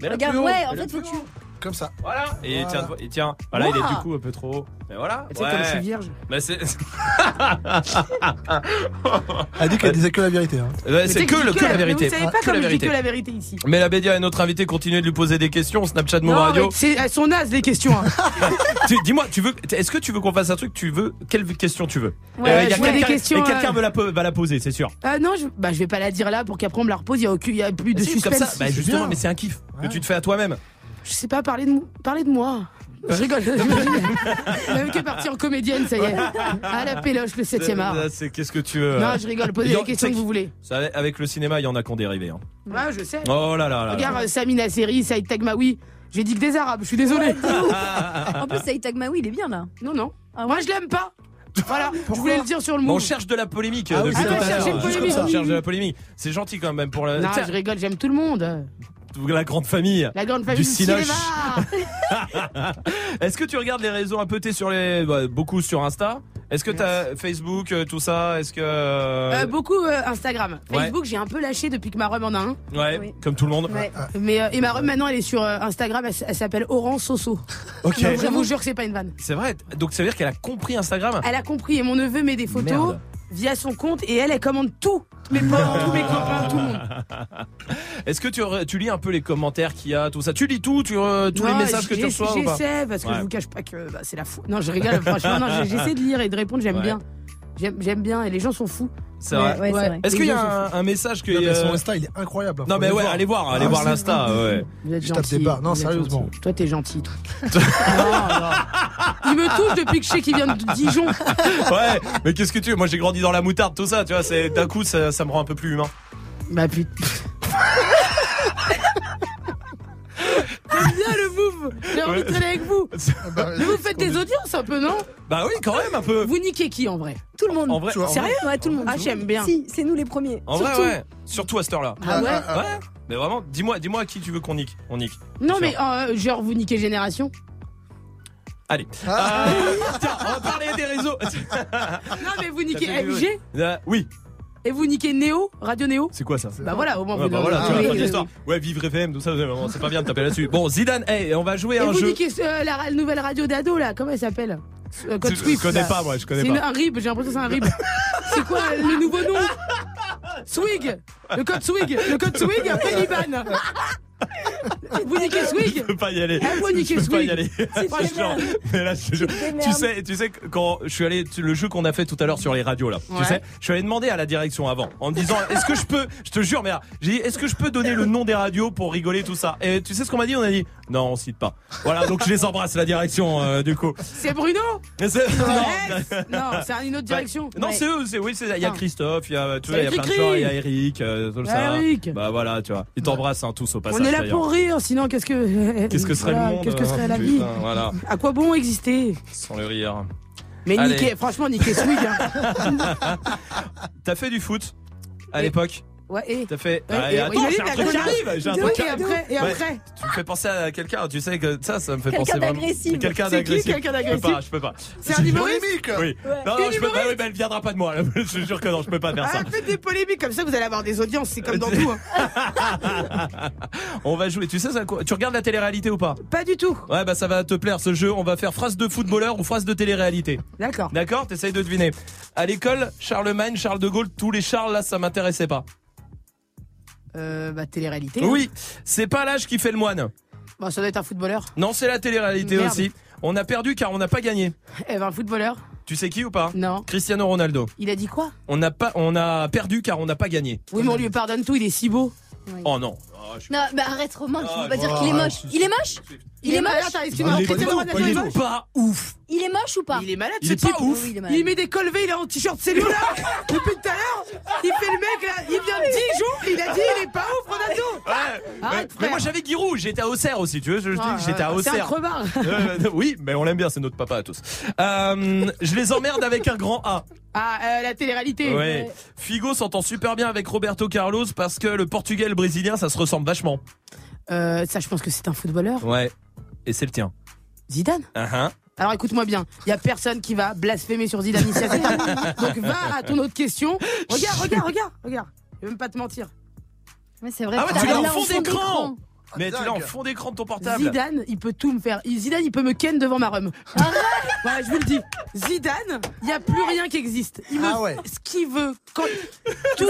Mais là, Regarde, plus haut. ouais, en Mais fait, faut que tu. Comme ça. Voilà. Et Voilà. tiens, et tiens. Voilà, il est du coup un peu trop haut. Mais voilà. Tu sais, comme je suis vierge. Bah, c'est. Elle dit qu'elle disait que la vérité. Hein. Ouais, c'est que, la vérité. Vous savez pas comme je dis vérité. que la vérité ici. Mais la Bédia est notre invité. Continuez de lui poser des questions. Snapchat Move Radio. elles sont nazes les questions. hein. Dis-moi, tu veux, est-ce que tu veux qu'on fasse un truc? Tu veux quelle question tu veux? Ouais, Euh, y a je veux des quelqu'un- questions, Et quelqu'un euh, veut la po- va la poser, c'est sûr. Ah non, je, bah, je vais pas la dire là pour qu'après on me la repose. Il y a, il y a plus de Si, suspense. comme ça, bah, justement, mais c'est un kiff que tu te fais à toi-même. Je sais pas parler de, parler de moi. Je rigole. Même que partie en comédienne, ça y est. À la péloche, le 7 e art. C'est qu'est-ce que tu veux Non, euh, je rigole. Posez les questions que vous voulez. ça, avec le cinéma, il y en a qui ont dérivé. Hein. Ouais, je sais. Oh là là là. Regarde, là. euh, Samina Seri, Saïd Tagmaoui. J'ai dit que des arabes, je suis désolé. En plus, Saïd Tagmaoui, il est bien là. Non, non. Moi, je l'aime pas. Voilà, je voulais le dire sur le mot. on cherche de la polémique Ah euh, oui, depuis tout à l'heure. On cherche de la polémique. C'est gentil quand même pour la. Non, Tiens, je rigole, j'aime tout le monde. La grande famille. La grande famille du du Cinoche. Est-ce que tu regardes les réseaux un peu T'es sur les bah, beaucoup sur Insta? Est-ce que t'as Facebook euh, tout ça? Est-ce que Euh, beaucoup euh, Instagram. Ouais. Facebook, j'ai un peu lâché depuis que ma rhum en a un. ouais, comme tout le monde. Ouais. Mais euh, et ma rhum maintenant elle est sur euh, Instagram, elle, s'appelle Orange Soso. Ok. Je vous jure que c'est pas une vanne. C'est vrai. Donc ça veut dire qu'elle a compris Instagram? Elle a compris et mon neveu met des photos Merde. Via son compte et elle elle commande tout. Mes parents, tous mes copains, tout le monde. Est-ce que tu, lis un peu les commentaires qu'il y a, tout ça? Tu lis tout, tu, euh, tous les messages que tu reçois J'essaie parce que Ouais. je vous cache pas que bah, c'est la fou. Non, je rigole. franchement, j'essaie de lire et de répondre. J'aime Ouais. bien. J'aime j'aime bien et les gens sont fous. C'est vrai. ouais. Est-ce qu'il y a un, un message que Non, mais son euh, Insta, il est incroyable. Non mais ouais, voir. allez voir, allez Ah, voir l'insta. ouais. Vous êtes Je tape gentil. des barres. Non, sérieusement. gentil. Toi, t'es gentil. toi. non, non. Il me touche depuis que je sais qu'il vient de Dijon. ouais, mais qu'est-ce que tu veux? Moi j'ai grandi dans la moutarde, tout ça, tu vois, c'est d'un coup ça, ça me rend un peu plus humain. Bah putain. J'aime bien le move. J'ai envie de traîner avec vous. Mais vous faites des audiences un peu, non? Bah oui, quand même un peu. Vous niquez qui en vrai? Tout le monde. En vrai. Sérieux Ouais, tout le monde. Ah, j'aime bien. Si, c'est nous les premiers. En Surtout. vrai, ouais. Surtout à cette heure-là. Ah ouais Ouais. Mais vraiment, dis-moi, dis-moi à qui tu veux qu'on nique. On nique. Non, mais euh, genre, vous niquez Génération Allez. Ah. Euh, tiens, on va parler des réseaux. Non, mais vous niquez FG Euh, oui. Et vous niquez Néo, Radio Néo C'est quoi ça Bah voilà, au moins Ouais, vous bah donnez- voilà, tu vois. Ouais, vivre FM, tout ça, c'est pas bien de taper là-dessus. Bon, Zidane, hey, on va jouer à un vous jeu. niquez euh, la, la nouvelle radio d'ado là, comment elle s'appelle? Euh, Code Je- Swift. je connais là. pas, moi, je connais C'est pas. une- un RIB, j'ai l'impression que c'est un RIB. c'est quoi le nouveau nom? Swig Le code Swig Le code Swig après Liban Vous Swig Je peux pas y aller. Ah, vous niquez je peux pas y aller. Mais là, je tu sais, tu sais que quand je suis allé, le jeu qu'on a fait tout à l'heure sur les radios là, tu sais, je suis allé demander à la direction avant, en me disant, est-ce que je peux, je te jure, mais j'ai dit, est-ce que je peux donner le nom des radios pour rigoler tout ça? Et tu sais ce qu'on m'a dit? On a dit, non, on cite pas. Voilà, donc je les embrasse la direction euh, du coup. C'est Bruno Non, c'est une autre direction. Non, Ouais. c'est eux, c'est oui, c'est il y a. Christophe, il y a tu vois, il y a plein de gens, il y a Eric, euh, tout ça. Eric. Bah voilà, tu vois. Ils t'embrassent hein, tous au passage. On est là pour rire, sinon qu'est-ce que. Qu'est-ce que serait Voilà, le monde Qu'est-ce que serait la hein, vie putain, Voilà, À quoi bon exister sans le rire. Mais Allez. niquer, franchement, niquer Swig. Hein. T'as fait du foot à l'époque? Ouais, et. T'as fait. Ouais, Ah, et- attends, il a j'ai un truc qui arrive. J'ai un truc qui et arrive. après, et après. Tu me fais penser à quelqu'un. Tu sais que ça, ça me fait penser vraiment. d'agressif. Quelqu'un d'agressif. quelqu'un Je peux d'agressif pas. Je peux pas. C'est un Polémique. Oui. Non, non, je peux pas. mais elle viendra pas de moi. Je jure que non, je peux pas faire ça. Ah, faites des polémiques comme ça, vous allez avoir des audiences, c'est comme dans tout. hein. On va jouer. Tu sais ça quoi Tu regardes la télé-réalité ou pas? Pas du tout. Ouais, bah ça va te plaire ce jeu. On va faire phrase de footballeur ou phrase de télé-réalité. D'accord. D'accord? T'essayes de deviner. À l'école, Charlemagne, Charles de Gaulle, tous les Charles là, ça m'intéressait pas. Euh, bah, télé-réalité. hein. Oui, c'est pas l'âge qui fait le moine. Bon, ça doit être un footballeur. Non, c'est la télé-réalité Merde. aussi. On a perdu car on n'a pas gagné. Eh ben, un footballeur. Tu sais qui ou pas? Non. Cristiano Ronaldo. Il a dit quoi? On n'a pas, on a perdu car on n'a pas gagné. Oui, mais on lui pardonne tout, il est si beau. Oh non. Oh, je- Non, mais arrête Romain, tu Ah, peux pas dire qu'il est moche. Il est moche Il est moche excuse-moi, Ah, est Cristiano pas Ronaldo du est tout, moche Pas ouf. Il est moche ou pas Il est malade Il ce type. il est malade. Il met des col V, il est en t-shirt cellule là Depuis tout à l'heure Il fait le mec là, il vient de Dijon, il a dit il est pas ouf Ronaldo Ouais. Arrête, mais, moi j'avais Giroud, j'étais à Auxerre aussi, tu veux, je, je Ah, dis, j'étais à C'est un Auxerre. crevard Euh, oui, mais on l'aime bien, c'est notre papa à tous. Euh, je les emmerde avec un grand A. Ah, euh, la télé-réalité Ouais. Figo s'entend super bien avec Roberto Carlos parce que le portugais et le brésilien, ça se ressemble vachement. Euh, ça, je pense que c'est un footballeur. Ouais. Et c'est le tien. Zidane Ah, hein. Alors écoute-moi bien, il y a personne qui va blasphémer sur Zidane ici à cette table. Donc va à ton autre question. Regarde, regarde, regarde, regarde. Je vais même pas te mentir. Ouais, c'est vrai. Ah ouais, tu l'as en fond d'écran. Mais tu l'as en fond d'écran de ton portable. Zidane, il peut tout me faire. Zidane, il peut me ken devant ma rhum. Voilà, je vous le dis. Zidane, il n'y a plus rien qui existe. Il me Ah ouais. ce qu'il veut. Quand tout,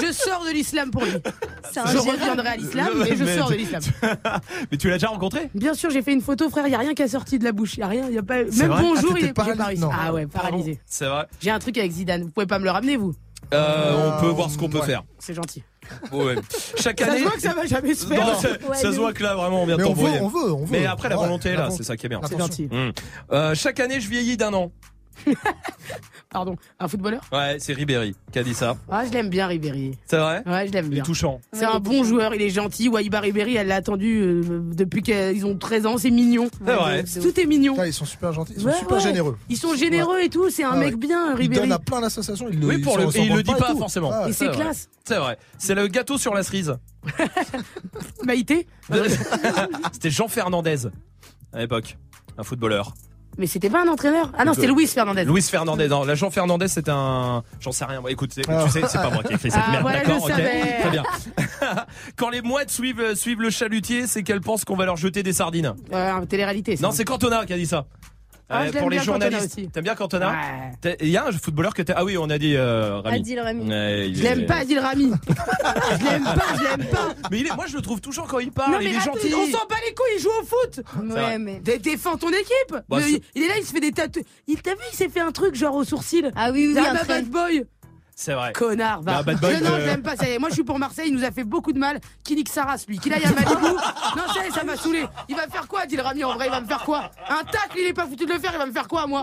je sors de l'islam pour lui. Je gérard. reviendrai à l'islam, mais je Mais sors de l'islam. Mais tu l'as déjà rencontré? Bien sûr, j'ai fait une photo, frère. Il y a rien qui a sorti de la bouche. Il y a rien. Y a pas. C'est Même bonjour, Ah, il est paralysé. Ah ouais, paralysé. C'est vrai. J'ai un truc avec Zidane. Vous pouvez pas me le ramener, vous? Euh, on peut voir ce qu'on peut ouais. faire. C'est gentil. Ouais. Chaque Ça année. se voit que ça va jamais se Non, faire. ça, Ouais, ça de se voit que là vraiment on vient de Mais on veut, on veut, on veut. Mais après la Ouais, volonté est là, c'est ça qui est bien. C'est Attention. gentil. Hum. Euh, chaque année je vieillis d'un an. Pardon, un footballeur? Ouais, c'est Ribéry qui a dit ça. Ah, je l'aime bien, Ribéry. C'est vrai? Ouais, je l'aime Il bien. est touchant. C'est un bon joueur, il est gentil. Waiba Ribéry, elle l'a attendu euh, depuis qu'ils ont 13 ans, c'est mignon. C'est vrai. Tout est mignon. Putain, ils sont super gentils, ils sont Ouais, super ouais. généreux. Ils sont généreux et tout, c'est un mec ouais. bien, Ribéry. donnent à plein d'associations. ils le- Oui, pour le, et il le dit et pas forcément. Ah, Et c'est vrai. classe. C'est vrai. C'est le gâteau sur la cerise. Maïté? C'était Jean Fernandez à l'époque, un footballeur. Mais c'était pas un entraîneur Ah non, c'était Luis Fernandez. Luis Fernandez. Non, la Jean Fernandez, c'est un. J'en sais rien. Bon, écoute, c'est- Ah. tu sais, c'est pas moi qui ai écrit cette Ah, merde. voilà, je D'accord, ok. savais. Très bien. Quand les mouettes suivent, euh, suivent le chalutier, c'est qu'elles pensent qu'on va leur jeter des sardines. Euh, télé-réalité. Non, c'est Cantona qui a dit ça. Ah, je l'aime pour les bien, journalistes. T'aimes bien Cantona Ouais. Il y a un footballeur que t'as. Ah oui, on a dit euh, Rami. Adil Rami. Ouais, Je est- l'aime pas, Adil Rami. je l'aime pas, je l'aime pas. Mais il est- moi, je le trouve touchant quand il parle. non, il est gentil. on s'en bat les couilles, il joue au foot. Ouais, mais. Dé- Défends ton équipe. Bah, il, est là, il se fait des tatouages. Il t'a vu, il s'est fait un truc genre au sourcil. Ah oui, oui, oui, un bah, bad boy. C'est vrai. Connard, va. Bah, non, euh, je l'aime pas, ça y est. Moi, je suis pour Marseille, il nous a fait beaucoup de mal. Qui nique sa race, lui Qu'il aille à Malibu Non, ça y est, ça m'a saoulé. Il va me faire quoi, dit le Rami En vrai, il va me faire quoi? Un tacle, il est pas foutu de le faire, il va me faire quoi, moi?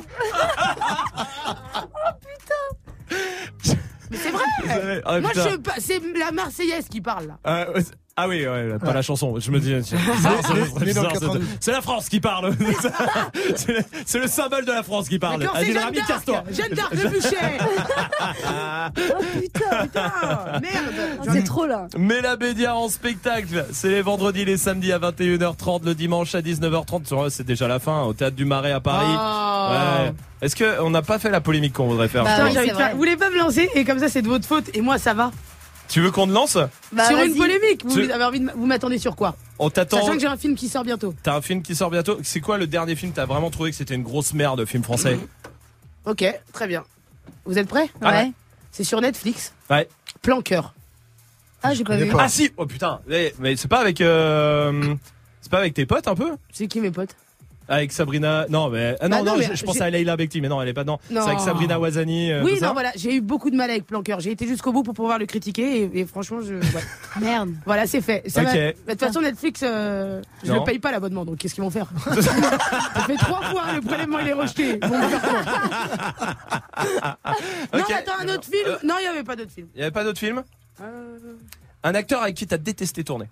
Mais c'est vrai. Ah, Moi, putain. je pas- c'est la Marseillaise qui parle, là. Ouais, c'est- ah oui, ouais, pas la chanson. Je me dis, c'est- né dans le c'est- 92. c'est la France qui parle. C'est le- C'est le symbole de la France qui parle. Mais quand c'est Adil Jeanne Rami, d'Arc casse-toi. Jeanne d'Arc le bûcher Oh putain, Putain, merde oh, c'est trop là. Mais la Bédia en spectacle, c'est les vendredis, les samedis à 21h30, le dimanche à 19h30. Sur- C'est déjà la fin au théâtre du Marais à Paris. Oh. Ouais. Est-ce que on n'a pas fait la polémique qu'on voudrait faire Bah oui, de. Vous voulez pas me lancer et comme ça c'est de votre faute et moi ça va Tu veux qu'on te lance Bah, Sur une polémique, vous Tu- avez envie de m- vous m'attendez sur quoi? On t'attend. Sachant que j'ai un film qui sort bientôt. T'as un film qui sort bientôt? C'est quoi le dernier film T'as vraiment trouvé que c'était une grosse merde, film français? Ok, très bien. Vous êtes prêts? Ouais. C'est sur Netflix. Ouais. Plan cœur. Ah, j'ai pas vu. pas. Ah si Oh putain Mais, mais c'est pas avec. euh, C'est pas avec tes potes un peu? C'est qui mes potes? Avec Sabrina. Non, mais. Ah non, Bah non, non, mais je, je pense j'ai- à Leila Bekti, mais non, elle est pas dedans. C'est avec Sabrina Wazani. euh, Oui, tout ça non, voilà, j'ai eu beaucoup de mal avec Plan cœur. J'ai été jusqu'au bout pour pouvoir le critiquer et, et franchement, je. ouais. Merde. Voilà, c'est fait. Ça va- bah, De toute façon, Netflix, euh, je ne paye pas l'abonnement, donc qu'est-ce qu'ils vont faire? Ça fait trois fois, le prélèvement il est rejeté. Faire quoi? Non, attends, un autre film Non, il n'y avait pas d'autre film. Il y avait pas d'autres films Euh, Un acteur avec qui t'as détesté tourner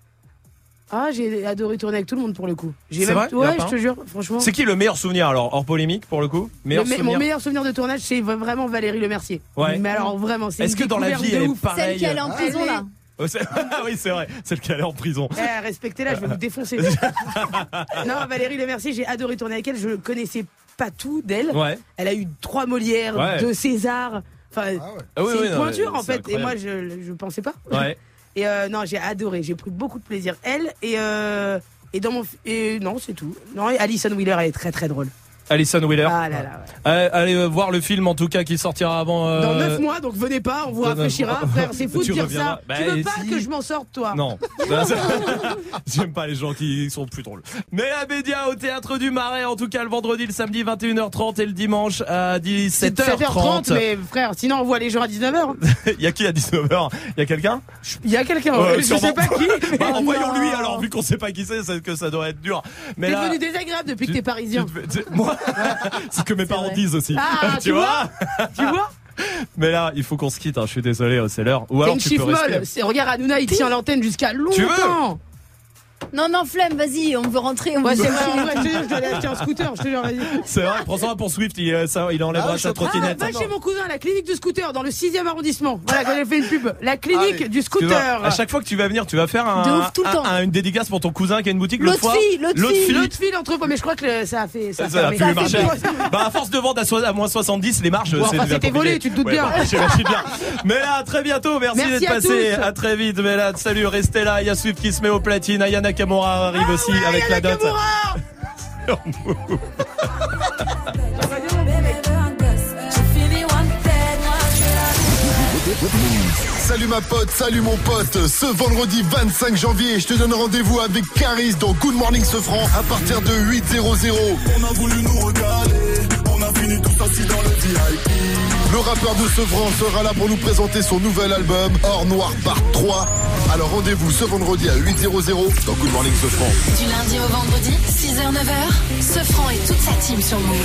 Ah, j'ai adoré tourner avec tout le monde pour le coup. J'ai C'est même- vrai Ouais, je te jure, franchement. C'est qui le meilleur souvenir alors Hors polémique pour le coup? Meilleur Le me- souvenir? Mon meilleur souvenir de tournage, c'est vraiment Valérie Le Mercier. Ouais. Mais alors vraiment, c'est Est-ce une que dans la vie elle est pareille Celle qui allait en Ah, prison est- là. Oh, Ah oui, c'est vrai, celle qui allait en prison. Eh, respectez-la, je vais vous défoncer. non, Valérie Le Mercier, j'ai adoré tourner avec elle. Je connaissais pas tout d'elle. Ouais. Elle a eu trois Molières, Ouais. deux Césars. Enfin, Ah ouais. Ah oui, c'est oui, une non, pointure en fait. Et moi, je je pensais pas. Ouais. Et euh, non, j'ai adoré. J'ai pris beaucoup de plaisir. Elle et euh, et dans mon et non, c'est tout. Non, Alison Wheeler, elle est très très drôle. Alison Wheeler. Ah là là. ouais. Euh, allez euh, voir le film en tout cas qui sortira avant. euh, Dans neuf mois, donc venez pas, on vous rafraîchira. Frère, c'est fou de dire ça. Bah, tu veux pas si. que je m'en sorte, toi Non. J'aime pas les gens qui sont plus drôles. Mais la média au théâtre du Marais, en tout cas le vendredi, le samedi 21h30 et le dimanche à 17h30. 7h30, mais frère, sinon on voit les gens à 19h. Il y a qui à 19h Il y a quelqu'un? Il y a quelqu'un, Ouais, je sais pas qui. mais- Bah, Envoyons-lui alors, vu qu'on sait pas qui c'est, c'est que ça doit être dur. T'es là, devenu désagréable depuis que t'es parisien. tu tu- moi, c'est ce que mes parents vrai. disent aussi. Ah, tu vois Tu vois Mais là, il faut qu'on se quitte. hein, Je suis désolé, c'est l'heure. Ou alors une tu peux molle. Regarde, Hanouna, il tient l'antenne jusqu'à Tu veux longtemps. Non, non, flemme, vas-y, on veut rentrer. On Ouais, veut c'est vrai, en vrai, je te jure, je dois aller acheter un scooter, je te jure, vas-y. C'est vrai. Prends ça pour Swift. Il, euh, ça, il enlèvera Ah, je sa train- Ah, trottinette. va chez mon cousin, la clinique du scooter, dans le 6ème arrondissement. Voilà, quand j'ai fait une pub. La clinique Allez. du Tu vois, scooter. à chaque fois que tu vas venir, tu vas faire un, De ouf, tout le un- temps. un- une dédicace pour ton cousin qui a une boutique. L'autre fois, fille, l'autre fille. L'autre file entre mais je crois que le- ça a fait. Ça, a Ça a fermé. marché. fait- Bah à force de vendre à, so- à moins 70, les marges, Bon, c'est enfin, devient c'était compliqué. volé, tu te doutes bien. bah, J'imagine bien. Mais là, à très bientôt. Merci, Merci d'être à passé. tous. À très vite. Mais là, salut, restez là. Il y a Swift qui se met au platine. Ayana Nakamura arrive aussi avec la dot. Fini Salut ma pote, salut mon pote. Ce vendredi 25 janvier, je te donne rendez-vous avec Caris dans Good Morning Sofran à partir de 8 00. On a voulu nous regaler, on a finit tous assis dans le VIP. Le rappeur de Sevran sera là pour nous présenter son nouvel album, Or Noir Part 3. Alors rendez-vous ce vendredi à 8h00 dans Good Morning Sevran. Du lundi au vendredi, 6h-9h, ce franc et toute sa team sur Move.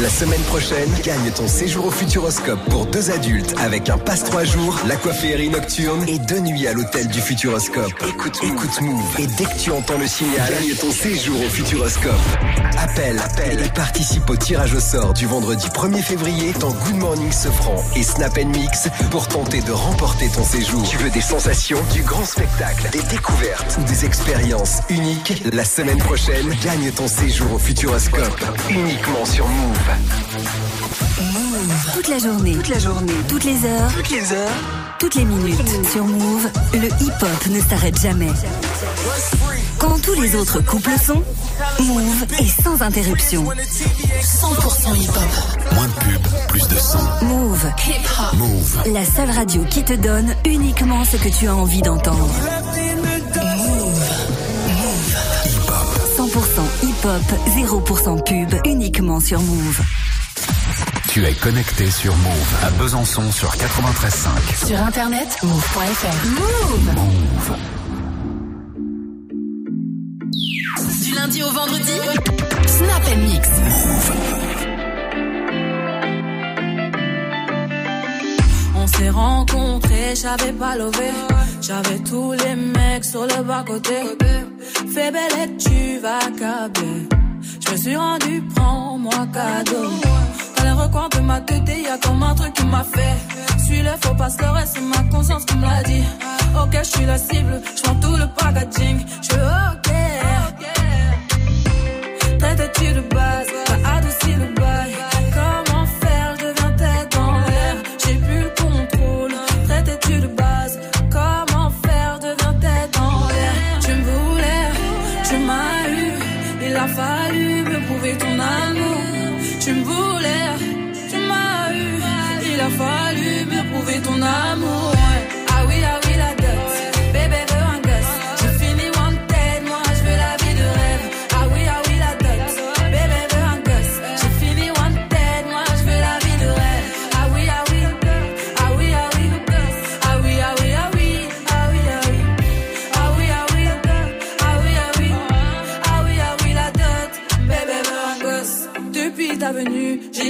La semaine prochaine, gagne ton séjour au Futuroscope pour deux adultes avec un passe trois jours, l'aquaférie nocturne et deux nuits à l'hôtel du Futuroscope. Écoute, écoute Move. Et dès que tu entends le signal, gagne ton séjour au Futuroscope. Appelle, appelle et participe au tirage au sort du vendredi 1er février dans Good Morning Sofran et Snap Mix pour tenter de remporter ton séjour. Tu veux des sensations, du grand spectacle, des découvertes ou des expériences uniques? La semaine prochaine, gagne ton séjour au Futuroscope uniquement sur Move. Toute la journée. Toute la journée. Toutes les heures. Toutes les heures. Toutes les minutes. Sur Move, le hip-hop ne s'arrête jamais. Quand tous les autres couples sont, Move est sans interruption. 100% hip-hop. Moins de pub, plus de son. Move. Hip-hop. Move. La seule radio qui te donne uniquement ce que tu as envie d'entendre. 100% hip-hop, 0% pub, uniquement sur Move. Tu es connecté sur Move à Besançon sur 93.5. Sur internet, move.fr. Move. Move. Lundi au vendredi, Snap and Mix. On s'est rencontrés, j'avais pas levé. J'avais tous les mecs sur le bas-côté. Fais belle et tu vas câbler. Je me suis rendu, prends-moi cadeau. Dans les recoins de ma tête, y a comme un truc qui m'a fait. Suis le faux pasteur et c'est ma conscience qui me l'a dit. Ok, je suis la cible, je tout le packaging. Je suis T'as tâché le bas, t'as adouci le bail.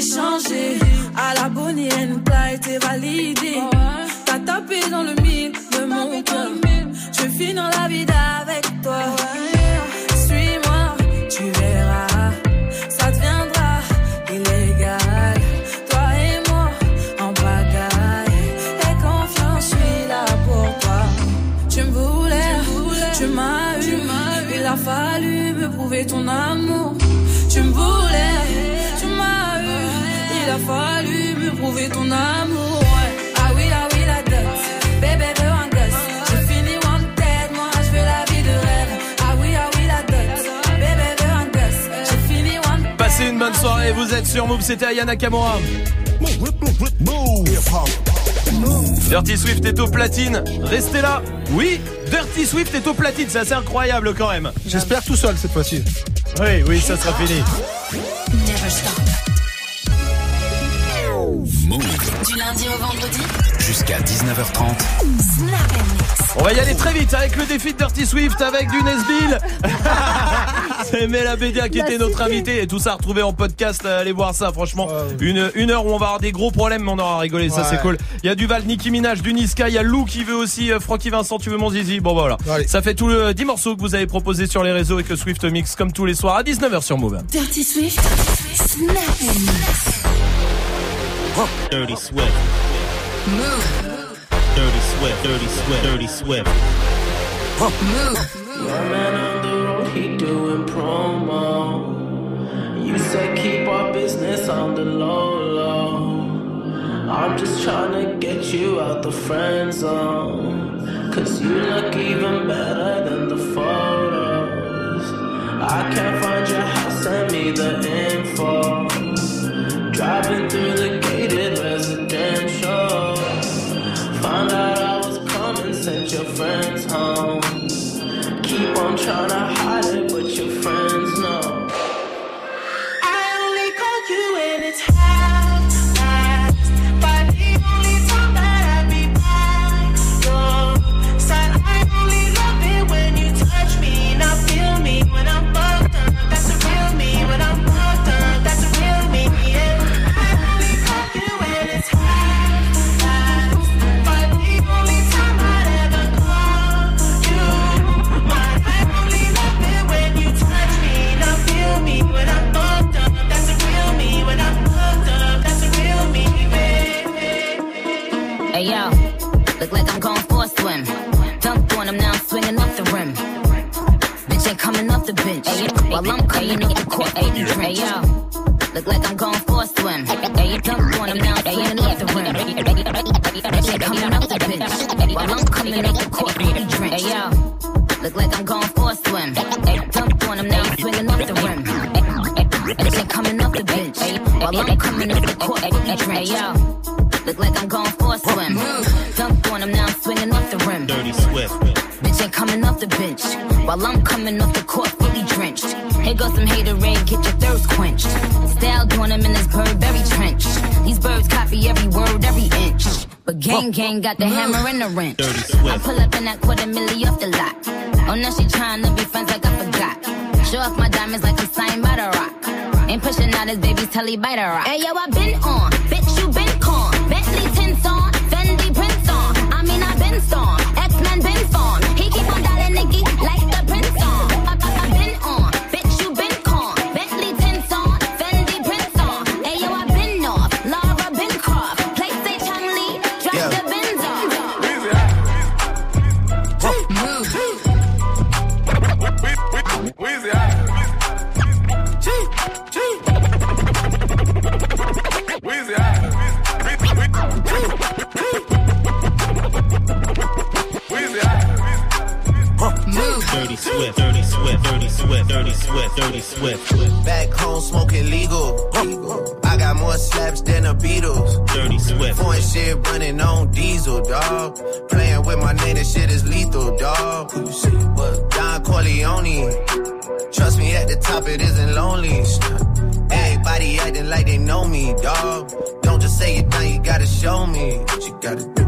J'ai changé. À la Bonnie Clyde, t'es validé. T'as tapé dans le mille de mon cœur. Je vais finir la vie avec toi. Ton amour. ouais. Ah oui, ah oui, la dot. Bébé veut un gosse. J'ai fini wanted, moi je veux la vie de rêve. Ah oui, ah oui, la dot. Bébé veut un gosse. J'ai fini wanted. Passez une bonne soirée, vous êtes sur Move, c'était Ayana Kamora. Dirty Swift est au platine, restez là. Oui, Dirty Swift est au platine, c'est assez incroyable quand même. J'espère tout seul cette fois-ci. Oui, oui, ça sera fini. Never stop. Du lundi au vendredi, Jusqu'à 19h30. Snap and Mix. On va y aller très vite avec le défi de Dirty Swift avec du Nesbill. C'est Mela Bédia qui était notre invité et tout ça retrouvé en podcast. Allez voir ça, franchement. Une, une heure où on va avoir des gros problèmes, mais on aura rigolé. Ça, Ouais. c'est cool. Il y a du Val, Nicki Minaj, du Niska. Il y a Lou qui veut aussi, euh, Francky Vincent, tu veux mon zizi? Bon, voilà. Ça fait tout le 10 morceaux que vous avez proposés sur les réseaux et que Swift mix comme tous les soirs à 19h sur Move. Dirty Swift, Snap and Mix. Dirty Swift. Move. Dirty Swift. Dirty Swift. Dirty Swift. Move. Yeah, man, on the road, he doing promo. You said keep our business on the low, low. I'm just trying to get you out the friend zone. Cause you look even better than the photos. I can't find your house, send me the info. tryna hide. The bench. While I'm coming off the court. Hey, yo. Look like I'm going for a swim. Dunked on him, now swinging off the rim. Coming off the bench. While I'm coming off the court. Hey, yo. Look like I'm going for a swim. Dunked on him, now swinging off the rim. Ain't coming off the bench. While I'm coming off the court. Hey, yo. Look like I'm going for a swim. Off the bench. While I'm coming off the court fully drenched. Here goes some hater haterade, get your thirst quenched. Style doing him in this Burberry trench. These birds copy every word, every inch. But gang gang got the hammer and the wrench. I pull up in that quarter milli off the lot. Oh, now she trying to be friends like I forgot. Show off my diamonds like I'm signed by the rock. Ain't pushing out his baby's telly by the rock. Hey yo, I been on, bitch you been con. Bentley tints on, Fendi prints on. I mean I been storm, Dirty Swift, Dirty Swift, Back home smoking legal. I got more slaps than the Beatles. Dirty Swift. Foreign shit running on diesel, dog. Playing with my name, this shit is lethal, dog. Who you see? What? Don Corleone. Trust me, at the top it isn't lonely. Everybody acting like they know me, dog. Don't just say it now, you gotta show me what you gotta do.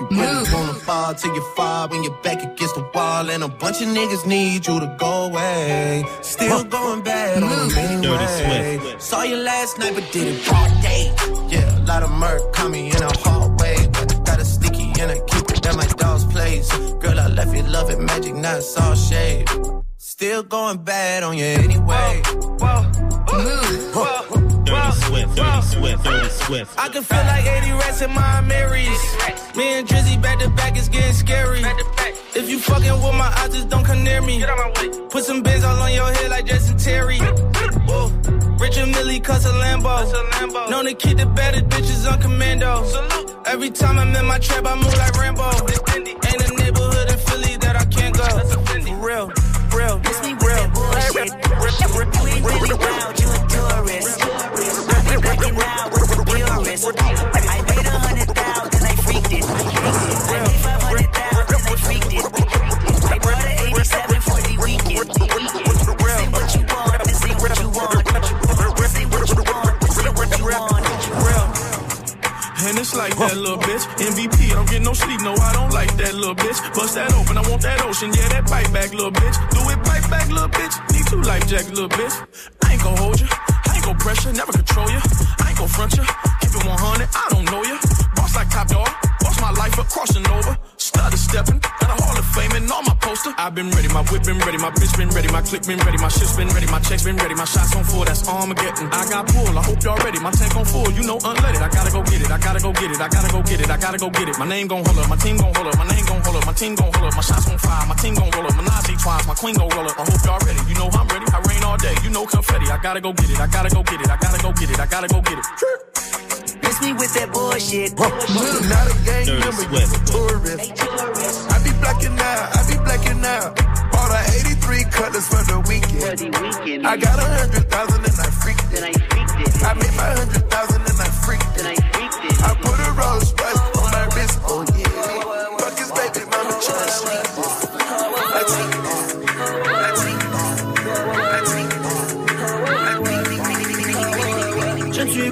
If you really wanna fall till you fall when you're back against the wall, and a bunch of niggas need you to go away. Still going bad on them anyway. Saw you last night, but did it broad day. Yeah, a lot of murk caught me in a hallway, got a sticky and I keep it at my dog's place. Girl, I left you loving magic, not it's all shade. Still going bad on you anyway. Dirty Swift, Dirty Swift, I can feel like 80 rats in my Marys. Me and Drizzy back to back is getting scary. If you fucking with my eyes, just don't come near me. Put some bins all on your head like Jason Terry. Whoa. Richard Millie cuss a Lambo. Known to keep the better bitches on commando. Every time I'm in my trap, I move like Rambo. Ain't a neighborhood in Philly that I can't go. For real, real, real. You ain't really wild, you a tourist. I be blacking out purist. I paid a hundred thousand, I freaked it. I paid five hundred thousand, I freaked it. I brought an 87 for the weekend. Say what you want, this what you want. What you want, this what you want. And it's like that little bitch. MVP, I don't get no sleep, no, I don't like that little bitch. Bust that open, I want that ocean, yeah, that bite back, little bitch. Do it bite back, little bitch. Need two life little bitch. I ain't gon' hold you, I ain't gon' pressure, never control you. I ain't gon' front you, it 100, I don't know you. Boss like top dog, boss my life up, crossing over. Stutter stepping, got a hall of fame and on my poster. I've been ready, my whip been ready, my bitch been ready, my click been ready, my shit's been ready, my checks been ready, my shots on full, that's Armageddon. I got pull, I hope y'all ready, my tank on full, you know unleaded. I gotta go get it, I gotta go get it, I gotta go get it, I gotta go get it. My name gon' hold up, my team gon' hold up, my name gon' hold up, my team gon' hold up, my shots on fire, my team gon' roll up, my Nazi twice, my queen gon' roll up. I hope y'all ready, you know I'm ready, I rain all day, you know confetti. I gotta go get it, I gotta go get it, I gotta go get it, I gotta go get it. Miss me with that bullshit. Not a gang member, you a tourist. I be blacking out, I be blacking out. Bought a 83 cutlass for the weekend. I got a hundred thousand and I freaked it. I made my hundred thousand and I freaked it. I put a Rolls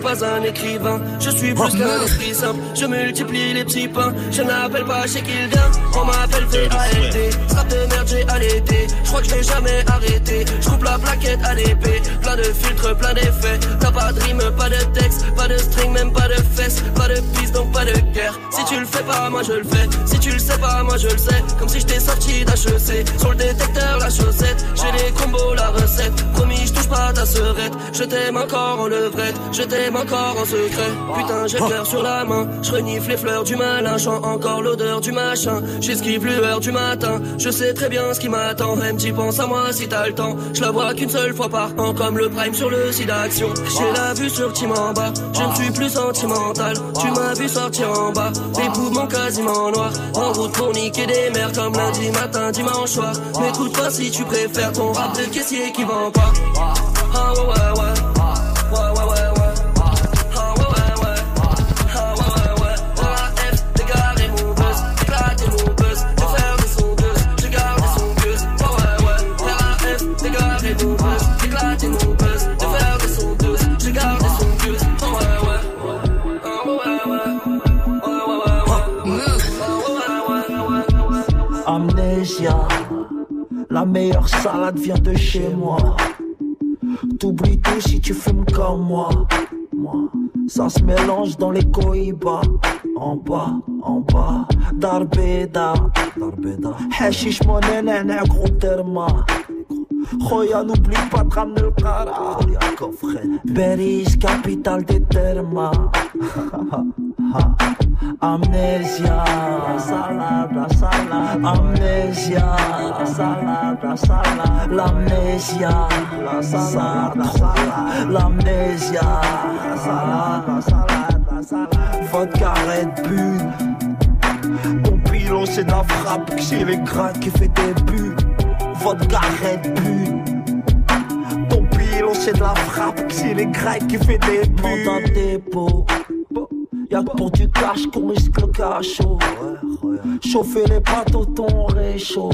pas un écrivain, je suis plus qu'un esprit simple. Je multiplie les petits pains, je n'appelle pas chez vient. On m'appelle VALT, strap de merde j'ai allaité. Je crois que je vais jamais arrêter. Je coupe la plaquette à l'épée, plein de filtres, plein d'effets. T'as pas de rime, pas de texte, pas de string, même pas de fesses, pas de piste, donc pas de guerre. Si tu le fais pas, moi je le fais. Si tu le sais pas, moi je le sais. Comme si j'étais sorti d'HEC. Sur le détecteur, la chaussette. J'ai les combos, la recette. Promis, je touche pas ta serette. Je t'aime encore en levrette. Je t'aime encore en secret. Putain, j'ai le cœur sur la main. Je renifle les fleurs du malin. Chant encore l'odeur du machin. J'esquive l'heure du matin. Je sais très bien ce qui m'attend. Même tu penses à moi si t'as le temps. Je la vois qu'une seule fois par an. Comme le prime sur le site d'action. J'ai la vue sur bas. Je ne suis plus sentimental. Tu m'as vu sortir en bas. Tes poumons quasiment noirs. En route pour niquer des mères comme lundi matin, dimanche soir. Mais toutefois si tu préfères ton rap de caissier qui vend pas. Ah ouais ouais ouais. Ouais la meilleure salade vient de chez moi. T'oublies tout si tu fumes comme moi. Ça se mélange dans les cohibas. En bas, en bas, Darbeda. Darbeda. Hashish monnaie, nana, gros terma. Khoya, n'oublie pas de ramener le cara. Beris, capitale des termas. Amnésia, la salade, la salade, amnésia, la salade, la salade, l'amnésia, la salade, la salade, l'amnésia, la salade, la salade, la salade, vodka Red Bull, ton pilon c'est la frappe, c'est les gras qui fait des buts, vodka Red Bull, ton pilon c'est de la frappe, c'est les gras qui fait des buts, dans un dépôt. Y'a que pour du cash qu'on risque le cachot. Chauffer les bateaux, ton réchaud.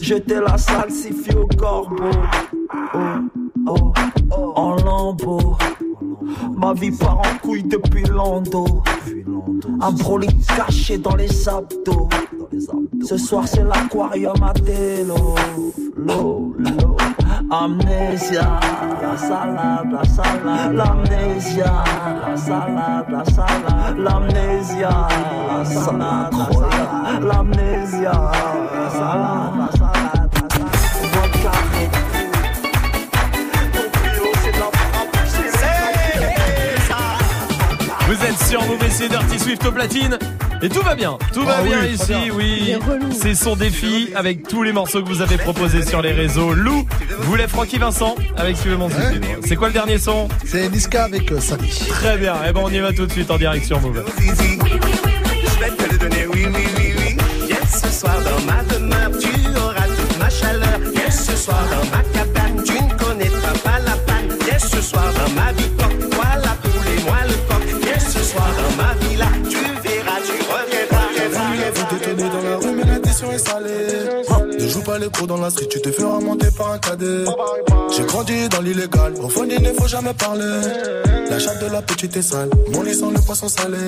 Jeter la salsifie au corbeau. Oh, oh, oh, en lambeau. Ma vie part en couille depuis l'endo. Un broly caché dans les abdos. Ce soir c'est l'aquarium à Télo. L'eau, l'eau. Amnésia, la salade, la salade, l'amnésia, la salade, la salade, l'amnésia, la salade, la salade, l'amnésia, la salade, la salade, la salade, vodka Vous êtes sur et c'est Dirty Swift au platine. Et tout va bien, tout va Ah bien oui, très ici, bien. oui. C'est son défi avec tous les morceaux que vous avez proposés sur les réseaux. Lou voulait Francky Vincent avec Suivez mon Zouzi. C'est quoi le dernier son C'est Niska avec euh, Sally. Très bien, et ben on y va tout de suite en direct sur Move. Je vais te le donner, oui, oui, oui, oui. Yes, ce soir dans ma demeure, tu auras toute ma chaleur. Yes, ce soir dans ma cabane, tu ne connaîtras pas la panne. Yes, ce soir dans ma vie, Ne joue pas les pros dans la street, tu te feras monter par un cadet. J'ai grandi dans l'illégal, au fond il ne faut jamais parler. La chatte de la petite est sale, mon lit sent le poisson salé.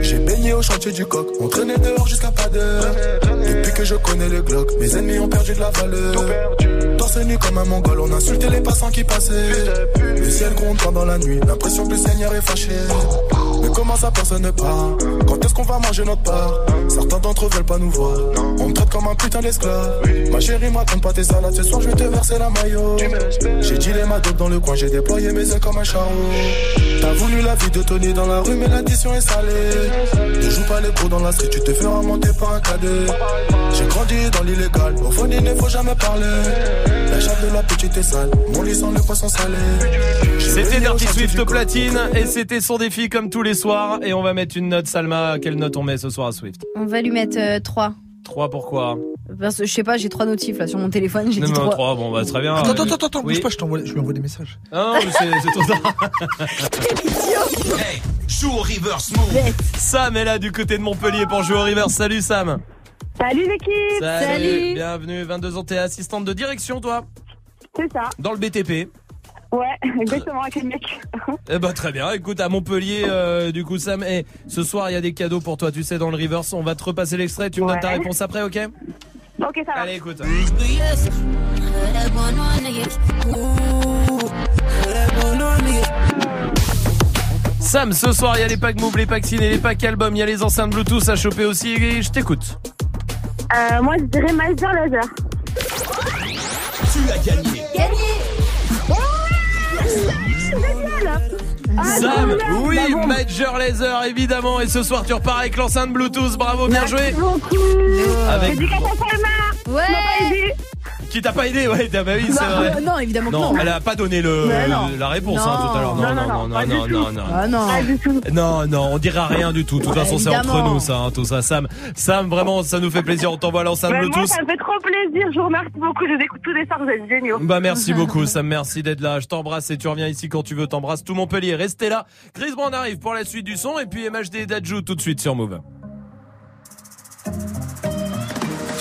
J'ai baigné au chantier du coq, on traînait dehors jusqu'à pas d'heure. Depuis que je connais les glocks, mes ennemis ont perdu de la valeur. Torse nu comme un mongol, on insultait les passants qui passaient. Le ciel gronde pendant la nuit, l'impression que le Seigneur est fâché. Mais comment ça personne ne part Quand est-ce qu'on va manger notre part? Certains d'entre eux veulent pas nous voir. On me traite comme un putain d'esclave. Ma chérie me raconte pas tes salades. Ce soir je vais te verser la maillot. J'ai dit les madocs dans le coin. J'ai déployé mes ailes comme un charreau. T'as voulu la vie de Tony dans la rue Mais l'addition est salée. Ne joue pas les pros dans la street. Tu te feras monter par un cadet. J'ai grandi dans l'illégal. Au fond il ne faut jamais parler. La chatte de la petite est sale. Mon lit sent le poisson salé. J'ai C'était Dirty Swift platine et c'était son défi comme tous les soirs. Et on va mettre une note, Salma. Quelle note on met ce soir à Swift On va lui mettre euh, 3. 3 pourquoi Parce que je sais pas, j'ai trois notifs là sur mon téléphone, j'ai dit Numéro 3. 3, bon bah très bien. Attends, attends, attends, attends, Oui. bouge pas, je, t'envoie- je lui envoie des messages. Non, mais c'est c'est trop tard. Hey, joue au reverse move. Sam est là du côté de Montpellier pour jouer au River. Salut Sam. Salut l'équipe Salut. Bienvenue, 22 ans, t'es assistante de direction toi C'est ça. Dans le BTP. Ouais, exactement, avec les mecs. Eh ben très bien. Écoute, à Montpellier, euh, du coup, Sam, et ce soir, il y a des cadeaux pour toi, tu sais, dans le reverse. On va te repasser l'extrait. Tu me donnes ta réponse après, ok? Ok, ça va. Allez, écoute. Sam, ce soir, il y a les packs Move, les packs ciné, les packs albums, il y a les enceintes Bluetooth à choper aussi. Et je t'écoute. Euh, moi, je dirais Major Laser. Tu as gagné. Ah, Sam, génial. oui, Bah bon. Major Laser, évidemment. Et ce soir, tu repars avec l'enceinte Bluetooth. Bravo, bien joué. Avec Dédicace à Salma. Ouais. Qui t'a pas aidé, ouais, t'as- bah oui, c'est Non, vrai. non, évidemment que Non, elle a pas donné le, non. la réponse Non. hein, tout à l'heure. Non, non, non, non, non, tout. non, non. Ah non. Non, non, on dira rien du tout. De toute Ouais, façon, c'est entre nous, ça, hein, tout ça. Sam, Sam, vraiment, ça nous fait plaisir. On t'envoie l'enceinte Bah, Bluetooth. ça me fait trop plaisir. Je vous remercie beaucoup. Je vous écoute tous les soirs. Vous êtes géniaux. Bah merci beaucoup Sam, merci d'être là. Je t'embrasse et tu reviens ici quand tu veux. T'embrasse tout Montpellier. Restez là. Chris Brand arrive pour la suite du son et puis MHD et Dajou tout de suite sur Move.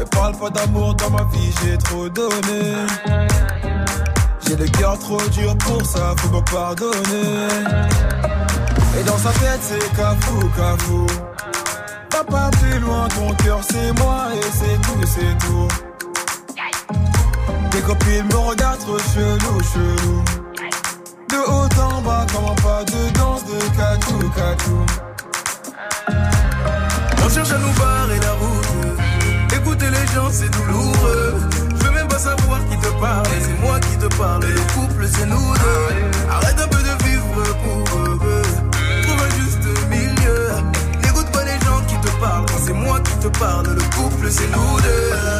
Mais parle pas d'amour dans ma vie, j'ai trop donné. J'ai le cœur trop dur pour ça, faut me pardonner. Et dans sa tête, c'est cafou, cafou. Va pas plus loin, ton cœur c'est moi et c'est tout, c'est tout. Tes copines me regardent trop chelou, chelou. De haut en bas, comment pas de danse de catou, catou. On cherche à nous barrer les c'est douloureux. Je veux même pas savoir qui te parle. C'est moi qui te parle. Le couple, c'est nous deux. Arrête un peu de vivre pour eux. Trouve un juste milieu. N'écoute pas les gens qui te parlent. C'est moi qui te parle, le couple, c'est nous deux.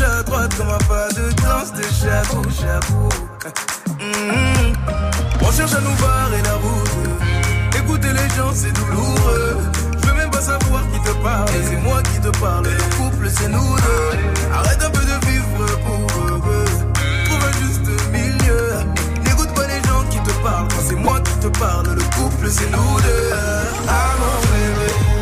À droite, comme un pas de danse de jabou, jabou. Hum, On cherche à nous barrer la route. Écouter les gens, c'est douloureux. Je veux même pas savoir qui te parle. Et c'est moi qui te parle. Le couple, c'est nous deux. Arrête un peu de vivre pour eux. Trouve un juste milieu. N'écoute pas les gens qui te parlent. Quand c'est moi qui te parle, le couple, c'est nous deux. Ah bébé.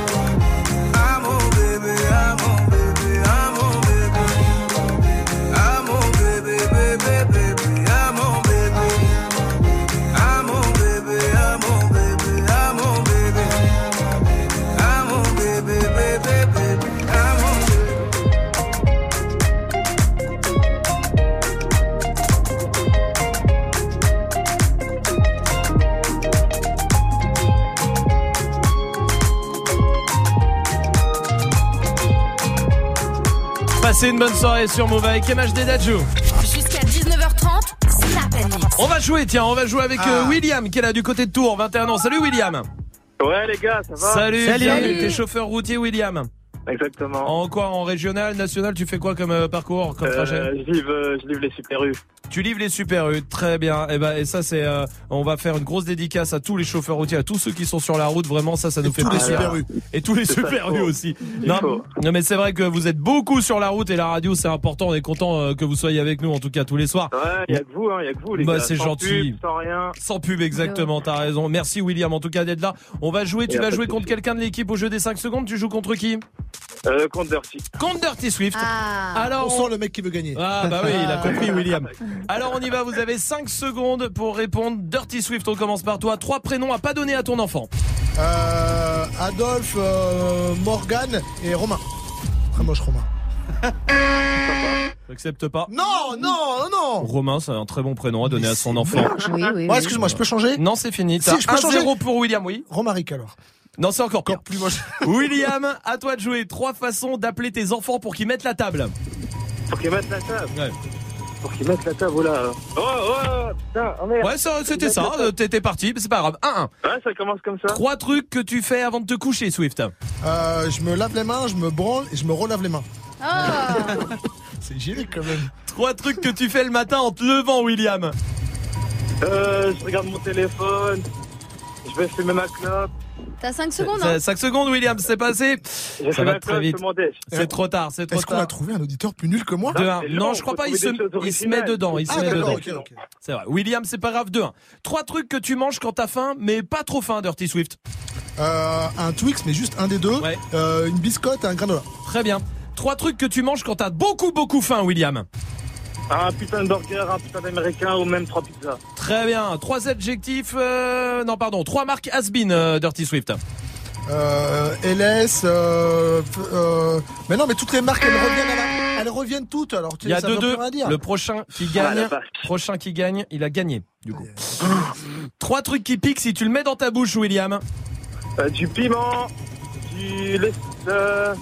Passez une bonne soirée sur Move avec MHD Dajou. Jusqu'à 19h30, Snap. On va jouer, tiens, on va jouer avec euh, William qui est là du côté de Tours, 21 ans. Salut William. Ouais les gars, ça va Salut, bienvenue. T'es chauffeur routier William. Exactement. En quoi En régional, national Tu fais quoi comme euh, parcours, comme trajet Euh, je, livre, euh, je livre les super U. Tu livres les super U, très bien. Et ben et ça c'est, euh, on va faire une grosse dédicace à tous les chauffeurs routiers, à tous ceux qui sont sur la route. Vraiment, ça, ça nous fait tous les plaisir. Super U. Et tous les super il U aussi. Il Non, faut. mais c'est vrai que vous êtes beaucoup sur la route et la radio, c'est important. On est content euh, que vous soyez avec nous, en tout cas tous les soirs. Ouais, y a que vous, hein, y a que vous les Bah, gars. c'est Sans gentil. pub, sans rien. Sans pub, exactement, t'as raison. Merci William, en tout cas d'être là. On va jouer, tu vas jouer contre quelqu'un de l'équipe au jeu des 5 secondes. Tu joues contre qui? Euh, contre Dirty. Contre Dirty Swift. Ah. Alors, On sent le mec qui veut gagner. Ah bah oui, il a compris William. Alors on y va, vous avez 5 secondes pour répondre. Dirty Swift, on commence par toi. Trois prénoms à pas donner à ton enfant. Euh, Adolphe, euh, Morgan et Romain. Très moche Romain. J'accepte pas. Non, non, non Romain, c'est un très bon prénom à donner à son enfant. Oui, oui. Ouais, excuse-moi, je peux changer Non, c'est fini. Si, je peux changer 1-0 pour William, oui. Romaric alors. Non, c'est encore pire. Plus moche. William, à toi de jouer. Trois façons d'appeler tes enfants pour qu'ils mettent la table. Pour qu'ils mettent la table. Ouais. Pour qu'ils mettent la table, oh là. Oh, oh, putain, oh merde. Ouais, ça, c'était ça. T'étais parti, mais c'est pas grave. 1-1. Ouais, ça commence comme ça. Trois trucs que tu fais avant de te coucher, Swift. Euh, je me lave les mains, je me branle et je me relave les mains. Ah. C'est hygiénique quand même. Trois trucs que tu fais le matin en te levant, William. Euh, je regarde mon téléphone. Je vais fumer ma clope. T'as 5 secondes, hein 5 secondes, William, c'est passé. Ça va très vite. C'est trop tard, c'est trop Est-ce qu'on a tard. trouvé un auditeur plus nul que moi c'est Non, long, je crois pas, il se, il met dedans, il se Ah met dedans. ok, ok. C'est vrai. William, c'est pas grave, 2-1. Trois trucs que tu manges quand t'as faim, mais pas trop faim, Dirty Swift. Euh, un Twix, mais juste un des deux. Ouais. Euh, une biscotte et un granola. Très bien. Trois trucs que tu manges quand t'as beaucoup, beaucoup faim, William. Un putain de burger, un putain d'américain ou même trois pizzas. Très bien. Trois adjectifs, euh, non, pardon, trois marques Asbin, euh, Dirty Swift. Euh, LS. Euh, euh, mais non, mais toutes les marques, elles reviennent, à la- elles reviennent toutes. Alors, tu Il y a ça veut 2-2. plus rien dire. Le prochain qui Ah, gagne, prochain qui gagne, il a gagné, du coup. Trois trucs qui piquent si tu le mets dans ta bouche, William. Euh, du piment, du euh,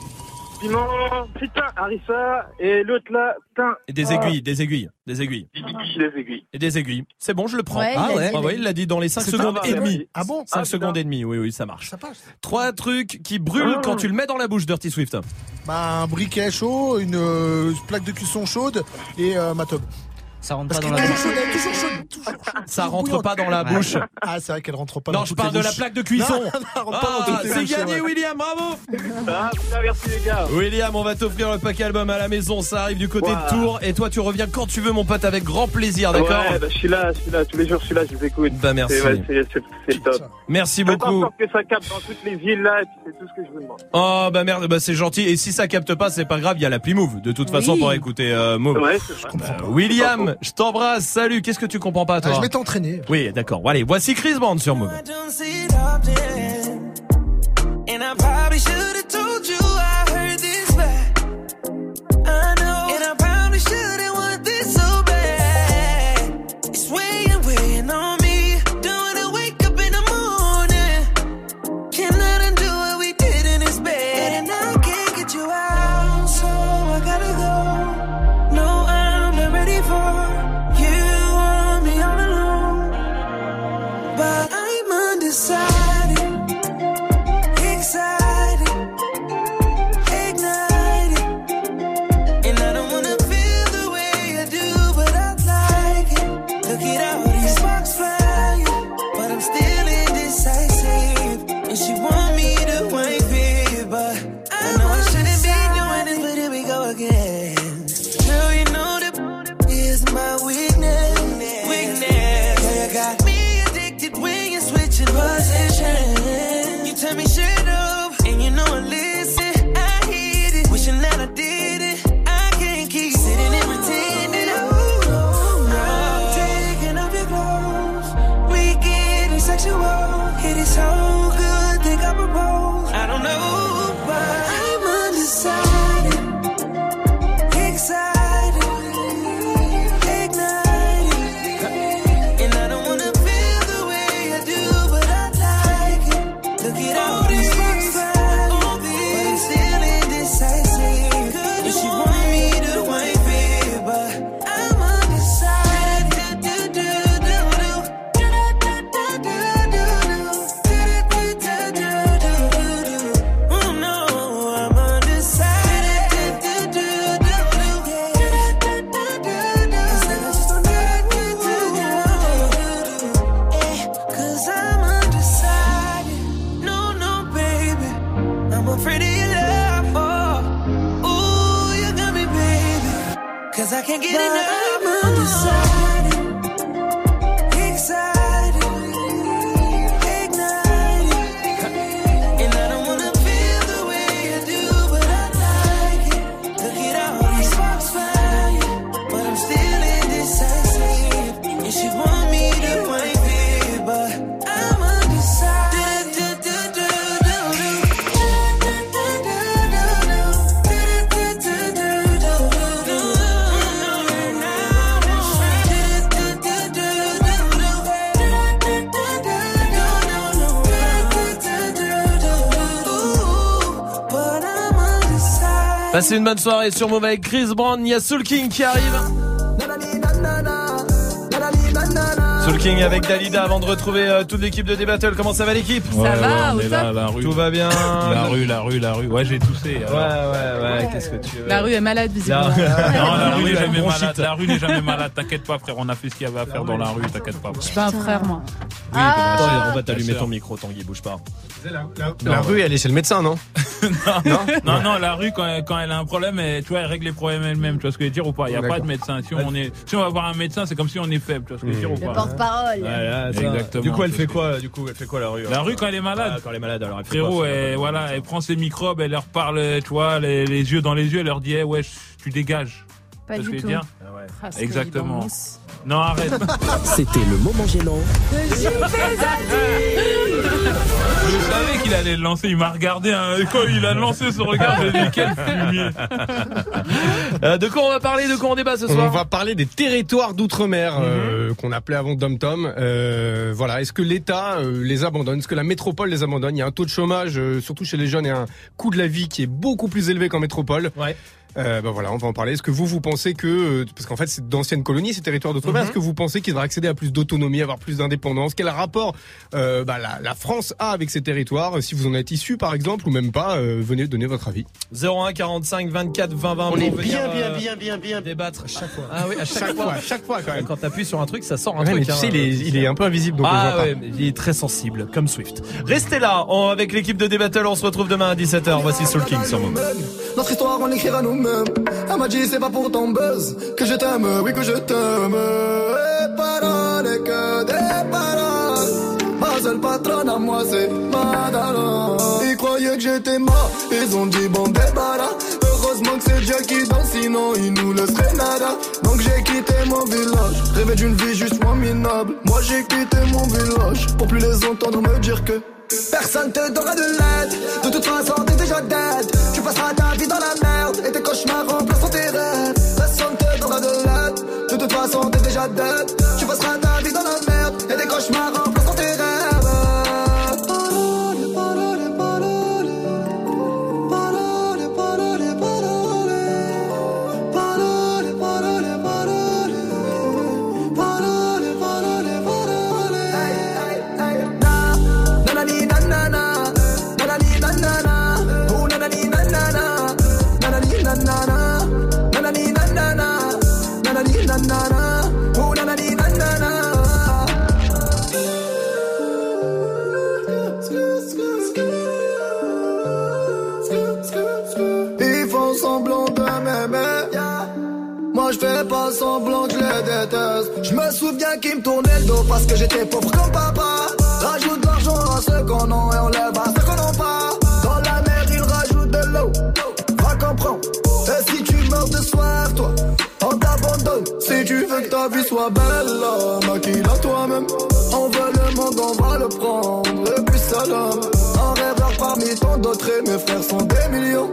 piment, putain, harissa, et l'autre là, putain. Et des ah, aiguilles, des aiguilles, des aiguilles. Des aiguilles. Et des aiguilles. C'est bon, je le prends. Ouais, ah ouais. Ah il ouais, l'a il l'a dit dans les 5 C'est secondes et demie. Ah bon 5 Ah, secondes et demie, oui, oui, ça marche. Ça passe. Trois trucs qui brûlent Ah. quand tu le mets dans la bouche, Dirty Swift. Bah, un briquet chaud, une euh, plaque de cuisson chaude et euh, ma tub. Ça rentre Parce pas dans la est toujours chaude, toujours chaude. Ça rentre pas dans la bouche. Ah, c'est vrai qu'elle rentre pas Non, dans je toutes parle de la plaque de cuisson. Non, non, Ah, c'est gagné. William, bravo. Ah, merci les gars. William, on va t'offrir le pack album à la maison. Ça arrive du côté de Tours. Et toi, tu reviens quand tu veux, mon pote, avec grand plaisir, d'accord Ouais, bah, je suis là, je suis là, tous les jours, je suis là, je vous écoute. Bah, merci. C'est, top. Merci beaucoup. que ça capte dans toutes les villes là, c'est tout ce que je vous demande. Oh bah merde, bah c'est gentil. Et si ça capte pas, c'est pas grave, il y a l'appli Move. De toute façon, pour écouter euh, Move. Ouais, je t'embrasse. Salut. Qu'est-ce que tu comprends pas, Ah, toi je m'étais entraîné. Oui, d'accord. Bon, allez, voici Chris Band sur Move. Passez une bonne soirée sur Move avec Chris Brown. Il y a Soul King qui arrive. Soul King avec Dalida avant de retrouver euh, toute l'équipe de D-Battle. Comment ça va l'équipe? Ouais, ouais, on est là, la rue. Tout va bien? La rue, la rue, la rue. Ouais, j'ai toussé. Ouais, ouais, ouais, qu'est-ce que tu veux? La rue est malade, visiblement. Non, la rue n'est jamais malade. La rue n'est jamais malade. T'inquiète pas, frère. On a fait ce qu'il y avait à faire dans la rue. T'inquiète pas. Je suis pas un frère, moi. Oui, Ah. on va t'allumer ton micro, Tanguy, bouge pas. La rue, elle est chez le médecin, non? Non, non, non, la rue, quand elle, quand elle a un problème, elle, tu vois, elle règle les problèmes elle-même. Tu vois ce que je veux dire ou pas? Il n'y a pas de médecin. Si on, est, si on va voir un médecin, c'est comme si on est faible. Tu vois ce que je veux dire ou pas? Porte-parole. Ouais, là, ça. Exactement. Du coup, elle fait quoi Du coup, elle fait quoi la rue La rue, quand elle est malade. Ah, quand elle est malade, alors elle fait Frérot, quoi, elle, voilà, elle prend ses microbes, elle leur parle, tu vois, les, les yeux dans les yeux, elle leur dit, eh, ouais, tu dégages. Pas du tout. dire Ah, que Exactement. Non, arrête. C'était le moment gênant. Je savais qu'il allait le lancer. Il m'a regardé. Hein, quand il a lancé ce regard, j'ai dit quel fumier. Euh, de quoi on va parler De quoi on débat ce soir On va parler des territoires d'outre-mer euh, qu'on appelait avant Dom Tom. Euh, voilà, est-ce que l'État euh, les abandonne? Est-ce que la métropole les abandonne? Il y a un taux de chômage, euh, surtout chez les jeunes, et un coût de la vie qui est beaucoup plus élevé qu'en métropole. Ouais. Euh, bah voilà, on va en parler. Est-ce que vous, vous pensez que, euh, parce qu'en fait, c'est d'anciennes colonies, ces territoires d'outre-mer, Mhm. est-ce que vous pensez qu'ils devraient accéder à plus d'autonomie, avoir plus d'indépendance? Quel rapport euh, bah, la, la France a avec ces territoires Si vous en êtes issu, par exemple, ou même pas, euh, venez donner votre avis. 01 45 24 20 20 On pour est venir, bien, bien, euh, bien, bien, bien. débattre chaque fois. Ah oui, à chaque, Chaque fois. fois, chaque fois, quand même. Quand t'appuies sur un truc, ça sort un Ouais, truc. mais tu hein. sais, il est, il est un peu invisible, donc ah voit pas. ouais, mais il est très sensible, comme Swift. Restez là, on- avec l'équipe de D-Battle, on se retrouve demain à 17h. Voici Soul King sur Move. Notre histoire, on l'écrira Elle m'a dit, c'est pas pour ton buzz que je t'aime, oui, que je t'aime. Et paroles, et que des paroles. Ma seule patronne à moi, c'est Madara. Ils croyaient que j'étais mort, ils ont dit, bon, débarras. Heureusement que c'est Dieu qui danse, sinon il nous laisserait nada. Donc j'ai quitté mon village, rêvé d'une vie juste moins minable. Moi j'ai quitté mon village, pour plus les entendre me dire que Personne te donnera de l'aide. De toute façon t'es déjà dead. Tu passeras ta vie dans la merde. Et tes cauchemars remplaceront tes rêves. Personne te donnera de l'aide. De toute façon t'es déjà dead Moi je fais pas semblant que les déteste. Je me souviens qu'ils me tournaient le dos Parce que j'étais pauvre comme papa. Rajoute de l'argent à ceux qu'on a Et on lève à ceux qu'on n'a pas Dans la mer ils rajoutent de l'eau. Va comprendre. Et si tu meurs de soif toi On t'abandonne. Si tu veux que ta vie soit belle Maquille-la toi-même. On veut le monde on va le prendre. Et puis salam Un rêveur parmi tant d'autres Et mes frères sont des millions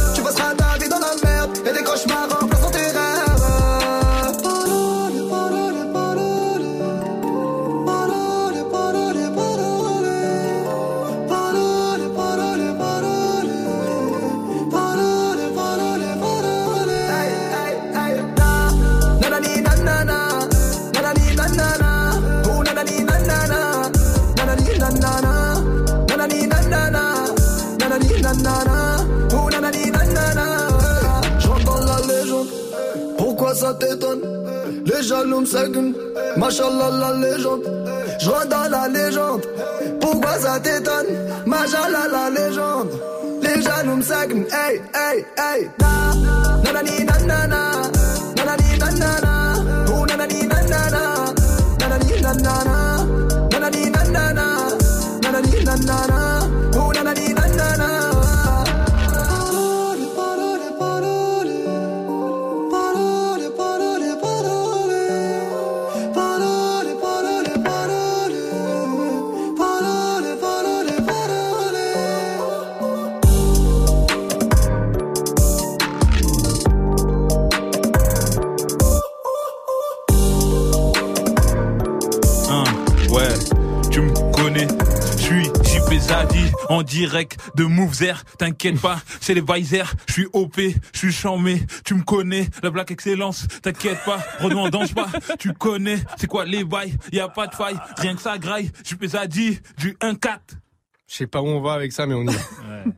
Jaloux seguent. Machallah la légende. Je dans la légende. Pourquoi ça t'étonne? Machallah la légende. Les jaloux me seguent. Hey, hey, hey. Na, nanani, nanana. Nanani, nanana. Oh, en direct de Movezer. T'inquiète pas, c'est les Visor. Je suis OP, je suis charmé. Tu me connais, la Black Excellence. T'inquiète pas, Renaud danse pas. Tu connais, c'est quoi les bails? Y a pas de faille, rien que ça graille. JP Zadi du 1-4. Je sais pas où on va avec ça, mais on y va.